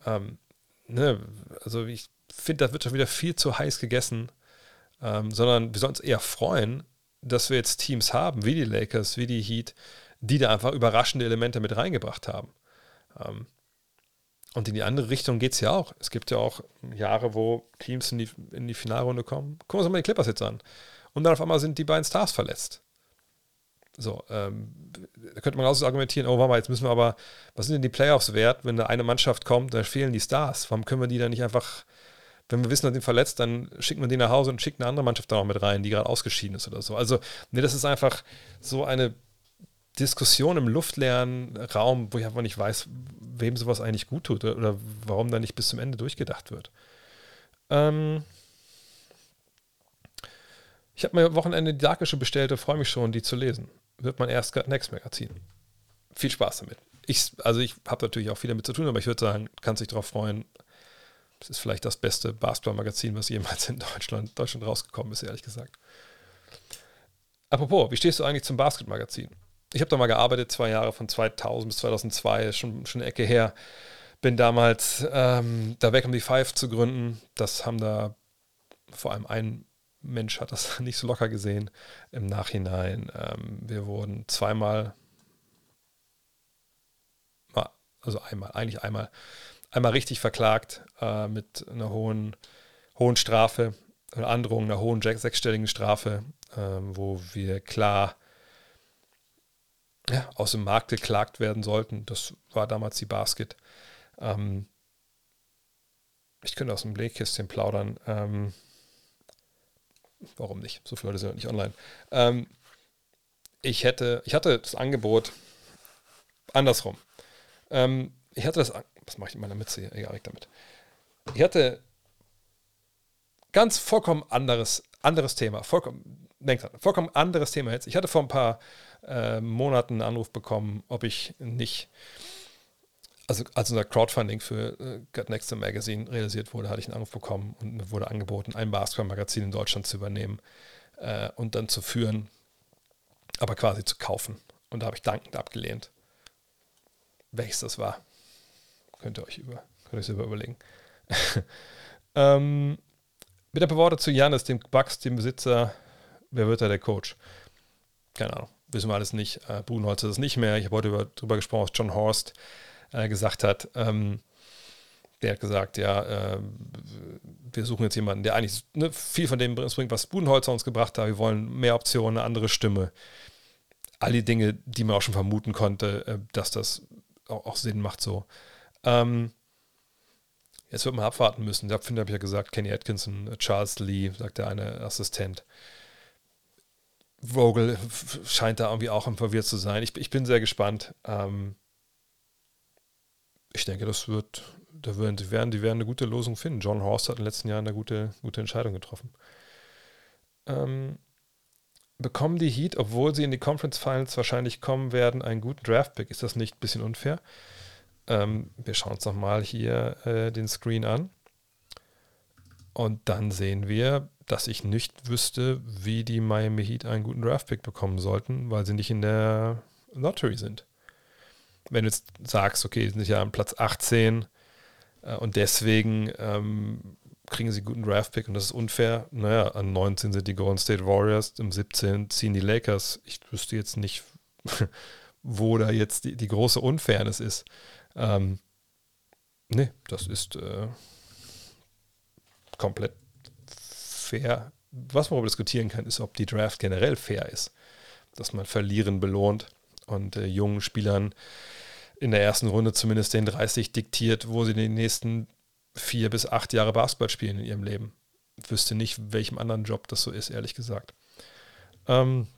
Ähm, ne, also ich finde, da wird schon wieder viel zu heiß gegessen, ähm, sondern wir sollten uns eher freuen, dass wir jetzt Teams haben, wie die Lakers, wie die Heat, die da einfach überraschende Elemente mit reingebracht haben. Ähm, und in die andere Richtung geht es ja auch. Es gibt ja auch Jahre, wo Teams in die, in die Finalrunde kommen. Gucken wir uns mal die Clippers jetzt an. Und dann auf einmal sind die beiden Stars verletzt. So, ähm, da könnte man auch so argumentieren, oh, warte mal, jetzt müssen wir aber, was sind denn die Playoffs wert, wenn da eine Mannschaft kommt, dann fehlen die Stars. Warum können wir die dann nicht einfach, wenn wir wissen, dass die verletzt, dann schicken wir die nach Hause und schicken eine andere Mannschaft da noch mit rein, die gerade ausgeschieden ist oder so. Also, nee, das ist einfach so eine Diskussion im luftleeren Raum, wo ich einfach nicht weiß, wem sowas eigentlich gut tut oder, oder warum da nicht bis zum Ende durchgedacht wird. Ähm, ich habe mir am Wochenende die Darkische bestellt und freue mich schon, die zu lesen wird mein erst Next Magazin. Viel Spaß damit. Ich, also ich habe natürlich auch viel damit zu tun, aber ich würde sagen, kannst dich darauf freuen. Es ist vielleicht das beste Basketball-Magazin, was jemals in Deutschland, Deutschland rausgekommen ist, ehrlich gesagt. Apropos, wie stehst du eigentlich zum Basketball-Magazin? Ich habe da mal gearbeitet, zwei Jahre von 2000 bis 2002, schon, schon eine Ecke her. Bin damals ähm, da weg, um die Five zu gründen. Das haben da vor allem ein Mensch hat das nicht so locker gesehen im Nachhinein. Ähm, wir wurden zweimal, also einmal, eigentlich einmal, einmal richtig verklagt äh, mit einer hohen, hohen Strafe, einer Androhung einer hohen sechsstelligen Strafe, äh, wo wir klar ja, aus dem Markt geklagt werden sollten. Das war damals die Basket. Ähm, ich könnte aus dem Blähkästchen plaudern. Ähm, Warum nicht? So viele Leute sind nicht online. Ähm, ich hätte, ich hatte das Angebot andersrum. Ähm, ich hatte das, was mache ich in meiner Mütze hier? Egal, weg damit. Ich hatte ganz vollkommen anderes, anderes Thema. Vollkommen, denkt dran, vollkommen anderes Thema jetzt. Ich hatte vor ein paar äh, Monaten einen Anruf bekommen, ob ich nicht also als unser Crowdfunding für äh, Got Next Magazine realisiert wurde, hatte ich einen Anruf bekommen und mir wurde angeboten, ein Basketball-Magazin in Deutschland zu übernehmen äh, und dann zu führen, aber quasi zu kaufen. Und da habe ich dankend abgelehnt. Welches das war, könnt ihr euch über, könnt ihr selber überlegen. ähm, mit ein paar Worte zu Janis, dem Bucks, dem Besitzer. Wer wird da der Coach? Keine Ahnung, wissen wir alles nicht. Äh, Budenholz ist es nicht mehr. Ich habe heute über, darüber gesprochen, John Horst äh, gesagt hat. Ähm, der hat gesagt, ja, äh, wir suchen jetzt jemanden, der eigentlich ne, viel von dem bringt, was Budenholzer uns gebracht hat. Wir wollen mehr Optionen, eine andere Stimme. All die Dinge, die man auch schon vermuten konnte, äh, dass das auch, auch, Sinn macht so. Ähm, jetzt wird man abwarten müssen. Da finde ich ja gesagt, Kenny Atkinson, Charles Lee, sagt der eine Assistent. Vogel scheint da irgendwie auch verwirrt zu sein. Ich, ich bin sehr gespannt. Ähm, ich denke, das wird, da werden, die, werden, die werden eine gute Lösung finden. John Horst hat in den letzten Jahren eine gute, gute Entscheidung getroffen. Ähm, bekommen die Heat, obwohl sie in die Conference Finals wahrscheinlich kommen werden, einen guten Draftpick? Ist das nicht ein bisschen unfair? Ähm, wir schauen uns nochmal hier äh, den Screen an. Und dann sehen wir, dass ich nicht wüsste, wie die Miami Heat einen guten Draftpick bekommen sollten, weil sie nicht in der Lottery sind wenn du jetzt sagst, okay, die sind ja am Platz 18 äh, und deswegen ähm, kriegen sie guten Draft-Pick und das ist unfair. Naja, an 19 sind die Golden State Warriors, im 17 ziehen die Lakers. Ich wüsste jetzt nicht, wo da jetzt die, die große Unfairness ist. Ähm, nee, das ist äh, komplett fair. Was man aber diskutieren kann, ist, ob die Draft generell fair ist. Dass man Verlieren belohnt und äh, jungen Spielern in der ersten Runde zumindest den 30 diktiert, wo sie die nächsten vier bis acht Jahre Basketball spielen in ihrem Leben. Wüsste nicht, welchem anderen Job das so ist, ehrlich gesagt. Ähm,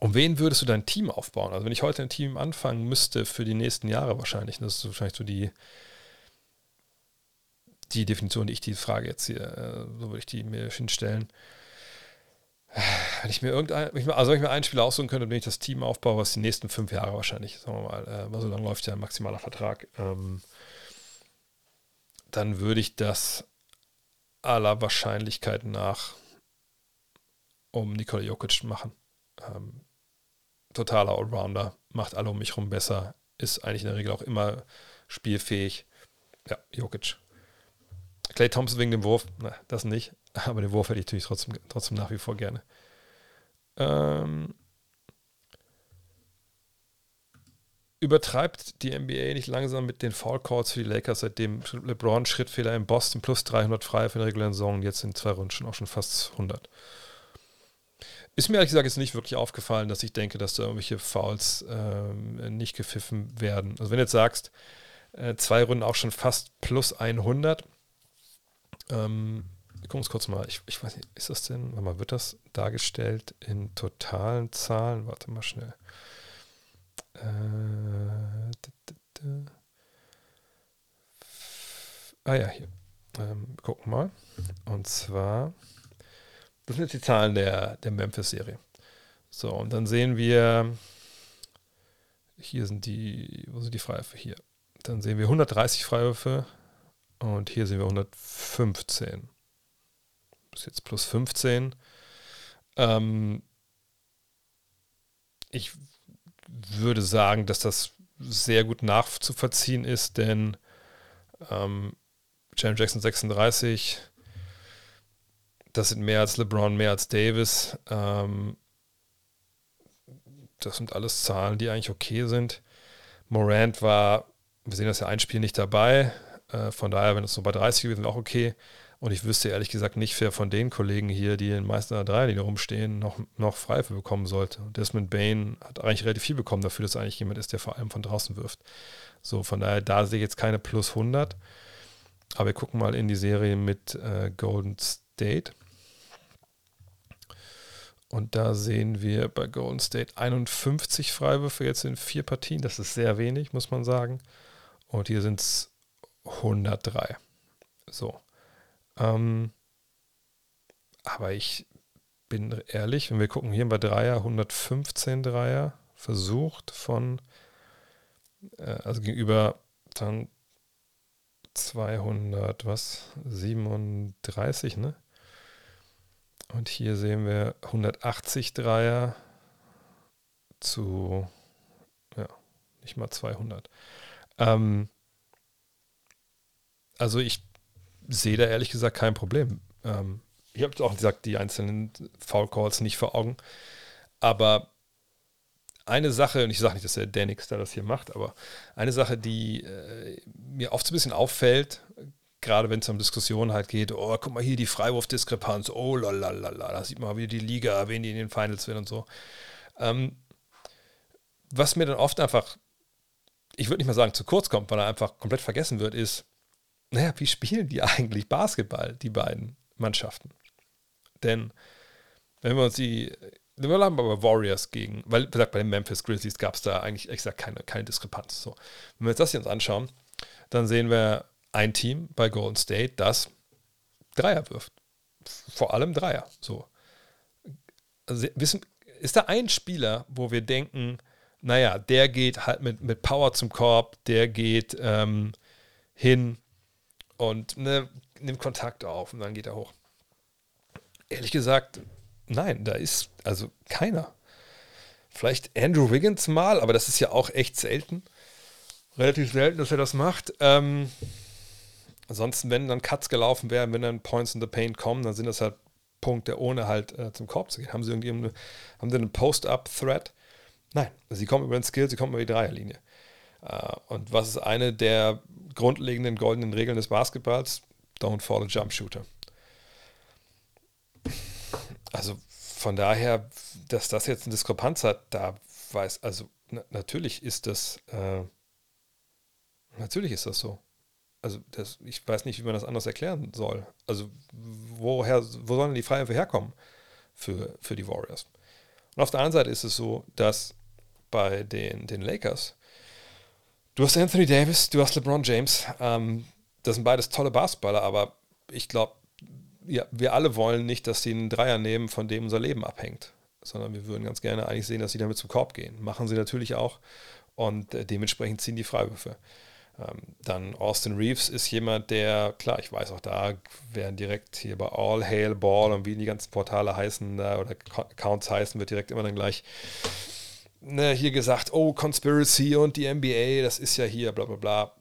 um wen würdest du dein Team aufbauen? Also wenn ich heute ein Team anfangen müsste für die nächsten Jahre wahrscheinlich, das ist wahrscheinlich so die, die Definition, die ich die Frage jetzt hier, äh, so würde ich die mir hinstellen. Wenn ich mir irgendein, also wenn ich mir einen Spieler aussuchen könnte, wenn ich das Team aufbaue, was die nächsten fünf Jahre wahrscheinlich, sagen wir mal, äh, so lange läuft ja ein maximaler Vertrag, ähm, dann würde ich das aller Wahrscheinlichkeit nach um Nikola Jokic machen. Ähm, totaler Allrounder, macht alle um mich herum besser, ist eigentlich in der Regel auch immer spielfähig. Ja, Jokic. Clay Thompson wegen dem Wurf, na, das nicht. Aber den Wurf hätte ich natürlich trotzdem, trotzdem nach wie vor gerne. Ähm, übertreibt die NBA nicht langsam mit den Foul Calls für die Lakers, seitdem LeBron Schrittfehler in Boston plus 300 frei für den regulären Saison jetzt in zwei Runden schon auch schon fast 100. Ist mir ehrlich gesagt jetzt nicht wirklich aufgefallen, dass ich denke, dass da irgendwelche Fouls ähm, nicht gepfiffen werden. Also wenn du jetzt sagst, äh, zwei Runden auch schon fast plus 100, ähm, gucken uns kurz mal, ich, ich weiß nicht, ist das denn, warte mal, wird das dargestellt in totalen Zahlen? Warte mal schnell. Äh, ah ja, hier. Ähm, gucken mal. Und zwar, das sind jetzt die Zahlen der, der Memphis-Serie. So, und dann sehen wir, hier sind die, wo sind die Freiwürfe? Hier. Dann sehen wir 130 Freiwürfe und hier sehen wir 115 bis jetzt plus 15. Ähm, ich würde sagen, dass das sehr gut nachzuvollziehen ist, denn ähm, James Jackson 36, das sind mehr als LeBron, mehr als Davis. Ähm, das sind alles Zahlen, die eigentlich okay sind. Morant war, wir sehen das ja ein Spiel nicht dabei. Äh, von daher, wenn es nur bei 30 gewesen wäre, auch okay. Und ich wüsste ehrlich gesagt nicht, wer von den Kollegen hier, die in der drei, die da rumstehen, noch, noch Freife bekommen sollte. Desmond Bain hat eigentlich relativ viel bekommen dafür, dass eigentlich jemand ist, der vor allem von draußen wirft. So, von daher, da sehe ich jetzt keine plus 100. Aber wir gucken mal in die Serie mit äh, Golden State. Und da sehen wir bei Golden State 51 Freiwürfe jetzt in vier Partien. Das ist sehr wenig, muss man sagen. Und hier sind es 103. So. Ähm, aber ich bin ehrlich, wenn wir gucken, hier bei Dreier, 115 Dreier versucht von, äh, also gegenüber dann 200, was? 37, ne? Und hier sehen wir 180 Dreier zu, ja, nicht mal 200. Ähm, also ich sehe da ehrlich gesagt kein Problem. Ähm, ich habe auch gesagt, die einzelnen Foul Calls nicht vor Augen. Aber eine Sache, und ich sage nicht, dass der Danix da das hier macht, aber eine Sache, die äh, mir oft so ein bisschen auffällt, gerade wenn es um Diskussionen halt geht, oh, guck mal hier die Freiwurfdiskrepanz, oh lalalala, da sieht man wieder die Liga, wen die in den Finals will und so. Ähm, was mir dann oft einfach, ich würde nicht mal sagen zu kurz kommt, weil er einfach komplett vergessen wird, ist, naja, wie spielen die eigentlich Basketball, die beiden Mannschaften? Denn wenn wir uns die, wir bleiben aber Warriors gegen, weil, wie gesagt, bei den Memphis Grizzlies gab es da eigentlich exakt keine, keine Diskrepanz. So. Wenn wir uns das hier anschauen, dann sehen wir ein Team bei Golden State, das Dreier wirft. Vor allem Dreier. So. Also, wissen, ist da ein Spieler, wo wir denken, naja, der geht halt mit, mit Power zum Korb, der geht ähm, hin und ne, nimmt Kontakt auf und dann geht er hoch. Ehrlich gesagt, nein, da ist also keiner. Vielleicht Andrew Wiggins mal, aber das ist ja auch echt selten. Relativ selten, dass er das macht. Ähm, ansonsten, wenn dann Cuts gelaufen wären, wenn dann Points in the Paint kommen, dann sind das halt Punkte, ohne halt äh, zum Korb zu gehen. Haben sie irgendwie haben sie einen Post-Up-Thread? Nein, sie kommen über den Skill, sie kommen über die Dreierlinie. Äh, und was ist eine der grundlegenden goldenen Regeln des Basketballs? Don't fall a jump shooter. Also von daher, dass das jetzt eine Diskrepanz hat, da weiß, also na, natürlich ist das, äh, natürlich ist das so. Also das, ich weiß nicht, wie man das anders erklären soll. Also woher, wo sollen die Freiwürfe herkommen für, für die Warriors? Und auf der anderen Seite ist es so, dass bei den, den Lakers, du hast Anthony Davis, du hast LeBron James, ähm, das sind beides tolle Basketballer, aber ich glaube, ja, wir alle wollen nicht, dass sie einen Dreier nehmen, von dem unser Leben abhängt, sondern wir würden ganz gerne eigentlich sehen, dass sie damit zum Korb gehen. Machen sie natürlich auch und äh, dementsprechend ziehen die Freiwürfe. Ähm, dann Austin Reeves ist jemand, der, klar, ich weiß auch, da werden direkt hier bei All Hail Ball und wie die ganzen Portale heißen da, oder Accounts heißen, wird direkt immer dann gleich ne, hier gesagt, oh, Conspiracy und die NBA, das ist ja hier, bla bla bla.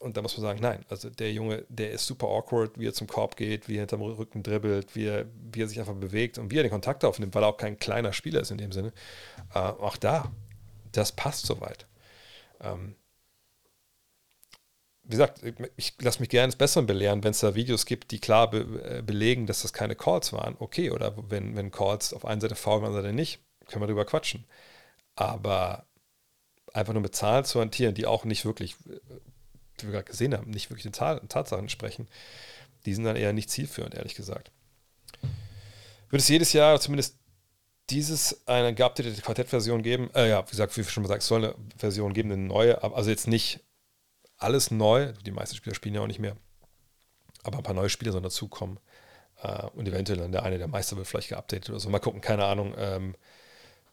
Und da muss man sagen, nein, also der Junge, der ist super awkward, wie er zum Korb geht, wie er hinterm Rücken dribbelt, wie er, wie er sich einfach bewegt und wie er den Kontakt aufnimmt, weil er auch kein kleiner Spieler ist in dem Sinne. Äh, auch da, das passt soweit. Ähm, wie gesagt, ich lasse mich gerne ins Besseren belehren, wenn es da Videos gibt, die klar be äh, belegen, dass das keine Calls waren. Okay, oder wenn, wenn Calls auf einer Seite faul waren, Seite nicht, können wir darüber quatschen. Aber einfach nur mit Zahlen zu hantieren, die auch nicht wirklich die wir gerade gesehen haben, nicht wirklich den Tatsachen entsprechen, die sind dann eher nicht zielführend, ehrlich gesagt. Wird es jedes Jahr zumindest dieses eine geupdatete Quartettversion geben? Äh, ja, wie gesagt, wie schon gesagt, es soll eine Version geben, eine neue, also jetzt nicht alles neu, die meisten Spieler spielen ja auch nicht mehr, aber ein paar neue Spieler sollen dazukommen äh, und eventuell dann der eine der Meister wird vielleicht geupdatet oder so. Mal gucken, keine Ahnung. Ähm,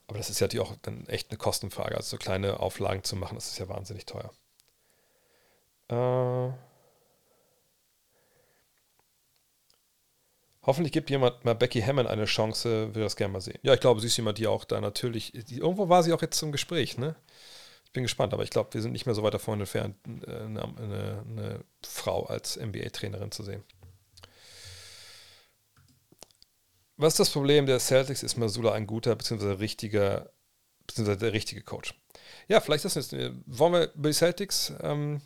aber das ist ja natürlich auch dann echt eine Kostenfrage. Also so kleine Auflagen zu machen, das ist ja wahnsinnig teuer. Äh, hoffentlich gibt jemand mal Becky Hammond eine Chance, will das gerne mal sehen. Ja, ich glaube, sie ist jemand, die auch da natürlich, die, irgendwo war sie auch jetzt zum Gespräch, ne? Ich bin gespannt, aber ich glaube, wir sind nicht mehr so weit davon entfernt, äh, eine, eine, eine Frau als NBA-Trainerin zu sehen. Was ist das Problem der Celtics? Ist Masula ein guter bzw. richtiger, beziehungsweise der richtige Coach? Ja, vielleicht ist das jetzt, wollen wir über die Celtics ähm,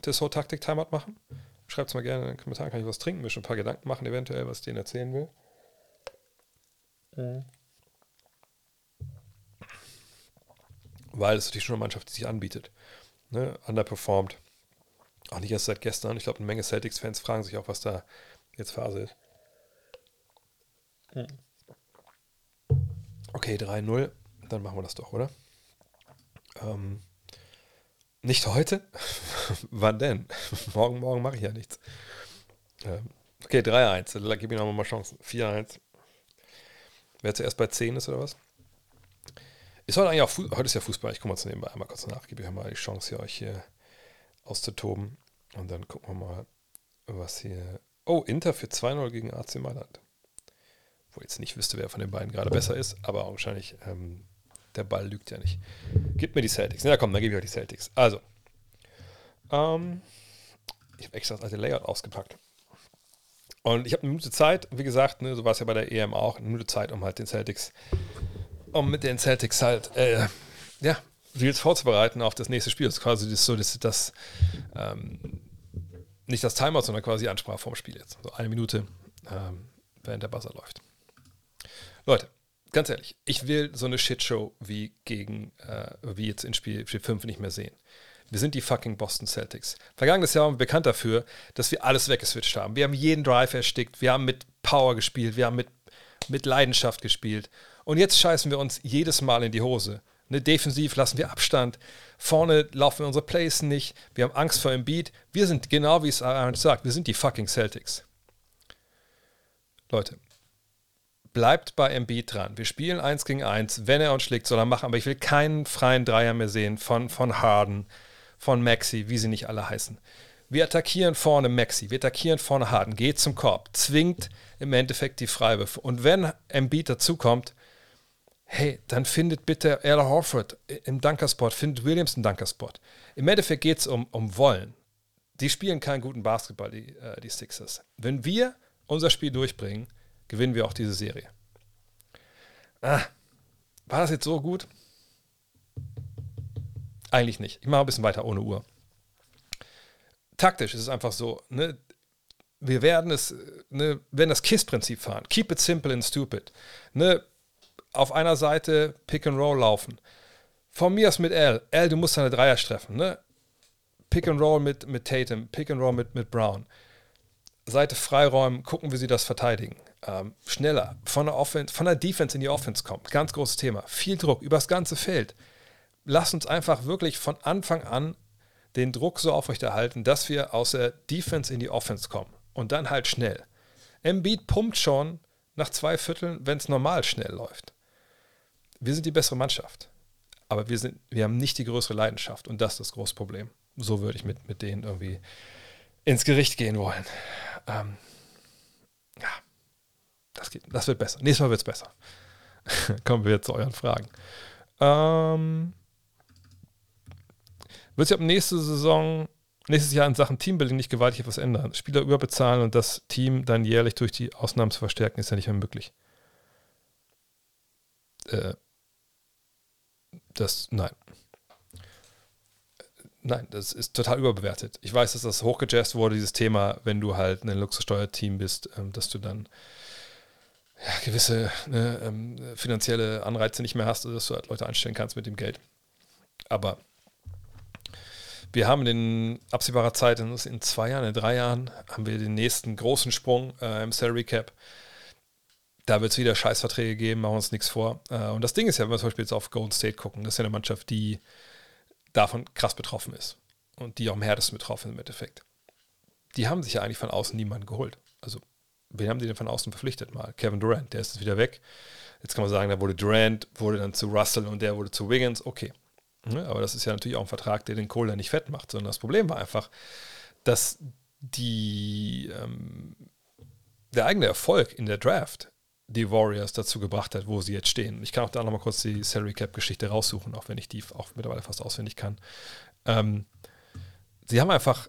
Tissot Taktik Timeout machen? Schreibt es mal gerne in den Kommentaren, kann ich was trinken, mir schon ein paar Gedanken machen, eventuell, was ich denen erzählen will. Mhm. Weil es natürlich schon eine Mannschaft, die sich anbietet. Ne? Underperformed. Auch nicht erst seit gestern. Ich glaube, eine Menge Celtics-Fans fragen sich auch, was da jetzt Phase ist. Okay, 3-0. Dann machen wir das doch, oder? Ähm, nicht heute? Wann denn? morgen, morgen mache ich ja nichts. Ähm, okay, 3-1. Da gebe ich nochmal Chancen. 4-1. Wer zuerst bei 10 ist oder was? Ist heute eigentlich auch? Heute ist ja Fußball. Ich komme mal zu nebenbei einmal kurz nach. Gebe ich mal die Chance, hier euch hier auszutoben. Und dann gucken wir mal, was hier. Oh, Inter für 2-0 gegen AC Mailand. Wo jetzt nicht wüsste, wer von den beiden gerade besser ist, aber wahrscheinlich ähm, der Ball lügt ja nicht. Gib mir die Celtics. Na komm, dann gebe ich euch die Celtics. Also, ähm, ich habe extra das alte Layout ausgepackt. Und ich habe eine Minute Zeit, wie gesagt, ne, so war es ja bei der EM auch, eine Minute Zeit, um halt den Celtics, um mit den Celtics halt, äh, ja, Reels vorzubereiten auf das nächste Spiel. Das ist quasi das, so, das, das ähm, nicht das Timeout, sondern quasi Ansprache vorm Spiel jetzt. So eine Minute, ähm, während der Buzzer läuft. Leute, ganz ehrlich, ich will so eine Shitshow wie gegen, äh, wie jetzt in Spiel, Spiel 5 nicht mehr sehen. Wir sind die fucking Boston Celtics. Vergangenes Jahr waren wir bekannt dafür, dass wir alles weggeswitcht haben. Wir haben jeden Drive erstickt, wir haben mit Power gespielt, wir haben mit, mit Leidenschaft gespielt. Und jetzt scheißen wir uns jedes Mal in die Hose. Ne, defensiv lassen wir Abstand. Vorne laufen wir unsere Plays nicht. Wir haben Angst vor dem Beat. Wir sind, genau wie es Aaron sagt, wir sind die fucking Celtics. Leute, bleibt bei Embiid dran. Wir spielen 1 gegen 1. Wenn er uns schlägt, soll er machen. Aber ich will keinen freien Dreier mehr sehen von, von Harden, von Maxi, wie sie nicht alle heißen. Wir attackieren vorne Maxi, wir attackieren vorne Harden, geht zum Korb, zwingt im Endeffekt die Freiwürfe. Und wenn Embiid dazukommt, hey, dann findet bitte Al Horford im Dunkerspot, findet Williams im Dunkerspot. Im Endeffekt geht es um, um Wollen. Die spielen keinen guten Basketball, die, äh, die Sixers. Wenn wir unser Spiel durchbringen, gewinnen wir auch diese Serie. Ah, war das jetzt so gut? Eigentlich nicht. Ich mache ein bisschen weiter ohne Uhr. Taktisch ist es einfach so, ne? wir werden es, ne, werden das KISS-Prinzip fahren. Keep it simple and stupid. Ne? Auf einer Seite Pick and Roll laufen. Von mir aus mit L. L, du musst deine Dreier treffen. Ne? Pick and Roll mit, mit Tatum, Pick and Roll mit, mit Brown. Seite freiräumen, gucken, wie sie das verteidigen. Ähm, schneller, von der, Offense, von der Defense in die Offense kommt. Ganz großes Thema. Viel Druck übers ganze Feld lasst uns einfach wirklich von Anfang an den Druck so aufrechterhalten, dass wir aus der Defense in die Offense kommen. Und dann halt schnell. Embiid pumpt schon nach zwei Vierteln, wenn es normal schnell läuft. Wir sind die bessere Mannschaft. Aber wir, sind, wir haben nicht die größere Leidenschaft. Und das ist das große Problem. So würde ich mit, mit denen irgendwie ins Gericht gehen wollen. Ähm, ja, das, geht, das wird besser. Nächstes Mal wird es besser. Kommen wir jetzt zu euren Fragen. Ähm, wird sich ab nächste Saison, nächstes Jahr in Sachen Teambuilding nicht gewaltig etwas ändern. Spieler überbezahlen und das Team dann jährlich durch die Ausnahmen zu verstärken, ist ja nicht mehr möglich. Äh, das, nein. Nein, das ist total überbewertet. Ich weiß, dass das hochgejazzt wurde, dieses Thema, wenn du halt ein Luxussteuerteam bist, ähm, dass du dann ja, gewisse ne, ähm, finanzielle Anreize nicht mehr hast, dass du halt Leute einstellen kannst mit dem Geld. Aber wir haben in absehbarer Zeit, in, zwei Jahren, in drei Jahren, haben wir den nächsten großen Sprung äh, im Salary Cap. Da wird es wieder Scheißverträge geben, machen wir uns nichts vor. Äh, und das Ding ist ja, wenn wir zum Beispiel jetzt auf Golden State gucken, das ist ja eine Mannschaft, die davon krass betroffen ist. Und die auch am härtesten betroffen im Endeffekt. Die haben sich ja eigentlich von außen niemanden geholt. Also, wen haben die denn von außen verpflichtet mal? Kevin Durant, der ist jetzt wieder weg. Jetzt kann man sagen, da wurde Durant, wurde dann zu Russell und der wurde zu Wiggins. Okay, Ne? Aber das ist ja natürlich auch ein Vertrag, der den Kohler nicht fett macht, sondern das Problem war einfach, dass die, ähm, der eigene Erfolg in der Draft die Warriors dazu gebracht hat, wo sie jetzt stehen. Ich kann auch da nochmal kurz die Salary Cap Geschichte raussuchen, auch wenn ich die auch mittlerweile fast auswendig kann. Ähm, sie haben einfach,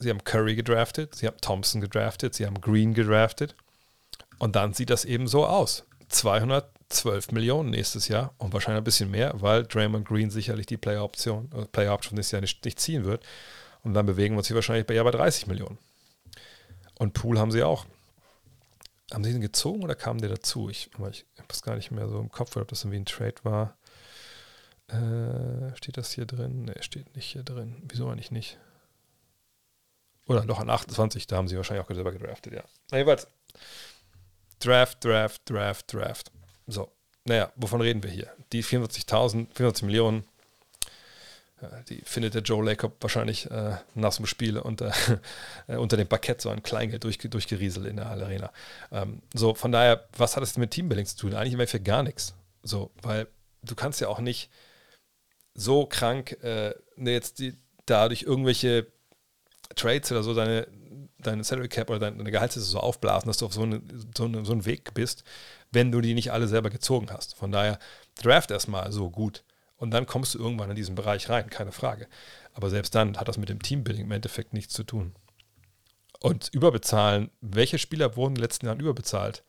sie haben Curry gedraftet, sie haben Thompson gedraftet, sie haben Green gedraftet und dann sieht das eben so aus. 200 12 Millionen nächstes Jahr und wahrscheinlich ein bisschen mehr, weil Draymond Green sicherlich die Player-Option, äh, Player-Option nächstes Jahr nicht, nicht ziehen wird. Und dann bewegen wir uns hier wahrscheinlich bei, ja, bei 30 Millionen. Und Pool haben sie auch. Haben sie den gezogen oder kam der dazu? Ich, ich habe es gar nicht mehr so im Kopf, ob das irgendwie ein Trade war. Äh, steht das hier drin? Ne, steht nicht hier drin. Wieso eigentlich nicht? Oder doch an 28, da haben sie wahrscheinlich auch selber gedraftet, ja. Na, jedenfalls. Draft, Draft, Draft, Draft. So, naja, wovon reden wir hier? Die 44.000, 44 Millionen, die findet der Joe Lacob wahrscheinlich äh, nach dem Spiel unter, äh, unter dem Parkett so ein Kleingeld durch, durchgerieselt in der Arena. Ähm, so, von daher, was hat das mit Teambuilding zu tun? Eigentlich im Endeffekt gar nichts. So, weil du kannst ja auch nicht so krank äh, ne, jetzt die, dadurch irgendwelche Trades oder so deine, deine Salary Cap oder deine Gehaltsliste so aufblasen, dass du auf so, eine, so, eine, so einen Weg bist, wenn du die nicht alle selber gezogen hast. Von daher, draft erstmal so gut. Und dann kommst du irgendwann in diesen Bereich rein, keine Frage. Aber selbst dann hat das mit dem Teambuilding im Endeffekt nichts zu tun. Und überbezahlen, welche Spieler wurden in den letzten Jahren überbezahlt?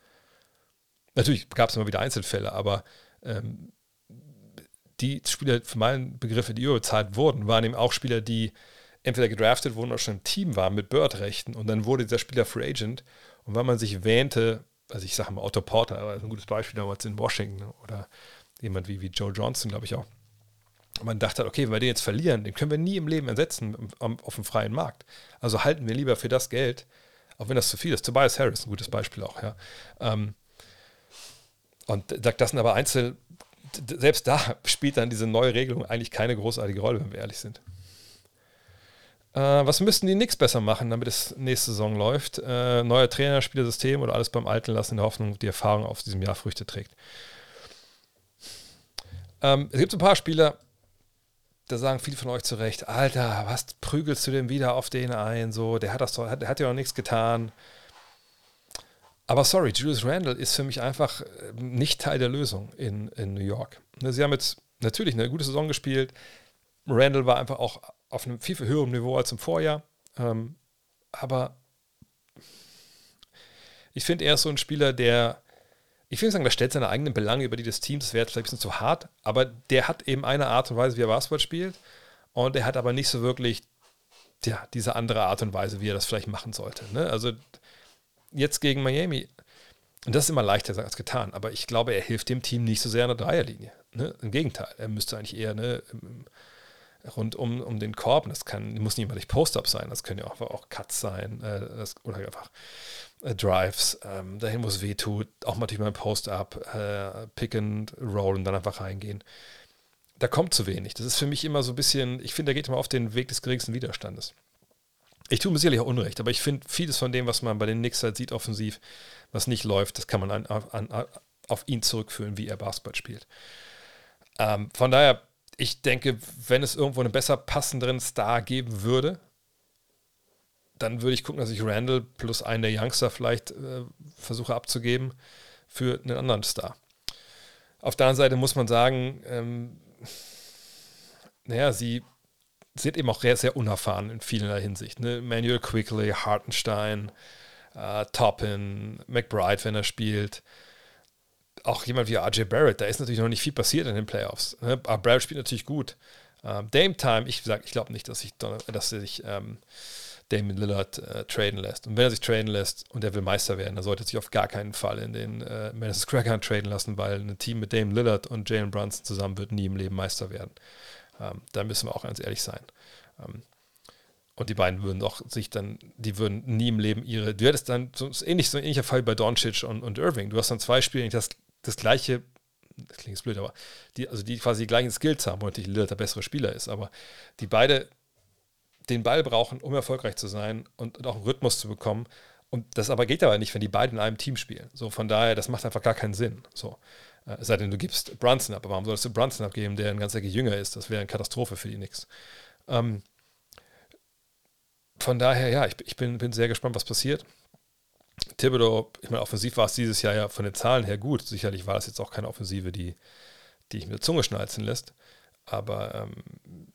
Natürlich gab es immer wieder Einzelfälle, aber ähm, die Spieler, für meinen Begriffe, die überbezahlt wurden, waren eben auch Spieler, die entweder gedraftet wurden oder schon im Team waren mit Bird-Rechten und dann wurde dieser Spieler Free Agent und weil man sich wähnte, also ich sage mal Otto Porter, aber ein gutes Beispiel damals in Washington oder jemand wie, wie Joe Johnson, glaube ich auch. Man dachte, okay, wenn wir den jetzt verlieren, den können wir nie im Leben ersetzen auf dem freien Markt. Also halten wir lieber für das Geld, auch wenn das zu viel ist. Tobias Harris, ein gutes Beispiel auch, ja. Ähm, und das sind aber Einzel, selbst da spielt dann diese neue Regelung eigentlich keine großartige Rolle, wenn wir ehrlich sind. Äh, was müssten die Knicks besser machen, damit es nächste Saison läuft? Äh, neuer Trainer, Spielersystem oder alles beim Alten lassen, in der Hoffnung, die Erfahrung aus diesem Jahr Früchte trägt. Ähm, es gibt ein paar Spieler, da sagen viele von euch zu Recht, Alter, was prügelst du denn wieder auf den ein? So, der hat das doch, der hat ja noch nichts getan. Aber sorry, Julius Randle ist für mich einfach äh, nicht Teil der Lösung in, in New York. Ne, sie haben jetzt natürlich eine gute Saison gespielt. Randle war einfach auch auf einem viel, viel höheren Niveau als im Vorjahr. Ähm, aber ich finde, er ist so ein Spieler, der, ich will sagen, der stellt seine eigenen Belange über die des Teams, das wäre vielleicht ein bisschen zu hart, aber der hat eben eine Art und Weise, wie er Basketball spielt. Und er hat aber nicht so wirklich ja, diese andere Art und Weise, wie er das vielleicht machen sollte. Ne? Also jetzt gegen Miami, und das ist immer leichter als getan, aber ich glaube, er hilft dem Team nicht so sehr an der Dreierlinie. Ne? Im Gegenteil, er müsste eigentlich eher ne, rund um, um den Korb, das kann, muss nicht immer Post-Up sein, das können ja auch, auch Cuts sein äh, das, oder einfach Drives, ähm, dahin, wo es weh tut, auch mal ein Post-Up, äh, Pick and Roll und dann einfach reingehen. Da kommt zu wenig. Das ist für mich immer so ein bisschen, ich finde, da geht immer auf den Weg des geringsten Widerstandes. Ich tue mir sicherlich auch Unrecht, aber ich finde, vieles von dem, was man bei den Knicks halt sieht, offensiv, was nicht läuft, das kann man an, an, an, auf ihn zurückführen, wie er Basketball spielt. Ähm, von daher, ich denke, wenn es irgendwo einen besser passenderen Star geben würde, dann würde ich gucken, dass ich Randall plus einen der Youngster vielleicht äh, versuche abzugeben für einen anderen Star. Auf der anderen Seite muss man sagen, ähm, naja, sie sind eben auch sehr, sehr unerfahren in vielerlei Hinsicht. Ne? Manuel Quickly, Hartenstein, äh, Toppin, McBride, wenn er spielt. Auch jemand wie RJ Barrett, da ist natürlich noch nicht viel passiert in den Playoffs. Ne? Aber Barrett spielt natürlich gut. Ähm, Dame Time, ich sage, ich glaube nicht, dass, ich, dass er ähm, Damon Lillard äh, traden lässt. Und wenn er sich traden lässt und er will Meister werden, dann sollte er sich auf gar keinen Fall in den äh, Madison Square Garden traden lassen, weil ein Team mit Damon Lillard und Jalen Brunson zusammen wird nie im Leben Meister werden. Ähm, da müssen wir auch ganz ehrlich sein. Ähm, und die beiden würden doch sich dann, die würden nie im Leben ihre, du hättest dann so ähnlich, so ein ähnlicher Fall bei Doncic und, und Irving. Du hast dann zwei Spiele, das, das gleiche, das klingt jetzt blöd, aber die, also die quasi die gleichen Skills haben, natürlich Lillard der bessere Spieler ist, aber die beide den Ball brauchen, um erfolgreich zu sein und, auch einen Rhythmus zu bekommen. Und das aber geht aber nicht, wenn die beiden in einem Team spielen. So, von daher, das macht einfach gar keinen Sinn. So. Äh, es sei denn, du gibst Brunson ab. Aber warum solltest du Brunson abgeben, der ein ganz Ecke jünger ist? Das wäre eine Katastrophe für die Knicks. Ähm, von daher, ja, ich, ich bin, bin sehr gespannt, was passiert. Thibodeau, ich meine, offensiv war es dieses Jahr ja von den Zahlen her gut. Sicherlich war das jetzt auch keine Offensive, die, die ich mit der Zunge schnalzen lässt. Aber ähm,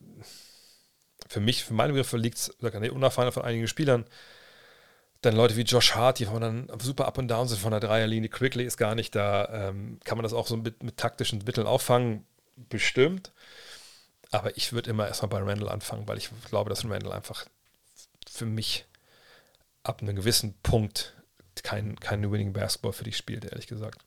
für mich, für meine Begriffe, liegt es an der Unerfahrenheit von einigen Spielern. Dann Leute wie Josh Hart, die dann super up und down sind von der Dreierlinie. Quickly ist gar nicht da. Ähm, kann man das auch so mit, mit taktischen Mitteln auffangen? Bestimmt. Aber ich würde immer erstmal bei Randall anfangen, weil ich glaube, dass Randall einfach für mich ab einem gewissen Punkt kein, kein Winning Basketball für dich spielt, ehrlich gesagt.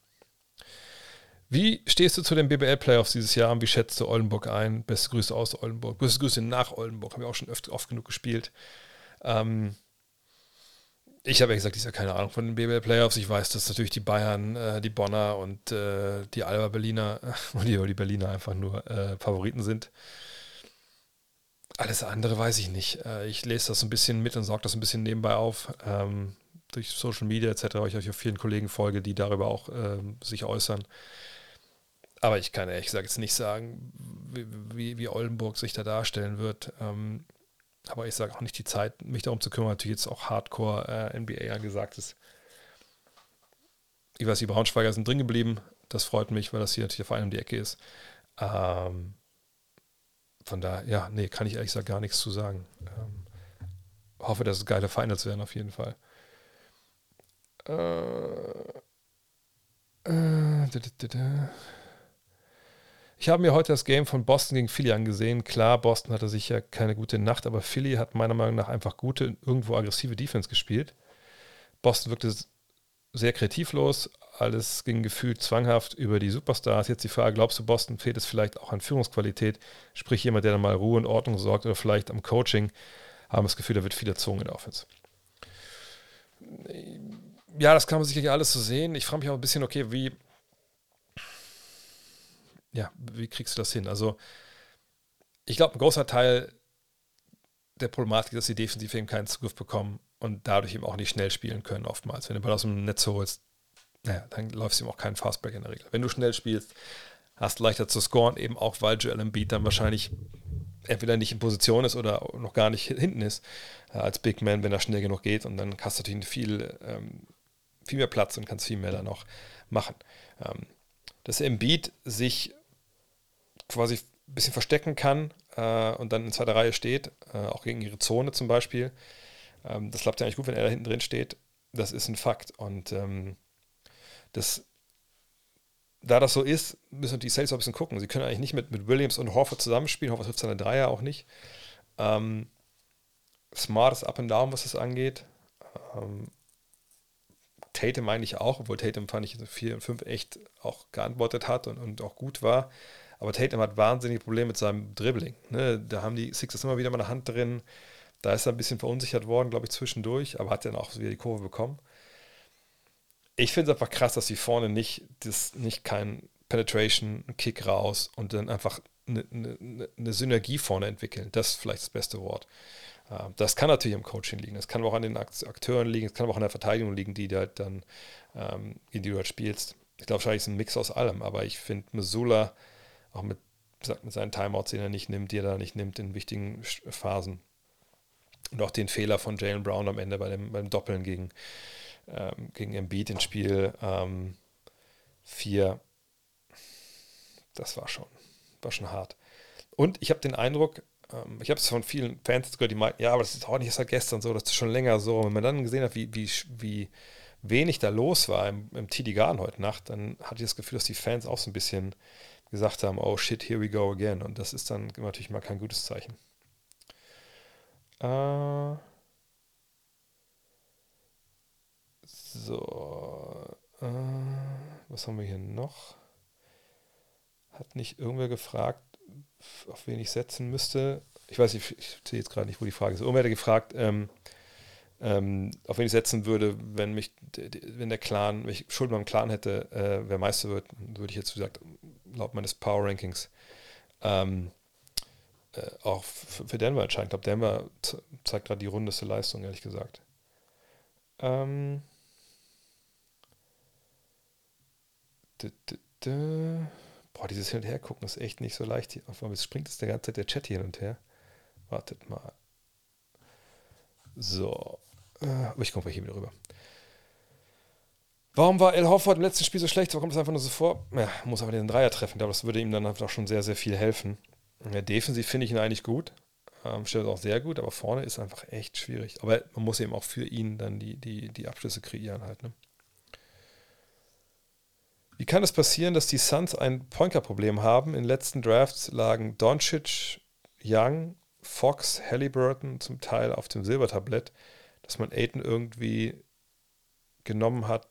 Wie stehst du zu den BBL-Playoffs dieses Jahr und wie schätzt du Oldenburg ein? Beste Grüße aus Oldenburg. Beste Grüße nach Oldenburg. Haben wir auch schon oft, oft genug gespielt. Ähm, ich habe ja gesagt, ich habe keine Ahnung von den BBL-Playoffs. Ich weiß, dass natürlich die Bayern, äh, die Bonner und äh, die Alba Berliner, äh, die, die Berliner einfach nur äh, Favoriten sind. Alles andere weiß ich nicht. Äh, ich lese das ein bisschen mit und sorge das ein bisschen nebenbei auf. Ähm, durch Social Media etc., weil ich euch auf vielen Kollegen folge, die darüber auch ähm, sich äußern. Aber ich kann ehrlich gesagt jetzt nicht sagen, wie, wie, wie Oldenburg sich da darstellen wird. Ähm, Aber ich sage auch nicht die Zeit, mich darum zu kümmern, natürlich jetzt auch Hardcore äh, NBA angesagt ist. Ich weiß, die Braunschweiger sind drin geblieben. Das freut mich, weil das hier natürlich Verein um die Ecke ist. Ähm, von daher, ja, nee, kann ich ehrlich gesagt gar nichts zu sagen. Ähm, hoffe, dass es geile Finals werden, auf jeden Fall. Äh, äh, ich habe mir heute das Game von Boston gegen Philly angesehen. Klar, Boston hatte sicher keine gute Nacht, aber Philly hat meiner Meinung nach einfach gute, irgendwo aggressive Defense gespielt. Boston wirkte sehr kreativlos, alles ging gefühlt zwanghaft über die Superstars. Jetzt die Frage, glaubst du, Boston fehlt es vielleicht auch an Führungsqualität? Sprich, jemand, der dann mal Ruhe und Ordnung sorgt oder vielleicht am Coaching, haben das Gefühl, da wird viel erzogen in der Offense. Ja, das kann man sicherlich alles so sehen. Ich frage mich auch ein bisschen, okay, wie, ja, wie kriegst du das hin? Also, ich glaube, ein großer Teil der Problematik ist, dass die Defensive eben keinen Zugriff bekommen und dadurch eben auch nicht schnell spielen können, oftmals. Wenn du Ball aus dem Netz holst, naja, dann läufst du ihm auch keinen Fastback in der Regel. Wenn du schnell spielst, hast du leichter zu scoren, eben auch weil Joel Embiid dann wahrscheinlich entweder nicht in Position ist oder noch gar nicht hinten ist äh, als Big Man, wenn er schnell genug geht und dann hast du natürlich viel, ähm, viel mehr Platz und kannst viel mehr dann auch machen. Ähm, dass Embiid sich quasi ein bisschen verstecken kann äh, und dann in zweiter Reihe steht, äh, auch gegen ihre Zone zum Beispiel, ähm, das klappt ja eigentlich gut, wenn er da hinten drin steht. Das ist ein Fakt und ähm, das da das so ist, müssen die Celtics auch ein bisschen gucken. Sie können eigentlich nicht mit, mit Williams und Horford zusammenspielen. Horford trifft seine Dreier auch nicht. Ähm, Smart ist up and down, was das angeht. Ähm, Tatum eigentlich auch, obwohl Tatum fand ich 4 und 5 echt auch geantwortet hat und, und auch gut war. Aber Tatum hat wahnsinnige Probleme mit seinem Dribbling. Ne? Da haben die Sixers immer wieder mal eine Hand drin. Da ist er ein bisschen verunsichert worden, glaube ich, zwischendurch, aber hat dann auch wieder die Kurve bekommen ich finde es einfach krass, dass sie vorne nicht, das, nicht kein Penetration, Kick raus und dann einfach eine, eine, eine Synergie vorne entwickeln. Das ist vielleicht das beste Wort. Ähm, das kann natürlich im Coaching liegen. Das kann aber auch an den Akteuren liegen. Es kann aber auch an der Verteidigung liegen, die du halt dann, ähm, in die du halt spielst. Ich glaube, wahrscheinlich ist ein Mix aus allem. Aber ich finde, Missoula, auch mit, mit seinen Timeouts, den er nicht nimmt, die er da nicht nimmt in wichtigen Phasen. Und auch den Fehler von Jalen Brown am Ende bei dem, beim Doppeln gegen, ähm, gegen Embiid in Spiel 4. Ähm, das war schon, war schon hart. Und ich habe den Eindruck, ähm, ich habe es von vielen Fans gehört, die meinten, ja, aber das ist auch nicht seit gestern so, das ist schon länger so. Und wenn man dann gesehen hat, wie, wie, wie wenig da los war im, im TD Garden heute Nacht, dann hatte ich das Gefühl, dass die Fans auch so ein bisschen gesagt haben, oh shit, here we go again. Und das ist dann natürlich mal kein gutes Zeichen. Äh, So, äh, was haben wir hier noch? Hat nicht irgendwer gefragt, auf wen ich setzen müsste? Ich weiß nicht, ich sehe jetzt gerade nicht, wo die Frage ist. Irgendwer hat gefragt, ähm, ähm, auf wen ich setzen würde, wenn mich, wenn der Clan, wenn ich Schuld beim Clan hätte, äh, wer Meister wird, würde ich jetzt, gesagt, laut meines Power Rankings ähm, äh, auch für Denver entscheiden. Ich glaube, Denver zeigt gerade die rundeste Leistung, ehrlich gesagt. Ähm, Boah, dieses Hin und Her gucken ist echt nicht so leicht. Hier. Auf einmal springt es der ganze Zeit der Chat hin und her. Wartet mal. So. Äh, aber ich komme hier wieder rüber. Warum war El Hoffert im letzten Spiel so schlecht? Warum kommt es einfach nur so vor? Ja, muss aber den Dreier treffen. Ich glaube, das würde ihm dann einfach schon sehr, sehr viel helfen. Ja, defensiv finde ich ihn eigentlich gut. Ähm, stellt auch sehr gut, aber vorne ist einfach echt schwierig. Aber man muss eben auch für ihn dann die, die, die Abschlüsse kreieren halt. Ne? Wie kann es passieren, dass die Suns ein Pointer-Problem haben? In den letzten Drafts lagen Doncic, Young, Fox, Halliburton zum Teil auf dem Silbertablett. Dass man Aiton irgendwie genommen hat,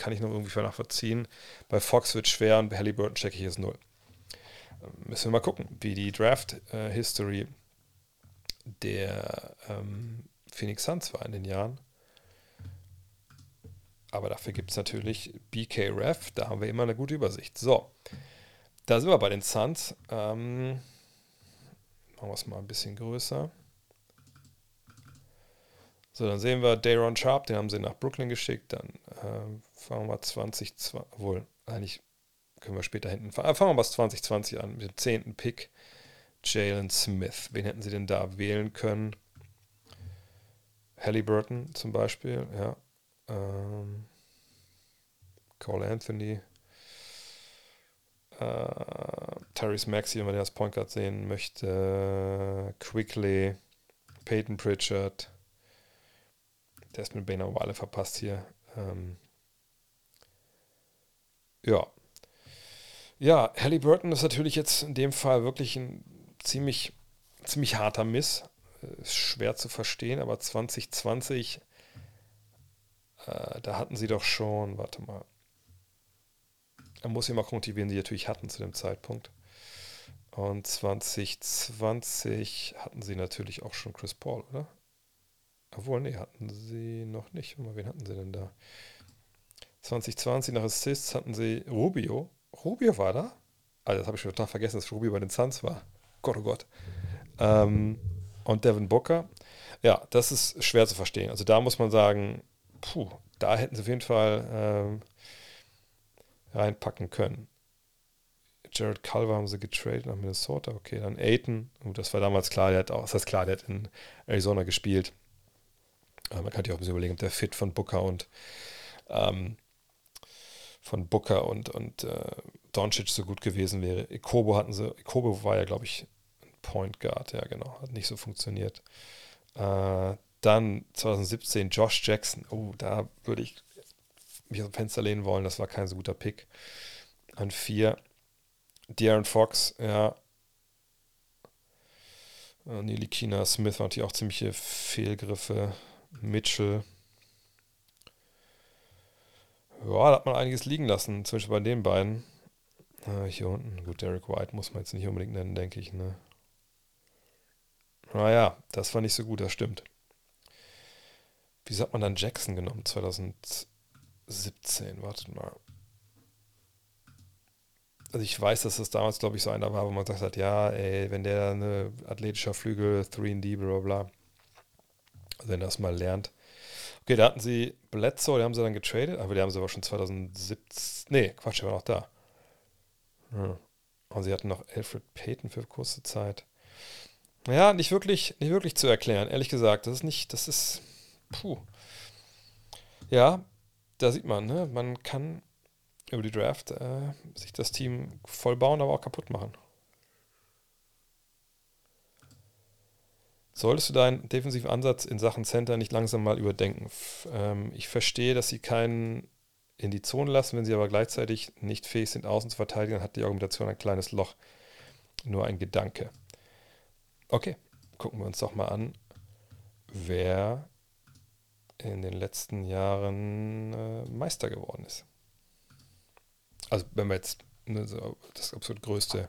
kann ich noch irgendwie nachvollziehen. Bei Fox wird schwer und bei Halliburton checke ich es null. Ähm, müssen wir mal gucken, wie die Draft-History der ähm, Phoenix Suns war in den Jahren. Aber dafür gibt es natürlich BKRef, da haben wir immer eine gute Übersicht. So, da sind wir bei den Suns. Ähm, machen wir es mal ein bisschen größer. So, dann sehen wir Dayron Sharp, den haben sie nach Brooklyn geschickt. Dann äh, fangen wir 20, wohl, eigentlich können wir später hinten fahren. Fangen wir mal 2020 an, mit dem 10. Pick. Jalen Smith. Wen hätten sie denn da wählen können? Halliburton zum Beispiel, ja. Ähm, Cole Anthony. Äh, Tyrese Maxey, wenn man den als Point Guard sehen möchte. Quickly. Peyton Pritchard. Ist mit Bainer Wale verpasst hier. Ähm, ja. Ja, Halliburton ist natürlich jetzt in dem Fall wirklich ein ziemlich, ziemlich harter Miss. Ist schwer zu verstehen, aber 2020, äh, da hatten sie doch schon, warte mal. Man muss ja mal gucken, wen sie natürlich hatten zu dem Zeitpunkt. Und 2020 hatten sie natürlich auch schon Chris Paul, oder? Obwohl, nee, hatten sie noch nicht. Wen hatten sie denn da? 2020 nach Assists hatten sie Rubio. Rubio war da? Also, das habe ich schon total vergessen, dass Rubio bei den Suns war. Gott, oh Gott. Ähm, und Devin Booker. Ja, das ist schwer zu verstehen. Also, da muss man sagen, puh, da hätten sie auf jeden Fall ähm, reinpacken können. Jared Culver haben sie getradet nach Minnesota. Okay, dann Aiton. Gut, das war damals klar, der hat auch, das heißt klar, der hat in Arizona gespielt. Äh, man kann sich auch ein bisschen überlegen, ob der Fit von Booker und ähm, von Booker und, und äh, Doncic so gut gewesen wäre. Ikobo hatten sie, Ikobo war ja, glaube ich, Point Guard, ja genau, hat nicht so funktioniert. Äh, dann 2017 Josh Jackson. Oh, da würde ich mich aus dem Fenster lehnen wollen, das war kein so guter Pick. An vier. De'Aaron Fox, ja. Äh, Neely Kina Smith waren natürlich auch ziemliche Fehlgriffe. Mitchell. Ja, da hat man einiges liegen lassen, zum Beispiel bei den beiden. Ah, hier unten, gut, Derek White muss man jetzt nicht unbedingt nennen, denke ich. Ne? Naja, das war nicht so gut, das stimmt. Wieso hat man dann Jackson genommen 2017? Wartet mal. Also ich weiß, dass das damals, glaube ich, so einer war, wo man gesagt hat, ja, ey, wenn der eine athletischer Flügel, 3D, bla bla, wenn er das mal lernt, Okay, da hatten sie Bledsoe, die haben sie dann getradet, aber die haben sie aber schon 2017. Nee, Quatsch, der war noch da. Hm. Und sie hatten noch Alfred Payton für kurze Zeit. Ja, nicht wirklich, nicht wirklich zu erklären, ehrlich gesagt. Das ist nicht, das ist. Puh. Ja, da sieht man, ne? Man kann über die Draft äh, sich das Team voll bauen, aber auch kaputt machen. Solltest du deinen defensiven Ansatz in Sachen Center nicht langsam mal überdenken? Ähm, ich verstehe, dass sie keinen in die Zone lassen, wenn sie aber gleichzeitig nicht fähig sind, außen zu verteidigen, hat die Argumentation ein kleines Loch. Nur ein Gedanke. Okay, gucken wir uns doch mal an, wer in den letzten Jahren äh, Meister geworden ist. Also wenn wir jetzt ne, das absolut größte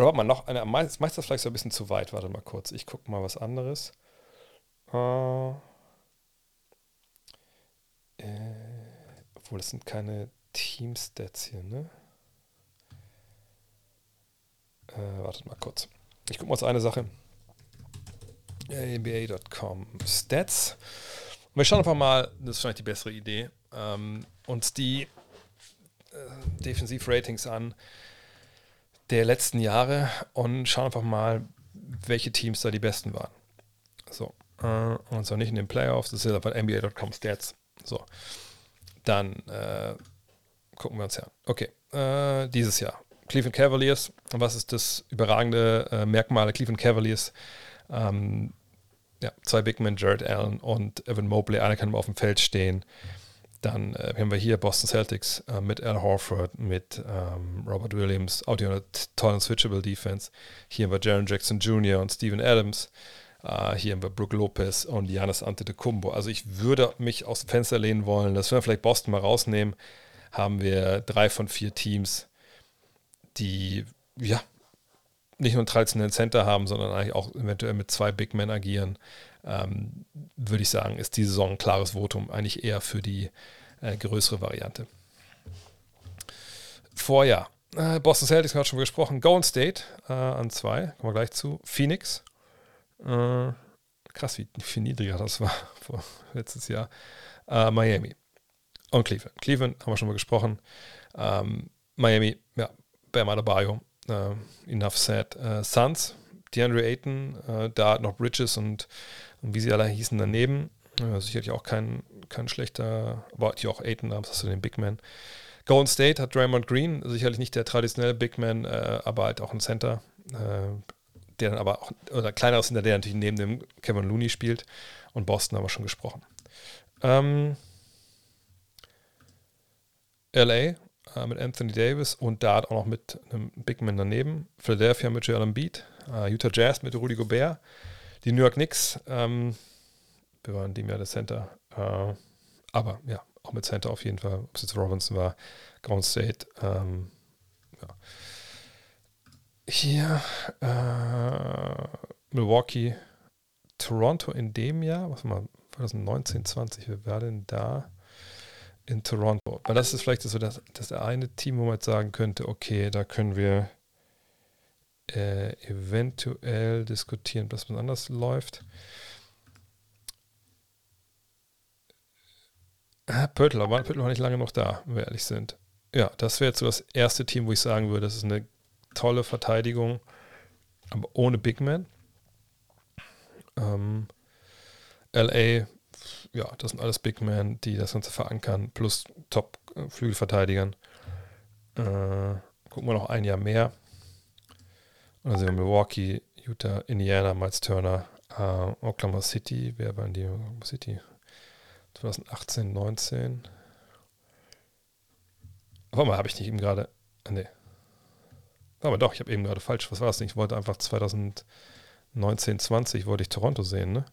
oder warte mal, noch eine. Meist, meist das vielleicht so ein bisschen zu weit. Warte mal kurz. Ich gucke mal was anderes. Äh, äh, obwohl, das sind keine Team-Stats hier, ne? Äh, wartet mal kurz. Ich gucke mal uns eine Sache. NBA.com Stats. Und wir schauen einfach mal, das ist vielleicht die bessere Idee, ähm, uns die äh, Defensiv-Ratings an der letzten Jahre und schauen einfach mal, welche Teams da die besten waren. So, äh, und zwar nicht in den Playoffs, das ist aber NBA.com Stats. So, dann äh, gucken wir uns ja. Okay, äh, dieses Jahr. Cleveland Cavaliers, was ist das überragende äh, Merkmal der Cleveland Cavaliers? Ähm, ja, zwei Big Men, Jared Allen und Evan Mobley, einer kann auf dem Feld stehen. Dann äh, haben wir hier Boston Celtics äh, mit Al Horford, mit ähm, Robert Williams, auch die eine tolle Switchable Defense. Hier haben wir Jaron Jackson Jr. und Steven Adams. Äh, hier haben wir Brook Lopez und Giannis Antetokounmpo. Also ich würde mich aus dem Fenster lehnen wollen, dass wir vielleicht Boston mal rausnehmen, haben wir drei von vier Teams, die ja nicht nur einen traditionellen Center haben, sondern eigentlich auch eventuell mit zwei Big Men agieren ähm, würde ich sagen, ist die Saison ein klares Votum, eigentlich eher für die äh, größere Variante. Vorjahr. Äh, Boston Celtics hat schon gesprochen. Golden State äh, an zwei, kommen wir gleich zu. Phoenix. Äh, krass, wie viel niedriger das war vor letztes Jahr. Äh, Miami. Und Cleveland. Cleveland haben wir schon mal gesprochen. Ähm, Miami, ja, Bam Adebayo, äh, enough said. Suns, DeAndre Ayton, äh, da noch Bridges und, und, wie sie alle hießen daneben. Äh, sicherlich auch kein, kein schlechter, aber die auch Ayton, da hast du den Big Man. Golden State hat Draymond Green, sicherlich nicht der traditionelle Big Man, äh, aber halt auch ein Center, äh, der dann aber auch, oder kleineres Center, der natürlich neben dem Kevin Looney spielt. Und Boston haben wir schon gesprochen. Ähm, LA äh, mit Anthony Davis und da auch noch mit einem Big Man daneben. Philadelphia mit Joel Embiid, uh, Utah Jazz mit Rudy Gobert, die New York Knicks, ähm, wir waren dem Jahr der Center, äh, aber ja, auch mit Center auf jeden Fall, ob es jetzt Robinson war, Golden State, ähm, ja. Hier, äh, Milwaukee, Toronto in dem Jahr, was mal, 2019, 20, wer war denn da? in Toronto. Weil das ist vielleicht so das, das eine Team, wo man jetzt sagen könnte, okay, da können wir äh, eventuell diskutieren, dass man anders läuft. Ah, Pöttl, aber Pöttl war nicht lange noch da, wenn wir ehrlich sind. Ja, das wäre jetzt so das erste Team, wo ich sagen würde, das ist eine tolle Verteidigung, aber ohne Big Man. Ähm, LA ja, das sind alles Big Men, die das Ganze verankern, plus Top-Flügelverteidigern. Äh, gucken wir noch ein Jahr mehr. Und dann sehen wir Milwaukee, Utah, Indiana, Miles Turner, äh, Oklahoma City. Wer waren die? Oklahoma City? 2018, 19. Warte mal, habe ich nicht eben gerade. Ah, nee. Aber doch, ich habe eben gerade falsch. Was war das nicht? Ich wollte einfach 2019, 20 wollte ich Toronto sehen, ne?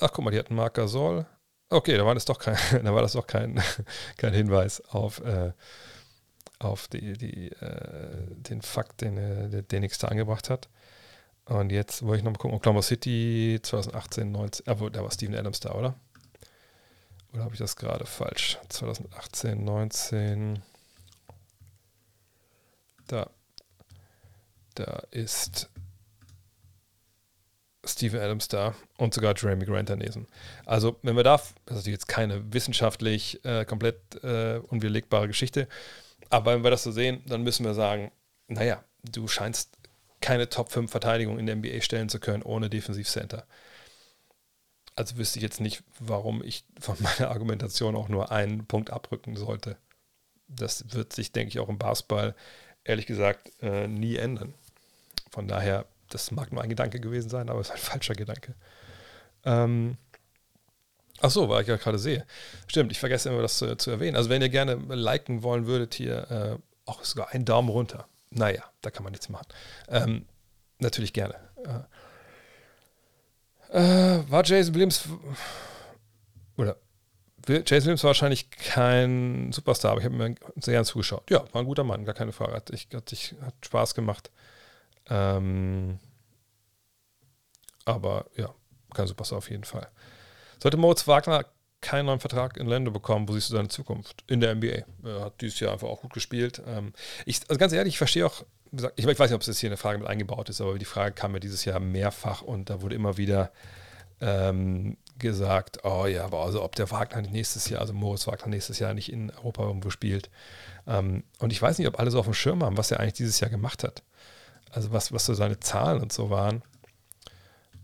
Ach, guck mal, die hatten Marc Gasol. Okay, da war das doch kein, da war das doch kein, kein Hinweis auf, äh, auf die, die, äh, den Fakt, den äh, der NX da angebracht hat. Und jetzt wollte ich nochmal gucken, Oklahoma City 2018, 19, ah, da war Steven Adams da, oder? Oder habe ich das gerade falsch? 2018, 19. Da. Da ist Steven Adams da und sogar Jeremy Grant daneben. Also, wenn wir da, das ist jetzt keine wissenschaftlich äh, komplett äh, unwiderlegbare Geschichte, aber wenn wir das so sehen, dann müssen wir sagen, naja, du scheinst keine Top 5 Verteidigung in der NBA stellen zu können ohne Defensivcenter. Also wüsste ich jetzt nicht, warum ich von meiner Argumentation auch nur einen Punkt abrücken sollte. Das wird sich, denke ich, auch im Basketball ehrlich gesagt äh, nie ändern. Von daher das mag nur ein Gedanke gewesen sein, aber es ist ein falscher Gedanke. Ähm, Ach so, weil ich ja gerade sehe. Stimmt, ich vergesse immer das zu, zu, erwähnen. Also wenn ihr gerne liken wollen würdet, hier äh, auch sogar einen Daumen runter. Naja, da kann man nichts machen. Ähm, natürlich gerne. Äh, äh, war Jason Williams oder Jason Williams war wahrscheinlich kein Superstar, aber ich habe mir sehr gern zugeschaut. Ja, war ein guter Mann, gar keine Frage. Hat, ich, hat, ich, hat Spaß gemacht. Ähm, aber ja, kein Superstar auf jeden Fall. Sollte Moritz Wagner keinen neuen Vertrag in Lando bekommen, wo siehst du seine Zukunft? In der NBA. Er hat dieses Jahr einfach auch gut gespielt. Ähm, ich, also ganz ehrlich, ich verstehe auch, ich, weiß nicht, ob es jetzt hier eine Frage mit eingebaut ist, aber die Frage kam mir dieses Jahr mehrfach und da wurde immer wieder ähm, gesagt, oh ja, aber also ob der Wagner nächstes Jahr, also Moritz Wagner nächstes Jahr nicht in Europa irgendwo spielt. Ähm, und ich weiß nicht, ob alle so auf dem Schirm haben, was er eigentlich dieses Jahr gemacht hat also was, was so seine Zahlen und so waren.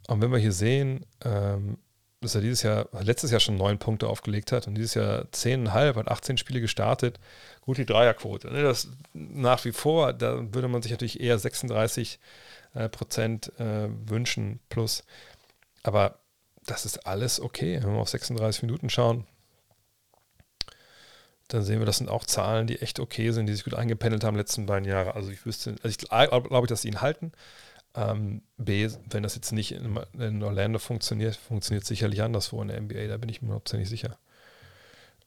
Und wenn wir hier sehen, ähm, dass er dieses Jahr, letztes Jahr schon neun Punkte aufgelegt hat und dieses Jahr zehneinhalb, hat 18 Spiele gestartet, gut die Dreierquote. Ne? Das nach wie vor, da würde man sich natürlich eher 36 äh, Prozent äh, wünschen plus. Aber das ist alles okay. Wenn wir auf 36 Minuten schauen, dann sehen wir, das sind auch Zahlen, die echt okay sind, die sich gut eingependelt haben letzten beiden Jahre. Also ich wüsste, also ich glaube, dass sie ihn halten. Ähm, B, wenn das jetzt nicht in, in, Orlando funktioniert, funktioniert sicherlich anderswo in der NBA, da bin ich mir überhaupt nicht sicher.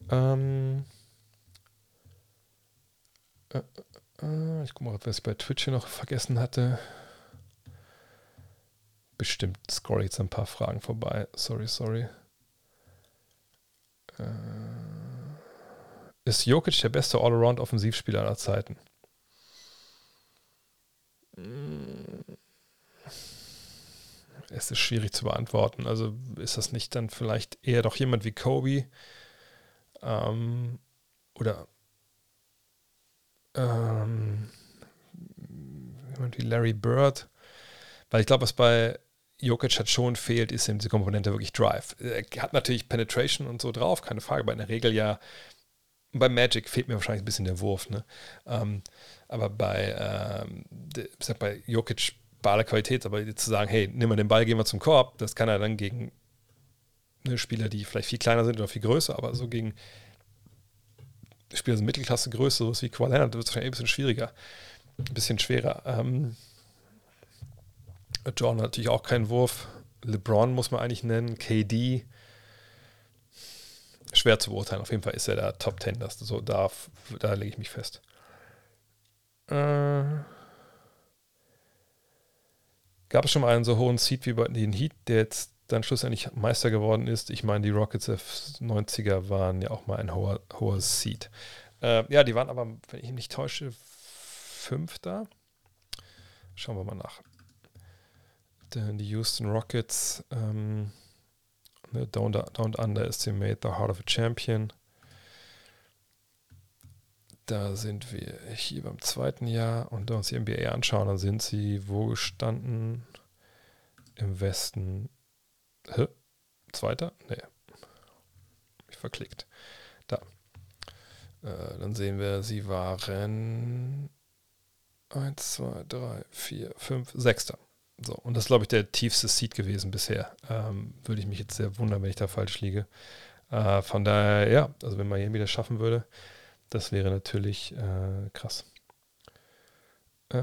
Ähm, äh, äh, ich gucke mal, was ich bei Twitch hier noch vergessen hatte. Bestimmt scroll ich jetzt ein paar Fragen vorbei. Sorry, sorry. Äh, ist Jokic der beste Allround-Offensivspieler aller Zeiten? Es ist schwierig zu beantworten. Also ist das nicht dann vielleicht eher doch jemand wie Kobe ähm, oder ähm, jemand wie Larry Bird. Weil ich glaube, was bei Jokic hat schon fehlt, ist eben diese Komponente wirklich Drive. Er hat natürlich Penetration und so drauf, keine Frage, aber in der Regel ja, bei Magic fehlt mir wahrscheinlich ein bisschen der Wurf, ne? Ähm, aber bei, ähm, bei Jokic bei aller Qualität, aber zu sagen, hey, nimm mal den Ball, gehen wir zum Korb, das kann er dann gegen ne, Spieler, die vielleicht viel kleiner sind oder viel größer, aber so gegen Spieler sind Mittelklasse Größe, sowas wie Kawhi Leonard, wird es wahrscheinlich ein bisschen schwieriger, ein bisschen schwerer. Ähm, Jordan hat natürlich auch keinen Wurf. LeBron muss man eigentlich nennen. KD. Schwer zu beurteilen. Auf jeden Fall ist er der Top Ten. Das so darf, da lege ich mich fest. Äh, gab es schon mal einen so hohen Seed wie bei den Heat, der jetzt dann schlussendlich Meister geworden ist? Ich meine, die Rockets der 90er waren ja auch mal ein hoher, hoher Seed. Äh, ja, die waren aber, wenn ich mich nicht täusche, Fünfter. Schauen wir mal nach die Houston Rockets, ähm, ne, don't underestimate the heart of a champion. Da sind wir hier beim zweiten Jahr und wenn wir uns die NBA anschauen, dann sind sie wo gestanden? Im Westen. Hä? Zweiter? Nee. Ich verklickt. Da. Äh, dann sehen wir, sie waren 1, 2, 3, 4, 5, 6. So, und das ist, glaube ich, der tiefste Seed gewesen bisher. Ähm, würde ich mich jetzt sehr wundern, wenn ich da falsch liege. Äh, von daher, ja, also wenn Miami das schaffen würde, das wäre natürlich äh, krass. Äh,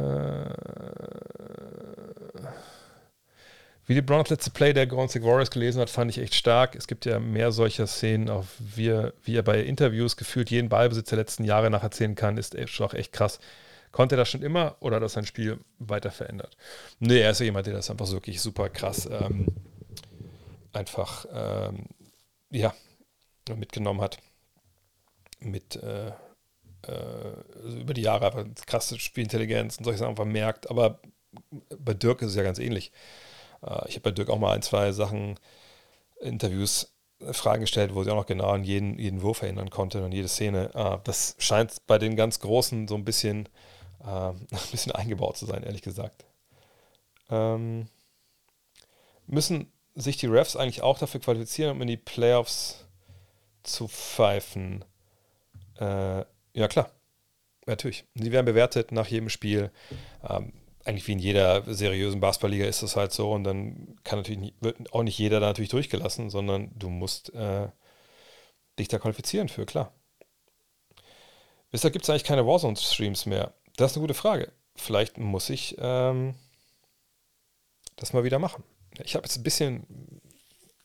wie die Browns letzte Play der Golden Warriors gelesen hat, fand ich echt stark. Es gibt ja mehr solcher Szenen, auch wie, wie er bei Interviews gefühlt jeden Ballbesitz der letzten Jahre nacherzählen kann, ist auch echt krass. Konnte er das schon immer oder hat das sein Spiel weiter verändert? Nee, er ist ja jemand, der das einfach so wirklich super krass ähm, einfach ähm, ja, mitgenommen hat. Mit äh, äh, also über die Jahre einfach krasse Spielintelligenz und solche Sachen einfach merkt. Aber bei Dirk ist es ja ganz ähnlich. Äh, ich habe bei Dirk auch mal ein, zwei Sachen, Interviews äh, Fragen gestellt, wo sie auch noch genau an jeden, jeden Wurf erinnern konnte und jede Szene. Das scheint bei den ganz Großen so ein bisschen ein bisschen eingebaut zu sein, ehrlich gesagt. Ähm, müssen sich die Refs eigentlich auch dafür qualifizieren, um in die Playoffs zu pfeifen? Äh, ja, klar. Natürlich. Sie werden bewertet nach jedem Spiel. Ähm, eigentlich wie in jeder seriösen Basketballliga ist das halt so. Und dann kann natürlich nie, wird auch nicht jeder da natürlich durchgelassen, sondern du musst äh, dich da qualifizieren für, klar. Weshalb gibt es eigentlich keine Warzone-Streams mehr? Das ist eine gute Frage. Vielleicht muss ich ähm, das mal wieder machen. Ich habe jetzt ein bisschen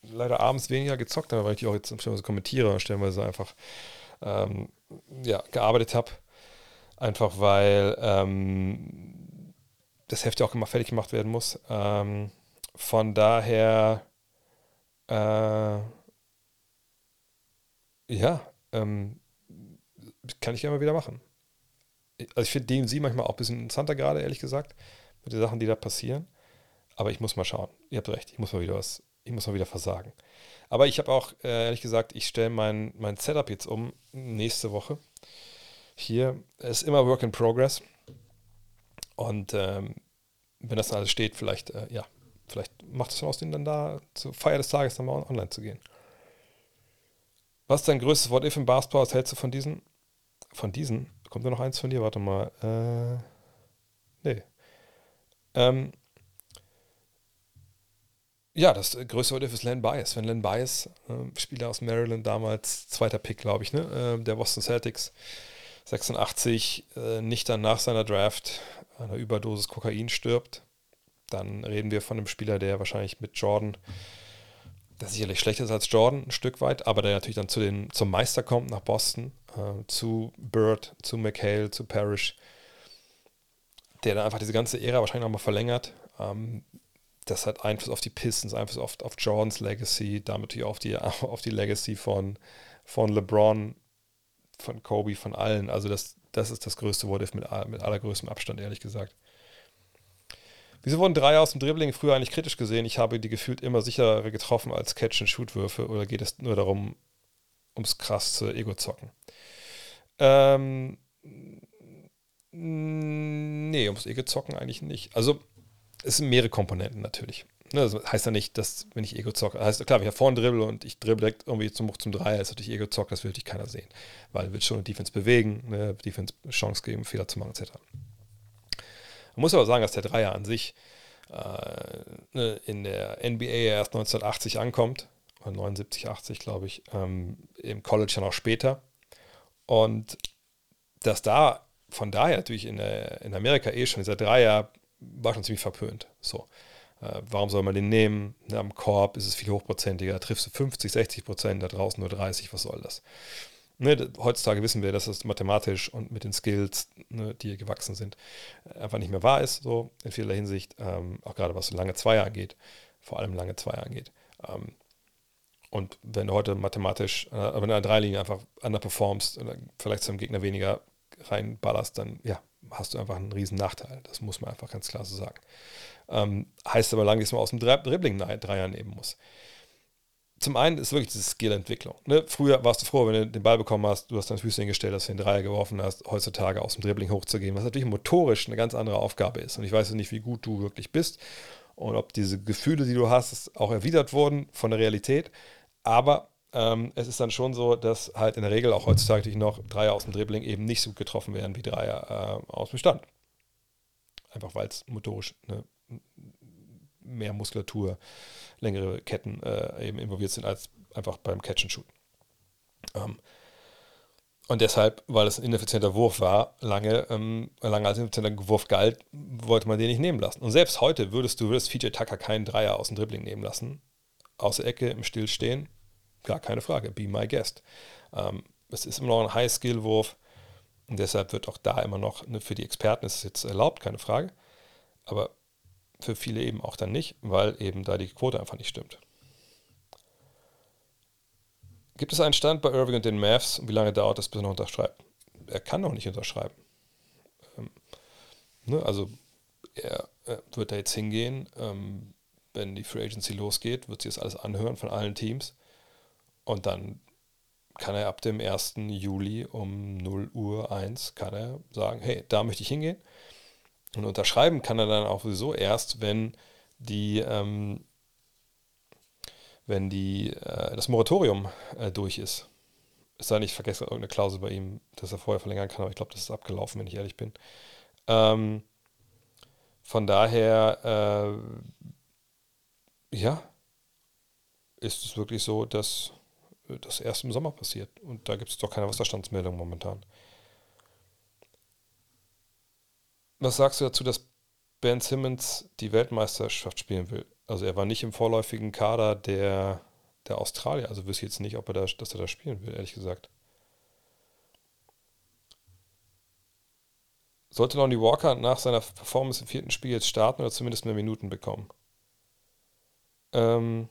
leider abends weniger gezockt, weil ich auch jetzt stellenweise kommentiere stellenweise einfach ähm, ja, gearbeitet habe. Einfach weil ähm, das Heft ja auch immer fertig gemacht werden muss. Ähm, von daher äh, ja, ähm, kann ich ja mal wieder machen also ich finde DMZ manchmal auch ein bisschen interessanter gerade, ehrlich gesagt, mit den Sachen, die da passieren. Aber ich muss mal schauen. Ihr habt recht, ich muss mal wieder was, ich muss mal wieder versagen. Aber ich habe auch, äh, ehrlich gesagt, ich stelle mein, mein Setup jetzt um nächste Woche. Hier ist immer Work in Progress. Und ähm, wenn das dann alles steht, vielleicht, äh, ja, vielleicht macht es aus, den dann da zur Feier des Tages dann mal online zu gehen. Was ist dein größtes Wort if im Basketball? Was hältst du von diesen? Von diesen? Kommt da noch eins von dir? Warte mal. Äh, nee. Ähm, ja, das größte What ist Len Bias. Wenn Len Bias, äh, Spieler aus Maryland, damals zweiter Pick, glaube ich, ne? Äh, der Boston Celtics, 86, äh, nicht dann nach seiner Draft einer Überdosis Kokain stirbt, dann reden wir von einem Spieler, der wahrscheinlich mit Jordan der sicherlich schlechter ist als Jordan ein Stück weit, aber der natürlich dann zu den, zum Meister kommt nach Boston, äh, zu Bird, zu McHale, zu Parrish, der dann einfach diese ganze Ära wahrscheinlich nochmal verlängert. Ähm, das hat Einfluss auf die Pistons, Einfluss auf, auf Jordans Legacy, damit natürlich auf die, auf die Legacy von, von LeBron, von Kobe, von allen. Also das, das ist das größte What mit, mit allergrößtem Abstand, ehrlich gesagt. Wieso wurden drei aus dem Dribbling früher eigentlich kritisch gesehen? Ich habe die gefühlt immer sicherer getroffen als Catch-and-Shoot-Würfe oder geht es nur darum, ums krasse Ego-Zocken? Ähm, Nee, ums Ego zocken eigentlich nicht. Also, es sind mehrere Komponenten natürlich. Ne, das heißt ja nicht, dass, wenn ich Ego zocke, heißt klar, wenn ich vorne dribbel und ich dribbel direkt irgendwie zum zum Dreier, ist natürlich Ego zocken, das will natürlich keiner sehen. Weil wird schon eine Defense bewegen, eine Defense Chance geben, Fehler zu machen, etc. Man muss aber sagen, dass der Dreier an sich äh, ne, in der NBA erst 1980 ankommt, oder 79, 80, glaube ich, ähm, im College dann auch später. Und dass da von daher natürlich in, in Amerika eh schon dieser Dreier war schon ziemlich verpönt. So. Äh, warum soll man den nehmen? Ne, am Korb ist es viel hochprozentiger, triffst du 50, 60 Prozent, da draußen nur 30, was soll das? Ne, heutzutage wissen wir, dass das mathematisch und mit den Skills, ne, die gewachsen sind, einfach nicht mehr wahr ist, so in vieler Hinsicht, ähm, auch gerade was lange Zweier angeht, vor allem lange Zweier angeht. Ähm, und wenn du heute mathematisch, äh, wenn du in der Dreilinie einfach underperformst oder vielleicht zum Gegner weniger reinballerst, dann ja, hast du einfach einen riesen Nachteil. Das muss man einfach ganz klar so sagen. Ähm, heißt aber lange, dass man aus dem Dribbling Dreier nehmen muss. Zum einen ist wirklich diese Skillentwicklung. Ne? Früher warst du froh, wenn du den Ball bekommen hast, du hast deine Füße hingestellt, dass du den Dreier geworfen hast, heutzutage aus dem Dribbling hochzugehen, was natürlich motorisch eine ganz andere Aufgabe ist. Und ich weiß nicht, wie gut du wirklich bist und ob diese Gefühle, die du hast, auch erwidert wurden von der Realität. Aber ähm, es ist dann schon so, dass halt in der Regel auch heutzutage noch Dreier aus dem Dribbling eben nicht so getroffen werden wie Dreier äh, aus dem Stand. Einfach weil es motorisch ne, mehr Muskulatur, längere Ketten äh, eben involviert sind als einfach beim Catch and Shoot. Ähm, und deshalb, weil es ein ineffizienter Wurf war, lange, ähm, lange als ineffizienter Wurf galt, wollte man den nicht nehmen lassen. Und selbst heute würdest du, würdest PJ Tucker keinen Dreier aus dem Dribbling nehmen lassen. Aus der Ecke im Stillstehen, gar keine Frage. Be my guest. Ähm, es ist immer noch ein High-Skill-Wurf. Und deshalb wird auch da immer noch, ne, für die Experten ist es jetzt erlaubt, keine Frage. Aber für viele eben auch dann nicht, weil eben da die Quote einfach nicht stimmt. Gibt es einen Stand bei Irving und den Mavs und wie lange dauert das, bis er noch unterschreibt? Er kann noch nicht unterschreiben. Ähm, ne, also er, er, wird da jetzt hingehen, ähm, wenn die Free Agency losgeht, wird sich das alles anhören von allen Teams und dann kann er ab dem 1. Juli um 0 Uhr 1 kann er sagen, hey, da möchte ich hingehen. Und unterschreiben kann er dann auch sowieso erst, wenn die, ähm, wenn die, äh, das Moratorium äh, durch ist. Es sei nicht vergessen, irgendeine Klausel bei ihm, dass er vorher verlängern kann, aber ich glaube, das ist abgelaufen, wenn ich ehrlich bin. Ähm, von daher, äh, ja, ist es wirklich so, dass das erst im Sommer passiert. Und da gibt es doch keine Wasserstandsmeldung momentan. Was sagst du dazu, dass Ben Simmons die Weltmeisterschaft spielen will? Also er war nicht im vorläufigen Kader der, der Australier. Also wüsste ich jetzt nicht, ob er da, dass er da spielen will, ehrlich gesagt. Sollte Lonnie Walker nach seiner Performance im vierten Spiel jetzt starten oder zumindest mehr Minuten bekommen? Ähm,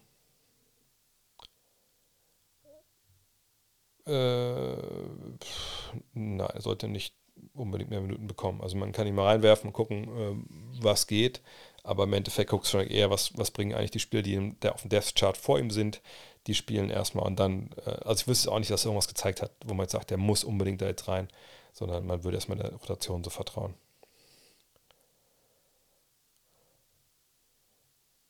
äh, pff, nein, sollte nicht unbedingt mehr Minuten bekommen. Also man kann ihn mal reinwerfen und gucken, äh, was geht. Aber im Endeffekt guckst du eher, was, was bringen eigentlich die Spieler, die im, der auf dem Death Chart vor ihm sind, die spielen erstmal und dann, äh, also ich wüsste auch nicht, dass er irgendwas gezeigt hat, wo man jetzt sagt, der muss unbedingt da jetzt rein, sondern man würde erstmal der Rotation so vertrauen.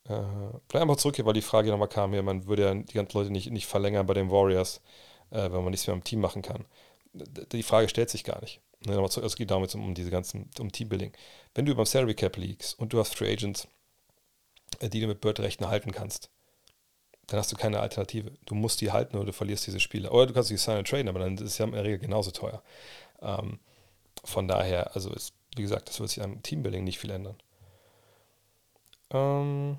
Äh, vielleicht einfach zurück hier, weil die Frage nochmal kam hier, man würde ja die ganzen Leute nicht, nicht verlängern bei den Warriors, äh, wenn man nichts mehr im Team machen kann. Die Frage stellt sich gar nicht. Ne, es geht damit um, diese ganzen, um Teambuilding. Wenn du über Salary Cap liegst und du hast Free Agents, äh, die du mit Bird-Rechten halten kannst, dann hast du keine Alternative. Du musst die halten oder du verlierst diese Spiele. Oder du kannst die sign and traden, aber dann ist es ja in der Regel genauso teuer. Ähm, von daher, also ist, wie gesagt, das wird sich am Teambuilding nicht viel ändern. Ähm,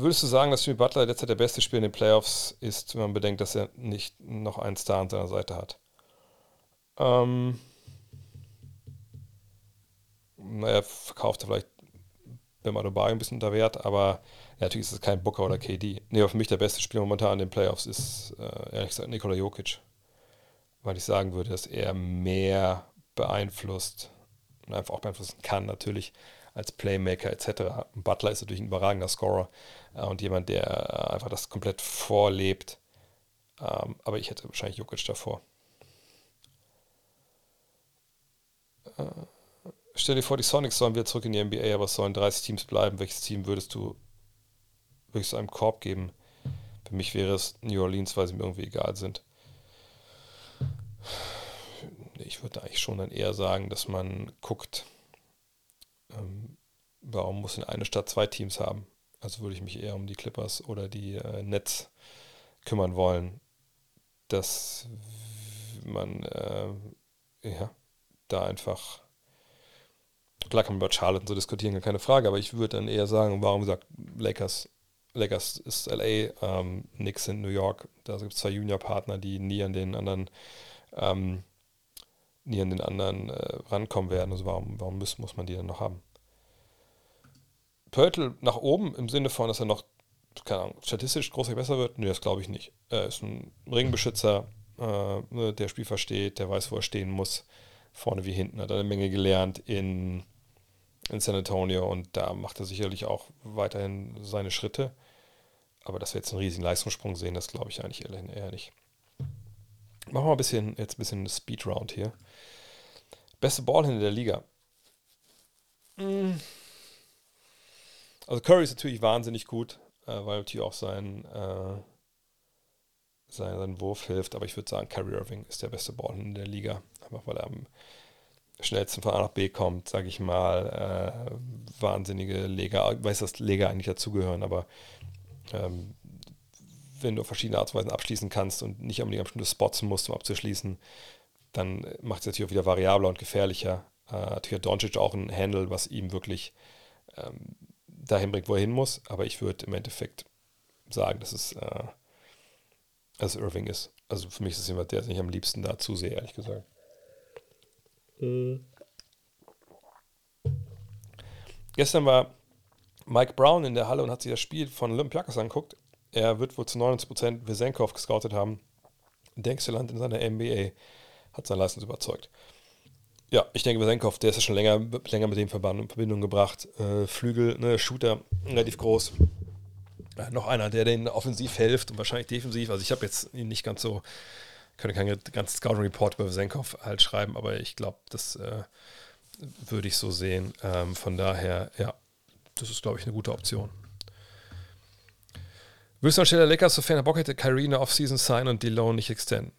würdest du sagen, dass Jimmy Butler derzeit der beste Spieler in den Playoffs ist, wenn man bedenkt, dass er nicht noch einen Star an seiner Seite hat? Ähm, naja, verkauft er vielleicht Bam Adebayo ein bisschen unter Wert, aber ja, natürlich ist es kein Booker oder KD. Nee, aber für mich der beste Spieler momentan in den Playoffs ist, äh, ehrlich gesagt, Nikola Jokic. Weil ich sagen würde, dass er mehr beeinflusst und einfach auch beeinflussen kann, natürlich, als Playmaker etc. Butler ist natürlich ein überragender Scorer äh, und jemand, der äh, einfach das komplett vorlebt. Ähm, aber ich hätte wahrscheinlich Jokic davor. uh, stell dir vor, die Sonics sollen wieder zurück in die NBA, aber es sollen 30 Teams bleiben. Welches Team würdest du, würdest einem Korb geben? Für mich wäre es New Orleans, weil sie mir irgendwie egal sind. Ich würde eigentlich schon dann eher sagen, dass man guckt, ähm, warum muss in eine Stadt zwei Teams haben? Also würde ich mich eher um die Clippers oder die äh, Nets kümmern wollen, dass man äh, ja, da einfach klar kann man über Charlotte und so diskutieren, keine Frage, aber ich würde dann eher sagen, warum sagt Lakers, Lakers ist LA, ähm, Knicks sind New York, da gibt es zwei Junior-Partner, die nie an den anderen ähm, nie an den anderen äh, rankommen werden. Also warum, warum muss, muss man die dann noch haben? Pörtl nach oben im Sinne von, dass er noch, keine Ahnung, statistisch großartig besser wird? Nee, das glaube ich nicht. Er ist ein Ringbeschützer, äh, ne, der Spiel versteht, der weiß, wo er stehen muss, vorne wie hinten, hat eine Menge gelernt in, in San Antonio und da macht er sicherlich auch weiterhin seine Schritte. Aber dass wir jetzt einen riesigen Leistungssprung sehen, das glaube ich eigentlich eher nicht. Machen wir mal ein bisschen, jetzt ein bisschen Speedround hier. Beste Ballhändler der Liga. Hm. Also Curry ist natürlich wahnsinnig gut, äh, weil natürlich auch sein, äh, sein, sein Wurf hilft. Aber ich würde sagen, Curry Irving ist der beste Ballhändler der Liga. Einfach weil er am schnellsten von A nach B kommt, sage ich mal. Äh, wahnsinnige Leger. Ich weiß, dass Leger eigentlich dazugehören, aber ähm, wenn du auf verschiedene Art und Weisen abschließen kannst und nicht unbedingt bestimmte Spots musst, um abzuschließen, dann macht es natürlich auch wieder variabler und gefährlicher. Äh, natürlich hat Doncic auch ein Handle, was ihm wirklich ähm, dahin bringt, wo er hin muss. Aber ich würde im Endeffekt sagen, dass es, äh, dass Irving ist. Also für mich ist es jemand, der sich am liebsten da zusehe, ehrlich gesagt. Mhm. Gestern war Mike Brown in der Halle und hat sich das Spiel von Olympiakos angeguckt. Er wird wohl zu 99% Vesenkov gescoutet haben. Denkst Land in seiner NBA hat seine Leistung überzeugt. Ja, ich denke, Vesenkov, der ist ja schon länger, länger mit dem Verband in Verbindung gebracht. Äh, Flügel, ne, Shooter, relativ groß. Äh, noch einer, der den offensiv hilft und wahrscheinlich defensiv. Also ich habe jetzt ihn nicht ganz so, kann keinen ganzen Scouting-Report über Vesenkov halt schreiben, aber ich glaube, das äh, würde ich so sehen. Ähm, von daher, ja, das ist, glaube ich, eine gute Option. Würdest du anstelle Lakers, sofern er Bock hätte, Kyrie eine Offseason sign und die Loan nicht extenden?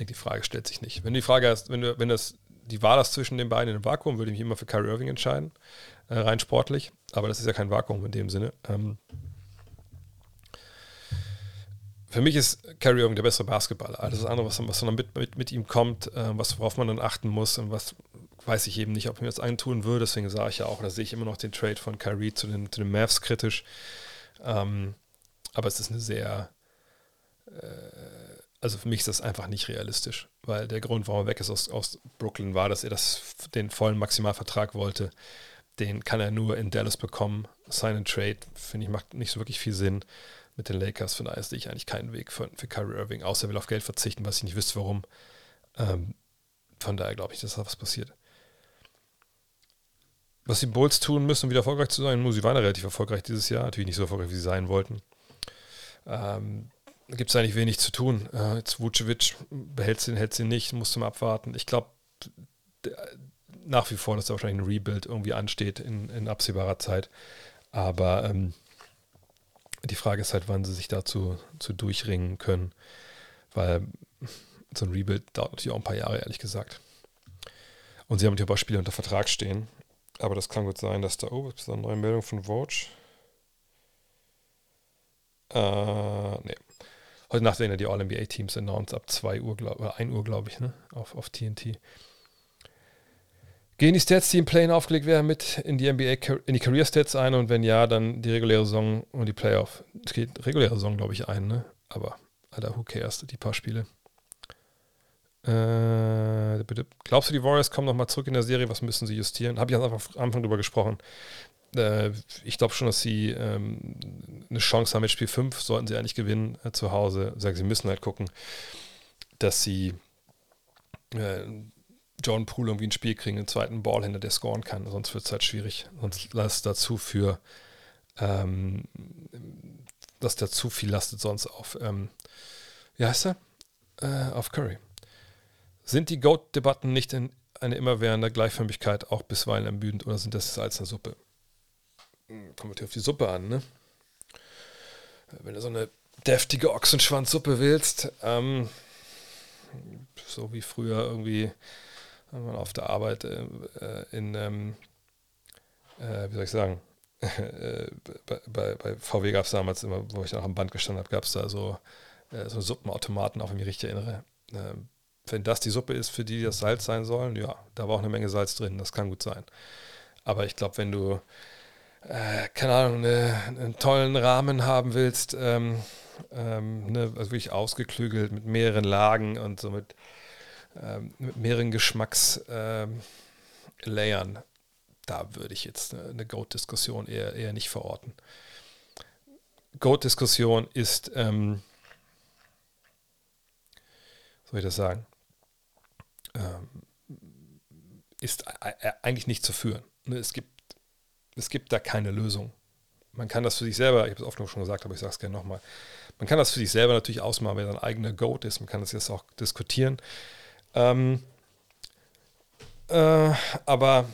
Denke, die Frage stellt sich nicht. Wenn die Frage ist, wenn, du, wenn das die Wahl ist zwischen den beiden einem Vakuum, würde ich mich immer für Kyrie Irving entscheiden, äh, rein sportlich. Aber das ist ja kein Vakuum in dem Sinne. Ähm, für mich ist Kyrie Irving der bessere Basketballer. Alles andere, was, was dann mit, mit, mit ihm kommt, äh, was, worauf man dann achten muss und was weiß ich eben nicht, ob ich mir das eintun würde. Deswegen sage ich ja auch, da sehe ich immer noch den Trade von Kyrie zu den, zu den Mavs kritisch. Ähm, aber es ist eine sehr, äh, also für mich ist das einfach nicht realistisch, weil der Grund, warum er weg ist aus, aus Brooklyn, war, dass er das, den vollen Maximalvertrag wollte. Den kann er nur in Dallas bekommen. Sign and Trade, finde ich, macht nicht so wirklich viel Sinn mit den Lakers. Von daher sehe ich eigentlich keinen Weg für, für Kyrie Irving, außer er will auf Geld verzichten, was ich nicht wüsste, warum. Ähm, von daher glaube ich, dass da was passiert. Was die Bulls tun müssen, um wieder erfolgreich zu sein, nur sie waren ja relativ erfolgreich dieses Jahr, natürlich nicht so erfolgreich, wie sie sein wollten. Ähm, gibt es eigentlich wenig zu tun. Äh, jetzt Vucevic behält sie, hält sie nicht, musste mal abwarten. Ich glaube nach wie vor, dass da wahrscheinlich ein Rebuild irgendwie ansteht in, in absehbarer Zeit. Aber ähm, die Frage ist halt, wann sie sich dazu zu durchringen können, weil so ein Rebuild dauert natürlich auch ein paar Jahre, ehrlich gesagt. Und sie haben natürlich auch Spiele unter Vertrag stehen. Aber das kann gut sein, dass da, oh, ist da eine neue Meldung von Vogue? Äh, nee. Heute Nacht werden ja die All-NBA-Teams announced ab 2 Uhr, glaub, oder 1 Uhr, glaube ich, ne? auf, auf TNT. Gehen die Stats, die im Play aufgelegt werden, mit in die NBA, in die Career Stats ein und wenn ja, dann die reguläre Saison und die Playoff. Es geht reguläre Saison, glaube ich, ein, ne? Aber, Alter, who cares, die paar Spiele. Äh, glaubst du, die Warriors kommen nochmal zurück in der Serie? Was müssen sie justieren? Habe ich am Anfang drüber gesprochen. Äh, ich glaube schon, dass sie ähm, eine Chance haben mit Spiel 5, sollten sie eigentlich gewinnen äh, zu Hause. Sagen, sie müssen halt gucken, dass sie äh, John Poole irgendwie ein Spiel kriegen, einen zweiten Ballhänder, der scoren kann. Sonst wird es halt schwierig. Sonst lasst dazu für, ähm, dass da zu viel lastet sonst auf, ähm, wie heißt er? Äh, auf Curry. Sind die GOAT-Debatten nicht in eine immerwährende Gleichförmigkeit auch bisweilen ermüdend oder sind das in der Suppe? Kommt natürlich auf die Suppe an, ne? Wenn du so eine deftige Ochsenschwanzsuppe willst, ähm, so wie früher irgendwie auf der Arbeit äh, in, ähm, äh, wie soll ich sagen, bei, bei, bei, VW gab es damals immer, wo ich noch am Band gestanden habe, gab es da so, äh, so Suppenautomaten, auch wenn ich mich richtig erinnere. Ähm, wenn das die Suppe ist, für die das Salz sein sollen, ja, da war auch eine Menge Salz drin, das kann gut sein. Aber ich glaube, wenn du, äh, keine Ahnung, eine, einen tollen Rahmen haben willst, ähm, ähm, ne, also wirklich ausgeklügelt mit mehreren Lagen und so mit, ähm, mit mehreren Geschmackslayern, da würde ich jetzt eine, eine Goat-Diskussion eher, eher nicht verorten. Goat-Diskussion ist, ähm, soll ich das sagen, ähm, ist eigentlich nicht zu führen. Ne, es gibt, es gibt da keine Lösung. Man kann das für sich selber, ich habe es oft schon gesagt, aber ich sage es gerne nochmal, man kann das für sich selber natürlich ausmachen, wer sein eigener Goat ist. Man kann das jetzt auch diskutieren. Ähm, äh, aber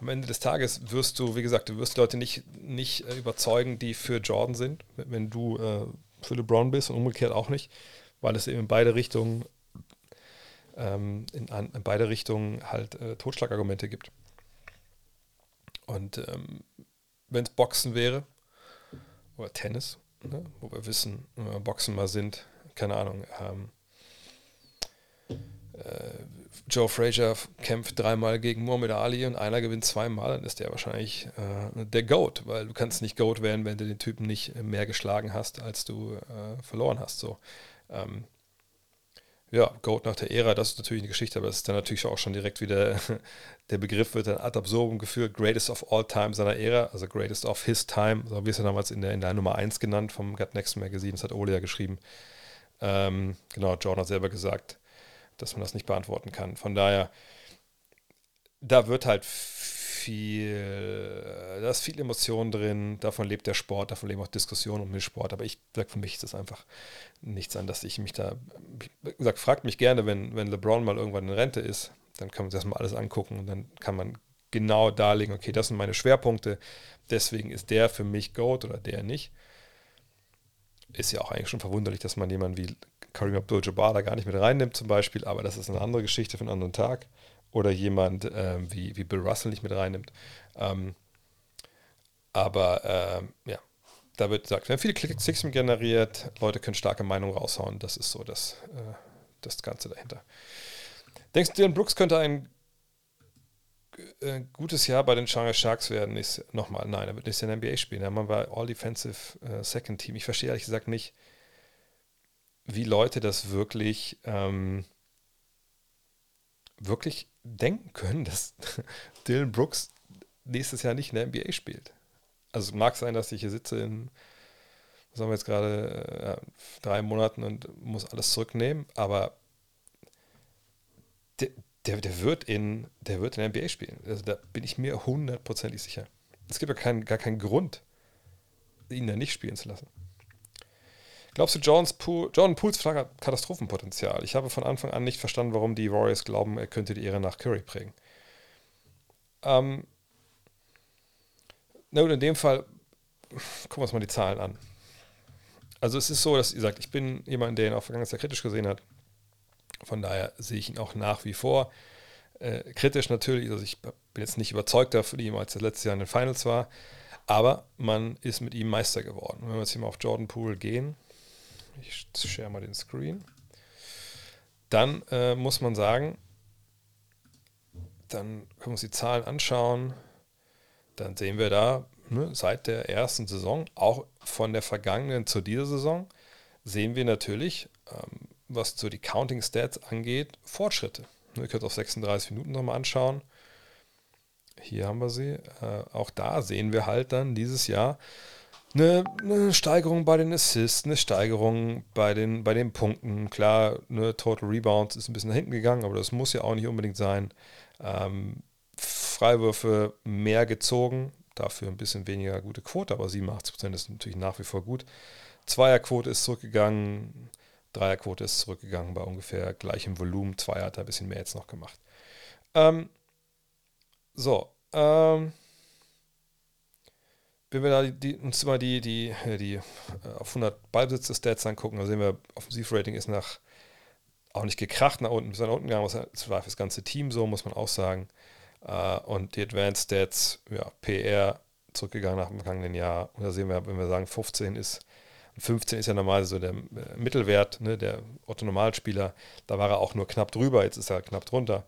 am Ende des Tages wirst du, wie gesagt, du wirst Leute nicht, nicht äh, überzeugen, die für Jordan sind, wenn du äh, für LeBron bist und umgekehrt auch nicht, weil es eben in beide Richtungen ähm, in, in, beide Richtungen halt äh, Totschlagargumente gibt. Und ähm, wenn es Boxen wäre oder Tennis, ne, wo wir wissen, wenn wir Boxen mal sind, keine Ahnung, ähm, äh, Joe Frazier kämpft dreimal gegen Muhammad Ali und einer gewinnt zweimal, dann ist der wahrscheinlich äh, der Goat, weil du kannst nicht Goat werden, wenn du den Typen nicht mehr geschlagen hast, als du äh, verloren hast. So. Ähm, ja, Goat nach der Ära, das ist natürlich eine Geschichte, aber das ist dann natürlich auch schon direkt wieder, der Begriff wird dann ad absurdum geführt, Greatest of All Time seiner Ära, also Greatest of His Time, so wie es ja damals in der, in der Nummer 1 genannt vom Gut Next Magazine, das hat Ole ja geschrieben. Ähm, genau, Jordan hat selber gesagt, dass man das nicht beantworten kann. Von daher, da wird halt viel, da ist viel Emotion drin, davon lebt der Sport, davon leben auch Diskussionen um den Sport, aber ich sage, für mich ist das einfach nichts an, dass ich mich da, wie gesagt, fragt mich gerne, wenn, wenn LeBron mal irgendwann in Rente ist, dann kann man sich das mal alles angucken und dann kann man genau darlegen, okay, das sind meine Schwerpunkte, deswegen ist der für mich GOAT oder der nicht. Ist ja auch eigentlich schon verwunderlich, dass man jemanden wie Karim Abdul-Jabbar da gar nicht mit reinnimmt zum Beispiel, aber das ist eine andere Geschichte für einen anderen Tag. Oder jemand ähm, wie, wie Bill Russell nicht mit reinnimmt. Ähm, aber ähm, ja, da wird gesagt, werden viele Klicks generiert, Leute können starke Meinungen raushauen. Das ist so das, äh, das Ganze dahinter. Denkst du, Dylan Brooks könnte ein äh, gutes Jahr bei den Shanghai Sharks werden? Ist nochmal, nein, er wird nicht in der NBA spielen. Er war All-Defensive äh, Second Team. Ich verstehe ehrlich gesagt nicht, wie Leute das wirklich, ähm, wirklich denken können, dass Dylan Brooks nächstes Jahr nicht in der NBA spielt. Also es mag sein, dass ich hier sitze in, was haben wir jetzt gerade, äh, drei Monaten und muss alles zurücknehmen, aber der, der, der, wird in, der wird in der NBA spielen. Also da bin ich mir hundertprozentig sicher. Es gibt ja kein, gar keinen Grund, ihn da nicht spielen zu lassen. Glaubst du, Johns Pool, John Pools Frage hat Katastrophenpotenzial? Ich habe von Anfang an nicht verstanden, warum die Warriors glauben, er könnte die Ehre nach Curry prägen. Ähm, na gut, in dem Fall gucken wir uns mal die Zahlen an. Also es ist so, dass ihr sagt, ich bin jemand, der ihn auch vergangenes Jahr kritisch gesehen hat. Von daher sehe ich ihn auch nach wie vor äh, kritisch natürlich. Also ich bin jetzt nicht überzeugt davon, ihm, als er letztes Jahr in den Finals war. Aber man ist mit ihm Meister geworden. Wenn wir jetzt hier mal auf Jordan Poole gehen, ich share mal den Screen. Dann äh, muss man sagen, dann können wir uns die Zahlen anschauen. Dann sehen wir da ne, seit der ersten Saison, auch von der vergangenen zu dieser Saison, sehen wir natürlich, ähm, was so die Counting Stats angeht, Fortschritte. Ihr könnt auf 36 Minuten nochmal anschauen. Hier haben wir sie. Äh, auch da sehen wir halt dann dieses Jahr eine, eine, Steigerung bei den Assists, eine Steigerung bei den, bei den Punkten. Klar, eine Total Rebounds ist ein bisschen nach hinten gegangen, aber das muss ja auch nicht unbedingt sein. Ähm, Freiwürfe mehr gezogen, dafür ein bisschen weniger gute Quote, aber 87% ist natürlich nach wie vor gut. Zweierquote ist zurückgegangen, Dreierquote ist zurückgegangen bei ungefähr gleichem Volumen. Zwei hat er ein bisschen mehr jetzt noch gemacht. Ähm, so, ähm, wenn wir da die, uns mal die, die, die äh, auf 100 Ballbesitz-Stats angucken, da sehen wir, Offensivrating ist nach auch nicht gekracht nach unten, bis nach unten gegangen, das war für das ganze Team so, muss man auch sagen. Uh, und die Advanced Stats, ja, PR zurückgegangen nach dem vergangenen Jahr. Und da sehen wir, wenn wir sagen, 15 ist, 15 ist ja normal so der äh, Mittelwert, ne, der Otto-Normalspieler. Da war er auch nur knapp drüber, jetzt ist er knapp drunter.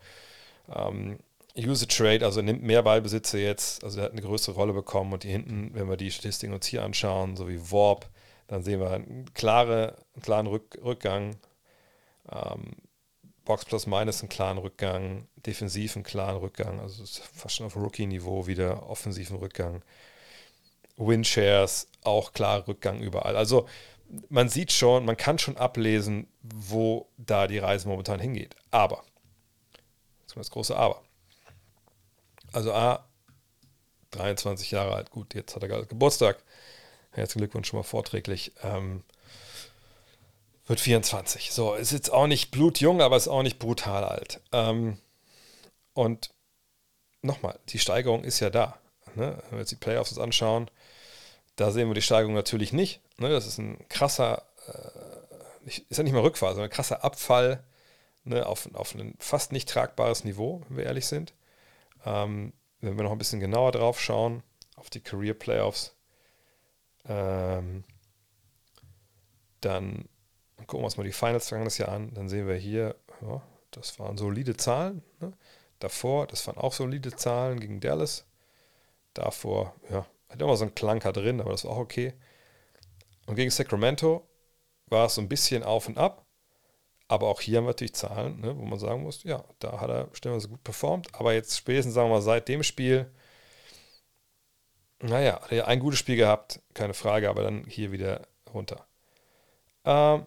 Ähm, Use Trade, also nimmt mehr Ballbesitze jetzt, also er hat eine größere Rolle bekommen. Und hier hinten, wenn wir die Statistiken uns hier anschauen, so wie Warp, dann sehen wir einen, klare, einen klaren Rück, Rückgang. Ähm, Box plus minus einen klaren Rückgang, defensiv einen klaren Rückgang, also fast schon auf Rookie-Niveau wieder offensiven Rückgang. Win-Shares auch klar Rückgang überall. Also man sieht schon, man kann schon ablesen, wo da die Reise momentan hingeht. Aber, jetzt kommt das große Aber. Also A, 23 Jahre alt, gut, jetzt hat er gerade Geburtstag. Herzlichen Glückwunsch schon mal vorträglich. Ähm, wird 24. So, ist jetzt auch nicht blutjung, aber ist auch nicht brutal alt. Ähm, und nochmal, die Steigerung ist ja da. Ne? Wenn wir jetzt die Playoffs uns anschauen, da sehen wir die Steigerung natürlich nicht. Ne? Das ist ein krasser, äh, ist ja nicht mal Rückfall, sondern ein krasser Abfall ne? auf, auf ein fast nicht tragbares Niveau, wenn wir ehrlich sind. Ähm, wenn wir noch ein bisschen genauer drauf schauen, auf die Career Playoffs, ähm, dann gucken wir uns mal die Finals vergangenes Jahr an, dann sehen wir hier, ja, das waren solide Zahlen. Ne? Davor, das waren auch solide Zahlen gegen Dallas. Davor, ja, hat immer so einen Klanker drin, aber das war auch okay. Und gegen Sacramento war es so ein bisschen auf und ab. Aber auch hier haben wir natürlich Zahlen, ne, wo man sagen muss, ja, da hat er stellenweise gut performt. Aber jetzt spätestens, sagen wir mal, seit dem Spiel, naja, hat er ein gutes Spiel gehabt, keine Frage, aber dann hier wieder runter. Ähm,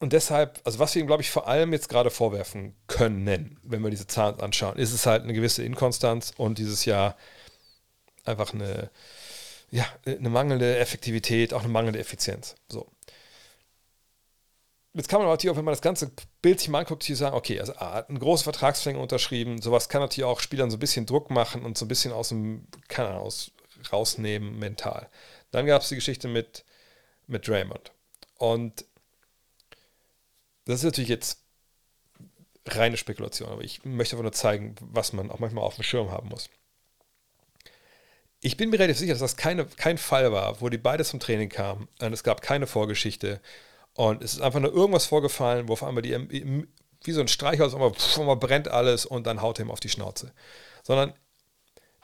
und deshalb, also was wir ihm, glaube ich, vor allem jetzt gerade vorwerfen können, wenn wir diese Zahlen anschauen, ist es halt eine gewisse Inkonstanz und dieses Jahr einfach eine, ja, eine mangelnde Effektivität, auch eine mangelnde Effizienz. So. Jetzt kann man natürlich auch, wenn man das ganze Bild sich mal anguckt, hier sagen, okay, also A hat eine große Vertragsverlängerung unterschrieben, sowas kann natürlich auch Spielern so ein bisschen Druck machen und so ein bisschen aus dem, keine Ahnung, aus, rausnehmen mental. Dann gab es die Geschichte mit, mit Draymond. Und das ist natürlich jetzt reine Spekulation, aber ich möchte einfach nur zeigen, was man auch manchmal auf dem Schirm haben muss. Ich bin mir relativ sicher, dass das keine, kein Fall war, wo die beide zum Training kamen und es gab keine Vorgeschichte und es ist einfach nur irgendwas vorgefallen, wo auf einmal die, wie so ein Streichholz, auf einmal brennt alles und dann haut er ihm auf die Schnauze. Sondern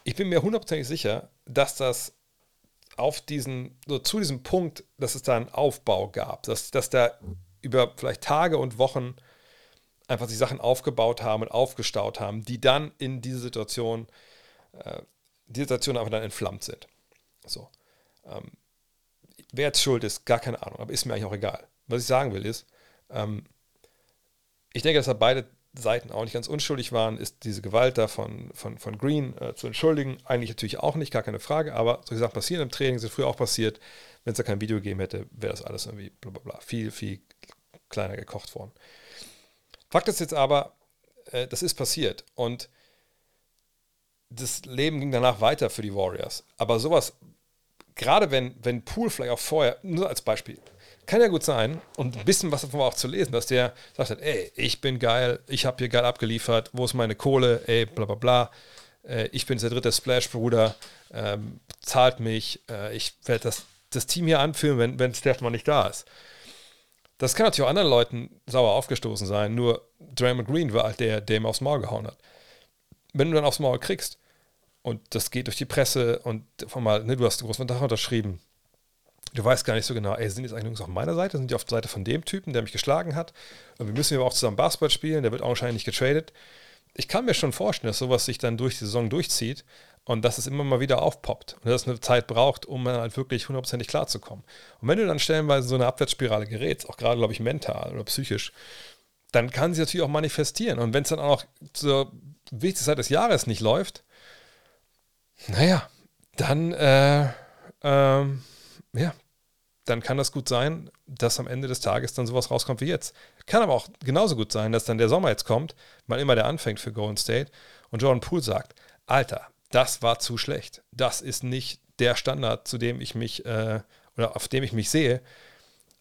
ich bin mir hundertprozentig sicher, dass das auf diesen, so zu diesem Punkt, dass es da einen Aufbau gab, dass, dass da über vielleicht Tage und Wochen einfach die Sachen aufgebaut haben und aufgestaut haben, die dann in diese Situation, äh, die Situation einfach dann entflammt sind. So. Ähm, wer jetzt schuld ist, gar keine Ahnung, aber ist mir eigentlich auch egal. Was ich sagen will ist, ähm, ich denke, dass da beide Seiten auch nicht ganz unschuldig waren, ist diese Gewalt da von, von, von Green äh, zu entschuldigen. Eigentlich natürlich auch nicht, gar keine Frage, aber solche Sachen passieren im Training, sind früher auch passiert. Wenn es da kein Video gegeben hätte, wäre das alles irgendwie bla bla bla, viel, viel kleiner gekocht worden. Fakt ist jetzt aber, äh, das ist passiert und das Leben ging danach weiter für die Warriors. Aber sowas, gerade wenn, wenn Pool vielleicht auch vorher, nur als Beispiel, kann ja gut sein und ein bisschen was davon auch zu lesen, dass der sagt hat, ey, ich bin geil, ich habe hier geil abgeliefert, wo ist meine Kohle, ey, bla bla bla, äh, ich bin der dritte Splash-Bruder, ähm, zahlt mich, äh, ich werde das, das Team hier anführen, wenn, wenn Steph mal nicht da ist. Das kann natürlich auch anderen Leuten sauer aufgestoßen sein, nur Draymond Green war halt der, der ihm aufs Maul gehauen hat. Wenn du dann aufs Maul kriegst und das geht durch die Presse und von mal, ne, du hast einen großen Vertrag unterschrieben, du weißt gar nicht so genau, ey, sind jetzt eigentlich auf meiner Seite, sind die auf der Seite von dem Typen, der mich geschlagen hat und wir müssen ja auch zusammen Basketball spielen, der wird augenscheinlich getradet. Ich kann mir schon vorstellen, dass sowas sich dann durch die Saison durchzieht und dass es immer mal wieder aufpoppt und dass es eine Zeit braucht, um dann halt wirklich hundertprozentig klarzukommen. Und wenn du dann stellenweise so eine Abwärtsspirale gerätst, auch gerade, glaube ich, mental oder psychisch, dann kann sie natürlich auch manifestieren. Und wenn es dann auch zur wichtigsten Zeit des Jahres nicht läuft, naja, dann, äh, ähm, ja, dann kann das gut sein, dass am Ende des Tages dann sowas rauskommt wie jetzt. Kann aber auch genauso gut sein, dass dann der Sommer jetzt kommt, mal immer der anfängt für Golden State und Jordan Poole sagt, Alter, das war zu schlecht. Das ist nicht der Standard, zu dem ich mich äh, oder auf dem ich mich sehe.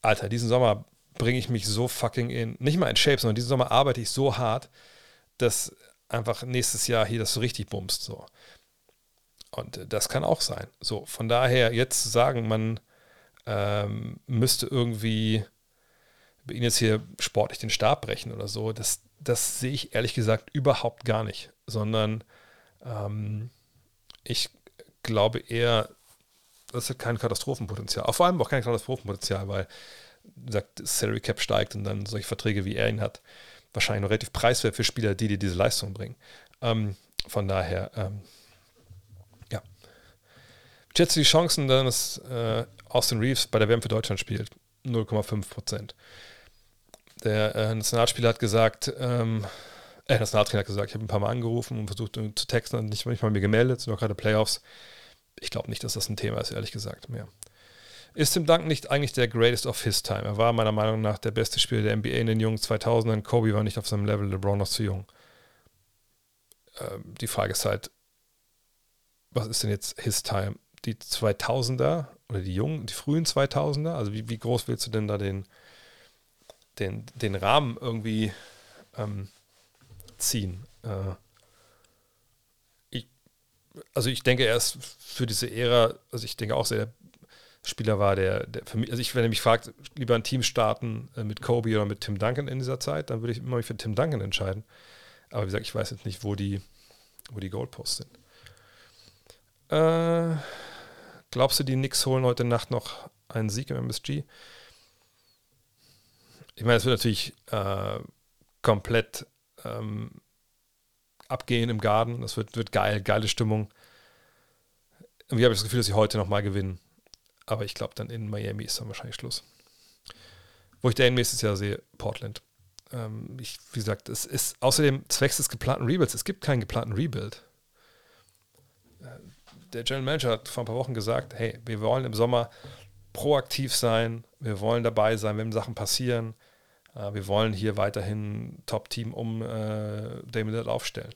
Alter, diesen Sommer bringe ich mich so fucking in, nicht mal in Shape, sondern diesen Sommer arbeite ich so hart, dass einfach nächstes Jahr hier das so richtig bumst. So. Und das kann auch sein. So, von daher jetzt zu sagen, man ähm, müsste irgendwie bei Ihnen jetzt hier sportlich den Stab brechen oder so, das, das sehe ich ehrlich gesagt überhaupt gar nicht, sondern ähm, ich glaube eher, das hat kein Katastrophenpotenzial. Vor allem auch kein Katastrophenpotenzial, weil sagt, Salary Cap steigt und dann solche Verträge wie er ihn hat, wahrscheinlich noch relativ preiswert für Spieler, die dir diese Leistung bringen. Ähm, von daher, ähm. Schätze die Chancen, dass äh, Austin Reeves bei der WM für Deutschland spielt? 0,5 Prozent. Der äh, Nationalspieler hat gesagt, ähm, äh, Nationaltrainer hat gesagt, ich habe ein paar Mal angerufen und versucht zu texten und nicht, nicht mal mir gemeldet, sind auch gerade Playoffs. Ich glaube nicht, dass das ein Thema ist, ehrlich gesagt, mehr. Ist Tim Duncan nicht eigentlich der greatest of his time? Er war meiner Meinung nach der beste Spieler der NBA in den jungen 2000ern. Kobe war nicht auf seinem Level, LeBron noch zu jung. Ähm, die Frage ist halt, was ist denn jetzt his time? Die 2000er oder die jungen, die frühen 2000er? Also wie, wie groß willst du denn da den, den, den Rahmen irgendwie ähm, ziehen? Äh, ich, also ich denke, er ist für diese Ära, also ich denke auch sehr Spieler war, der, der für mich, also ich, wenn er mich fragt, lieber ein Team starten äh, mit Kobe oder mit Tim Duncan in dieser Zeit, dann würde ich immer mich für Tim Duncan entscheiden. Aber wie gesagt, ich weiß jetzt nicht, wo die, wo die Goalposts sind. Äh, glaubst du, die Knicks holen heute Nacht noch einen Sieg im MSG? Ich meine, es wird natürlich äh, komplett ähm, abgehen im Garten. Das wird, wird geil, geile Stimmung. Irgendwie habe ich das Gefühl, dass sie heute nochmal gewinnen. Aber ich glaube, dann in Miami ist dann wahrscheinlich Schluss. Wo ich den nächstes Jahr sehe, Portland. Ähm, ich, wie gesagt, es ist außerdem zwecks des geplanten Rebuilds. Es gibt keinen geplanten Rebuild. Der General Manager hat vor ein paar Wochen gesagt: Hey, wir wollen im Sommer proaktiv sein. Wir wollen dabei sein, wenn Sachen passieren. Äh, wir wollen hier weiterhin Top-Team um äh, Damon Lillard aufstellen.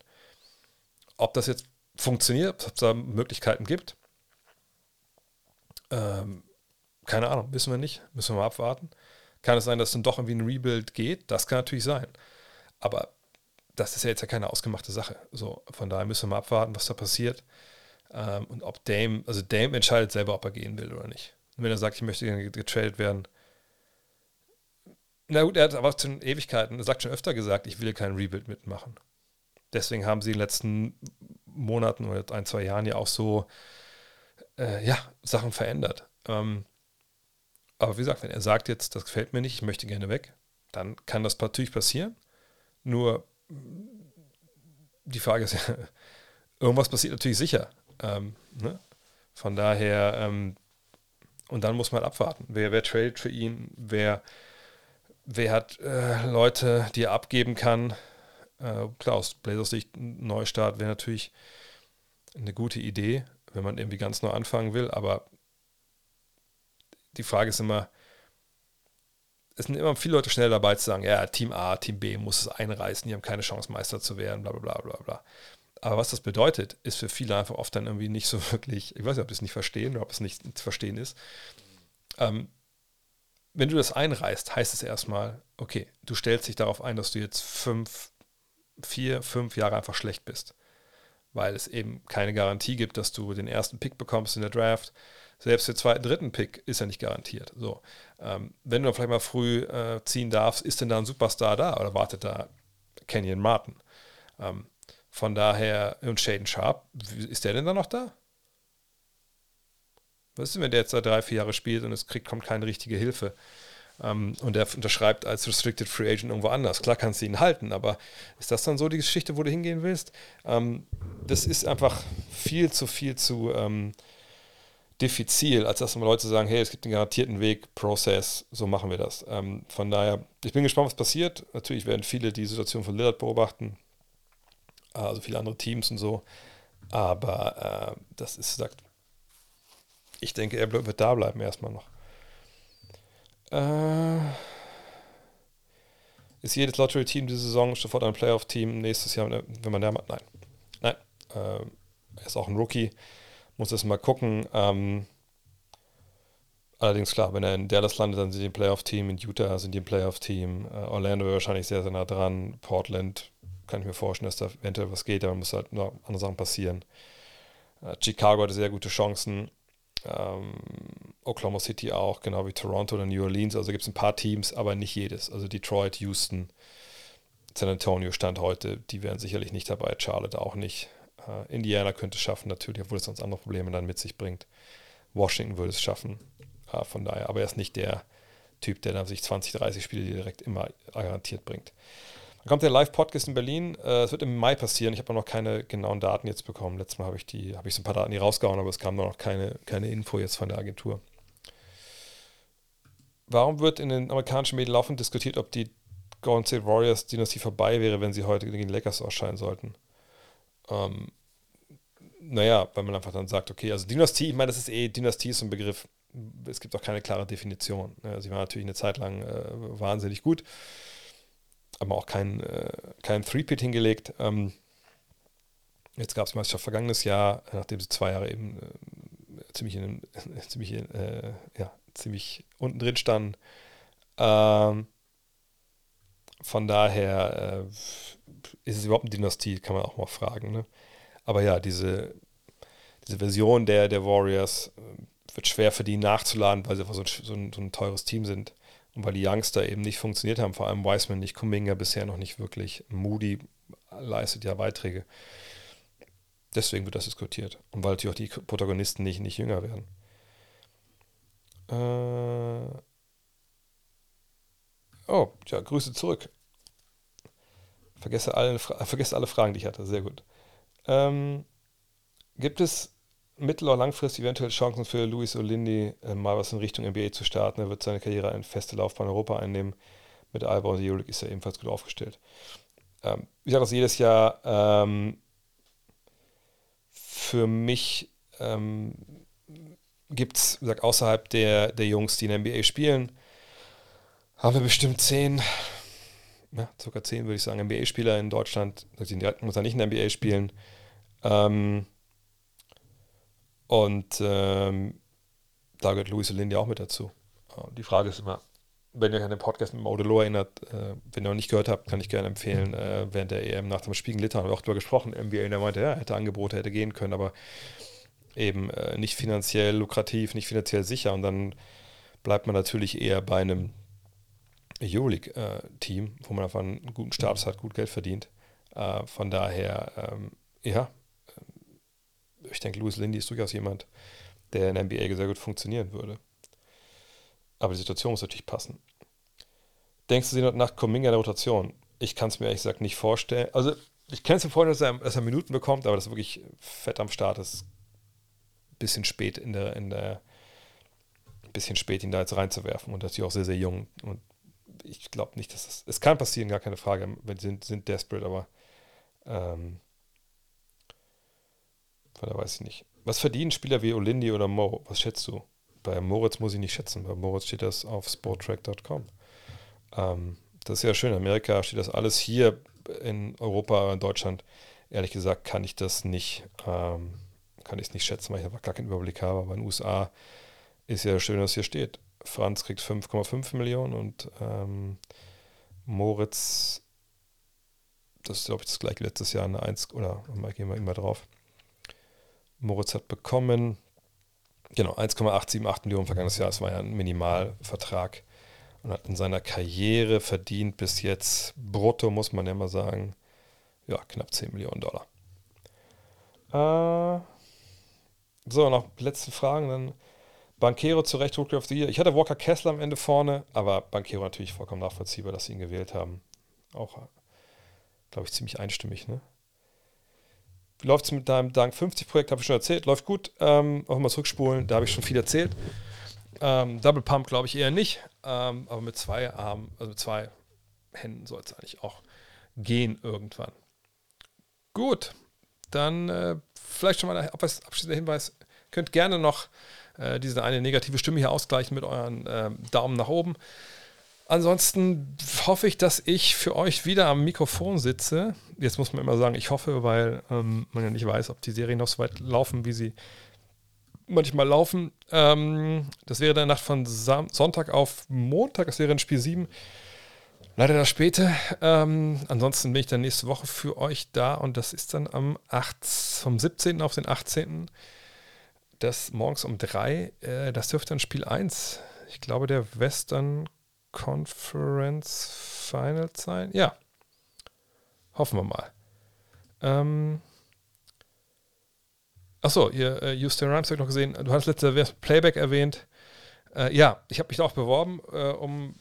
Ob das jetzt funktioniert, ob es da Möglichkeiten gibt, ähm, keine Ahnung, wissen wir nicht. Müssen wir mal abwarten. Kann es sein, dass dann doch irgendwie ein Rebuild geht? Das kann natürlich sein. Aber das ist ja jetzt ja keine ausgemachte Sache. So, von daher müssen wir mal abwarten, was da passiert. Ähm, und ob Dame, also Dame entscheidet selber, ob er gehen will oder nicht. Und wenn er sagt, ich möchte gerne getradet werden, na gut, er hat aber schon Ewigkeiten, er sagt schon öfter gesagt, ich will keinen Rebuild mitmachen. Deswegen haben sie in den letzten Monaten oder ein, zwei Jahren ja auch so äh, ja, Sachen verändert. Ähm, aber wie gesagt, wenn er sagt jetzt, das gefällt mir nicht, ich möchte gerne weg, dann kann das natürlich passieren. Nur die Frage ist ja, irgendwas passiert natürlich sicher. Ähm, ne? Von daher, ähm, und dann muss man abwarten. Wer, wer tradet für ihn? Wer, wer hat äh, Leute, die er abgeben kann? Äh, klar, aus Blazers Sicht, Neustart wäre natürlich eine gute Idee wenn man irgendwie ganz neu anfangen will. Aber die Frage ist immer, es sind immer viele Leute schnell dabei zu sagen, ja, Team A, Team B muss es einreißen, die haben keine Chance, Meister zu werden, bla bla bla bla. Aber was das bedeutet, ist für viele einfach oft dann irgendwie nicht so wirklich, ich weiß nicht, ob sie es nicht verstehen oder ob es nicht zu verstehen ist. Ähm, wenn du das einreißt, heißt es erstmal, okay, du stellst dich darauf ein, dass du jetzt fünf, vier, fünf Jahre einfach schlecht bist weil es eben keine Garantie gibt, dass du den ersten Pick bekommst in der Draft. Selbst der zweiten, dritten Pick ist ja nicht garantiert. So, ähm, wenn du dann vielleicht mal früh äh, ziehen darfst, ist denn da ein Superstar da oder wartet da Kenyon Martin? Ähm, von daher, und Shaden Sharp, ist der denn da noch da? Was ist denn, wenn der jetzt da drei, vier Jahre spielt und es kriegt, kommt keine richtige Hilfe? ähm, und er unterschreibt als Restricted Free Agent irgendwo anders. Klar kannst du ihn halten, aber ist das dann so die Geschichte, wo du hingehen willst? Ähm, das ist einfach viel zu viel zu ähm, diffizil, als dass mal Leute sagen, hey, es gibt einen garantierten Weg, Prozess, so machen wir das. Von daher, ich bin gespannt, was passiert. Natürlich werden viele die Situation von Lillard beobachten, also viele andere Teams und so. Aber äh, das ist, sagt, ich denke, er wird da bleiben erstmal noch. Äh, ist jedes Lottery-Team diese Saison sofort ein Playoff-Team? Nächstes Jahr, wenn man da macht? Nein. Nein. Äh, er ist auch ein Rookie. Muss das mal gucken. Ähm, allerdings, klar, wenn er in Dallas landet, dann sind die ein Playoff-Team. In Utah sind die ein Playoff-Team. Äh, Orlando wahrscheinlich sehr, sehr nah dran. Portland kann ich mir vorstellen, dass da eventuell was geht, aber muss halt noch andere Sachen passieren. Äh, Chicago hatte sehr gute Chancen. Ähm, Oklahoma City auch, genau wie Toronto oder New Orleans. Also gibt es ein paar Teams, aber nicht jedes. Also Detroit, Houston, San Antonio stand heute, die wären sicherlich nicht dabei. Charlotte auch nicht. Uh, Indiana könnte es schaffen, natürlich, obwohl es sonst andere Probleme dann mit sich bringt. Washington würde es schaffen. Uh, von daher, aber er ist nicht der Typ, der dann sich 20, 30 Spiele direkt immer garantiert bringt. Dann kommt der Live-Podcast in Berlin. Uh, es wird im Mai passieren. Ich habe noch keine genauen Daten jetzt bekommen. Letztes Mal habe ich die, ich so ein paar Daten hier rausgehauen, aber es kam noch keine, keine Info jetzt von der Agentur. Warum wird in den amerikanischen Medien laufend diskutiert, ob die Golden State Warriors Dynastie vorbei wäre, wenn sie heute gegen die Lakers ausscheiden sollten? Ähm, naja, weil man einfach dann sagt, okay, also Dynastie, ich meine, das ist eh, Dynastie ist ein Begriff, es gibt auch keine klare Definition. Ja, sie war natürlich eine Zeit lang äh, wahnsinnig gut, aber auch kein, äh, kein Three-Pit hingelegt. Ähm, jetzt gab es Meisterschaft vergangenes Jahr, nachdem sie zwei Jahre eben äh, ziemlich, in, ziemlich, äh, ja, ziemlich unten drin standen. Ähm, von daher äh, ist es überhaupt eine Dynastie, kann man auch mal fragen. Ne? Aber ja, diese, diese Version der, der Warriors äh, wird schwer für die nachzuladen, weil sie einfach so ein, so, ein, so ein, teures Team sind. Und weil die Youngster eben nicht funktioniert haben, vor allem Wiseman nicht, Kuminga bisher noch nicht wirklich. Moody leistet ja Beiträge. Deswegen wird das diskutiert. Und weil natürlich auch die Protagonisten nicht, nicht jünger werden. Äh oh, ja, Grüße zurück. Vergesse alle, vergesse alle Fragen, die ich hatte. Sehr gut. Ähm, gibt es mittel- oder langfristig eventuell Chancen für Luis Olindi, äh, mal was in Richtung NBA zu starten? Er wird seine Karriere eine feste Laufbahn in Europa einnehmen. Mit Alba und Euroleague ist er ebenfalls gut aufgestellt. Ähm, ich sage das jedes Jahr. Ähm, für mich ähm, gibt es, außerhalb der, der Jungs, die in der NBA spielen, haben wir bestimmt zehn, ja, circa zehn, würde ich sagen, NBA-Spieler in Deutschland. Die muss er nicht in der NBA spielen. Ähm, und ähm, da gehört Luis Olindi auch mit dazu. Die Frage ist immer, wenn ihr an den Podcast mit Maudelo erinnert, äh, wenn ihr noch nicht gehört habt, kann ich gerne empfehlen, äh, während der EM nach dem Spiel in Litauen haben wir auch darüber gesprochen, NBA, der meinte, ja, hätte Angebote, hätte gehen können, aber eben äh, nicht finanziell lukrativ, nicht finanziell sicher und dann bleibt man natürlich eher bei einem Euroleague-Team, wo man einfach einen guten Stabs hat, gut Geld verdient. Äh, von daher, ähm, ja, ich denke, Louis Lindy ist durchaus jemand, der in der NBA sehr gut funktionieren würde. Aber die Situation muss natürlich passen. Denkst du, sie nach Kuminga in der Rotation? Ich kann es mir ehrlich gesagt nicht vorstellen. Also, ich kann es mir vorstellen, dass er, dass er Minuten bekommt, aber das wirklich fett am Start ist. Bisschen spät in der, in der, bisschen spät, ihn da jetzt reinzuwerfen. Und natürlich auch sehr, sehr jung. Und ich glaube nicht, dass das. Es kann passieren, gar keine Frage. Sie sind, sind desperate, aber ähm, von da weiß ich nicht. Was verdienen Spieler wie Olindi oder Mo? Was schätzt du? Bei Moritz muss ich nicht schätzen. Bei Moritz steht das auf sporttrack.com. Ähm, das ist ja schön. In Amerika steht das alles hier in Europa, in Deutschland. Ehrlich gesagt kann ich das nicht, ähm, kann ich es nicht schätzen, weil ich einfach gar keinen Überblick habe. Aber in den USA ist ja schön, dass hier steht. Franz kriegt 5,5 Millionen und ähm, Moritz, das ist glaube ich das gleiche letztes Jahr eine 1 oder mal gehen wir immer drauf. Moritz hat bekommen, genau, 1,878 Millionen vergangenes Jahr, das war ja ein Minimalvertrag und hat in seiner Karriere verdient bis jetzt brutto, muss man ja mal sagen, ja, knapp 10 Millionen Dollar. Äh, so, noch letzte Fragen, dann Bankero zu Recht Rookie of the Year. Ich hatte Walker Kessler am Ende vorne, aber Bankero natürlich vollkommen nachvollziehbar, dass sie ihn gewählt haben. Auch, glaube ich, ziemlich einstimmig. Ne? Wie läuft es mit deinem Dank 50-Projekt? Habe ich schon erzählt. Läuft gut. Ähm, auch mal zurückspulen, da habe ich schon viel erzählt. Ähm, Double Pump glaube ich eher nicht, ähm, aber mit zwei Armen, also mit zwei Händen soll es eigentlich auch gehen irgendwann. Gut, dann äh, vielleicht schon mal ein abschließender Hinweis Könnt gerne noch äh, diese eine negative Stimme hier ausgleichen mit euren äh, Daumen nach oben. Ansonsten hoffe ich, dass ich für euch wieder am Mikrofon sitze. Jetzt muss man immer sagen, ich hoffe, weil ähm, man ja nicht weiß, ob die Serien noch so weit laufen, wie sie manchmal laufen. Ähm, das wäre dann Nacht von Sam Sonntag auf Montag. Das wäre in Spiel 7. Leider das späte. Ähm, ansonsten bin ich dann nächste Woche für euch da und das ist dann am 8, vom 17. auf den 18. Das morgens um 3. Äh, das dürfte dann Spiel 1. Ich glaube, der Western Conference Finals sein? Ja. Hoffen wir mal. Ähm. Achso, hier, äh, Houston Rhymes habe ich noch gesehen. Du hast letzte Playback erwähnt. Äh, ja, ich habe mich da auch beworben, äh, um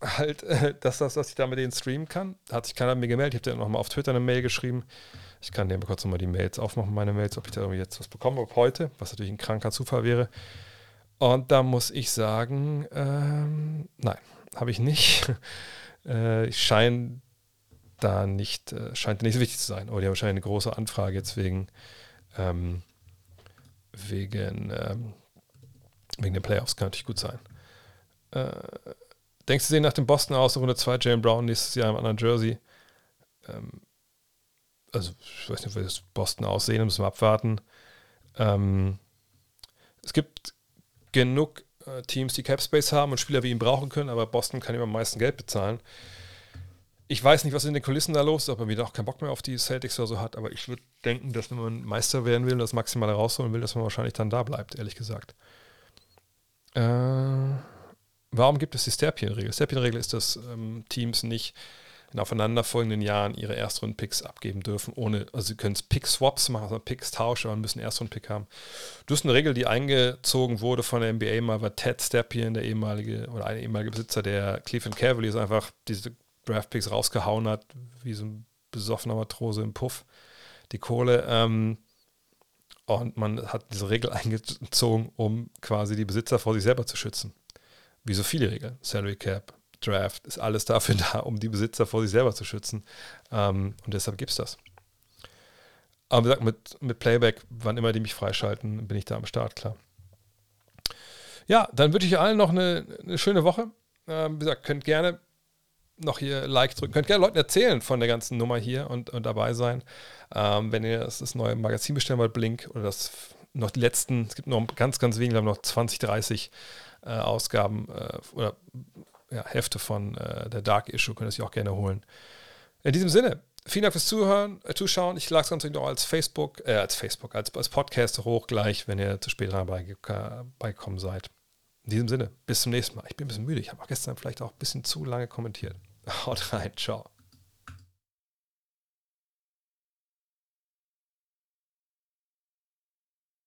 halt, äh, dass, das, dass ich da mit denen streamen kann. Da hat sich keiner mir gemeldet. Ich habe dir nochmal auf Twitter eine Mail geschrieben. Ich kann dir kurz nochmal die Mails aufmachen, meine Mails, ob ich da irgendwie jetzt was bekomme, ob heute, was natürlich ein kranker Zufall wäre. Und da muss ich sagen, ähm, nein, habe ich nicht. äh, scheint da nicht, äh, scheint nicht so wichtig zu sein. Oder die haben wahrscheinlich eine große Anfrage jetzt wegen, ähm, wegen, ähm, wegen den Playoffs, kann natürlich gut sein. Äh, denkst du, sehen nach dem Boston aus, Runde 2, Jalen Brown nächstes Jahr im anderen Jersey? Ähm, also, ich weiß nicht, wie das Boston aussehen, müssen wir abwarten. Ähm, es gibt genug äh, Teams, die Cap Space haben und Spieler wie ihn brauchen können, aber Boston kann immer am meisten Geld bezahlen. Ich weiß nicht, was in den Kulissen da los ist, ob er wieder auch keinen Bock mehr auf die Celtics oder so hat, aber ich würde denken, dass wenn man Meister werden will und das Maximale rausholen will, dass man wahrscheinlich dann da bleibt, ehrlich gesagt. Äh, warum gibt es die Sterpien-Regel? Sterpien-Regel ist, dass ähm, Teams nicht in aufeinanderfolgenden Jahren ihre Erstrunden-Picks abgeben dürfen, ohne, also sie können Pick-Swaps machen, also Picks tauschen, aber müssen Erstrunden-Pick haben. Das ist eine Regel, die eingezogen wurde von der NBA mal, weil Ted Stepien, der ehemalige oder eine ehemalige Besitzer der Cleveland Cavaliers, einfach diese Draft-Picks rausgehauen hat, wie so ein besoffener Matrose im Puff, die Kohle. Ähm, und man hat diese Regel eingezogen, um quasi die Besitzer vor sich selber zu schützen. Wie so viele Regeln. Salary Cap, Draft ist alles dafür da, um die Besitzer vor sich selber zu schützen. Ähm, und deshalb gibt es das. Aber wie gesagt, mit, mit Playback, wann immer die mich freischalten, bin ich da am Start, klar. Ja, dann wünsche ich allen noch eine, eine schöne Woche. Ähm, wie gesagt, könnt gerne noch hier Like drücken. Könnt gerne Leuten erzählen von der ganzen Nummer hier und, und dabei sein. Ähm, wenn ihr das, das, neue Magazin bestellen wollt, Blink, oder das noch die letzten, es gibt noch ganz, ganz wenige, haben noch 20, 30 äh, Ausgaben äh, oder ja, Hefte von äh, der Dark Issue, könnt ihr sich auch gerne holen. In diesem Sinne, vielen Dank fürs Zuhören, äh, Zuschauen. Ich lade es natürlich noch als Facebook, äh, als Facebook, als, als Podcast hoch gleich, wenn ihr zu spät beigekommen seid. In diesem Sinne, bis zum nächsten Mal. Ich bin ein bisschen müde. Ich habe auch gestern vielleicht auch ein bisschen zu lange kommentiert. Haut rein, ciao.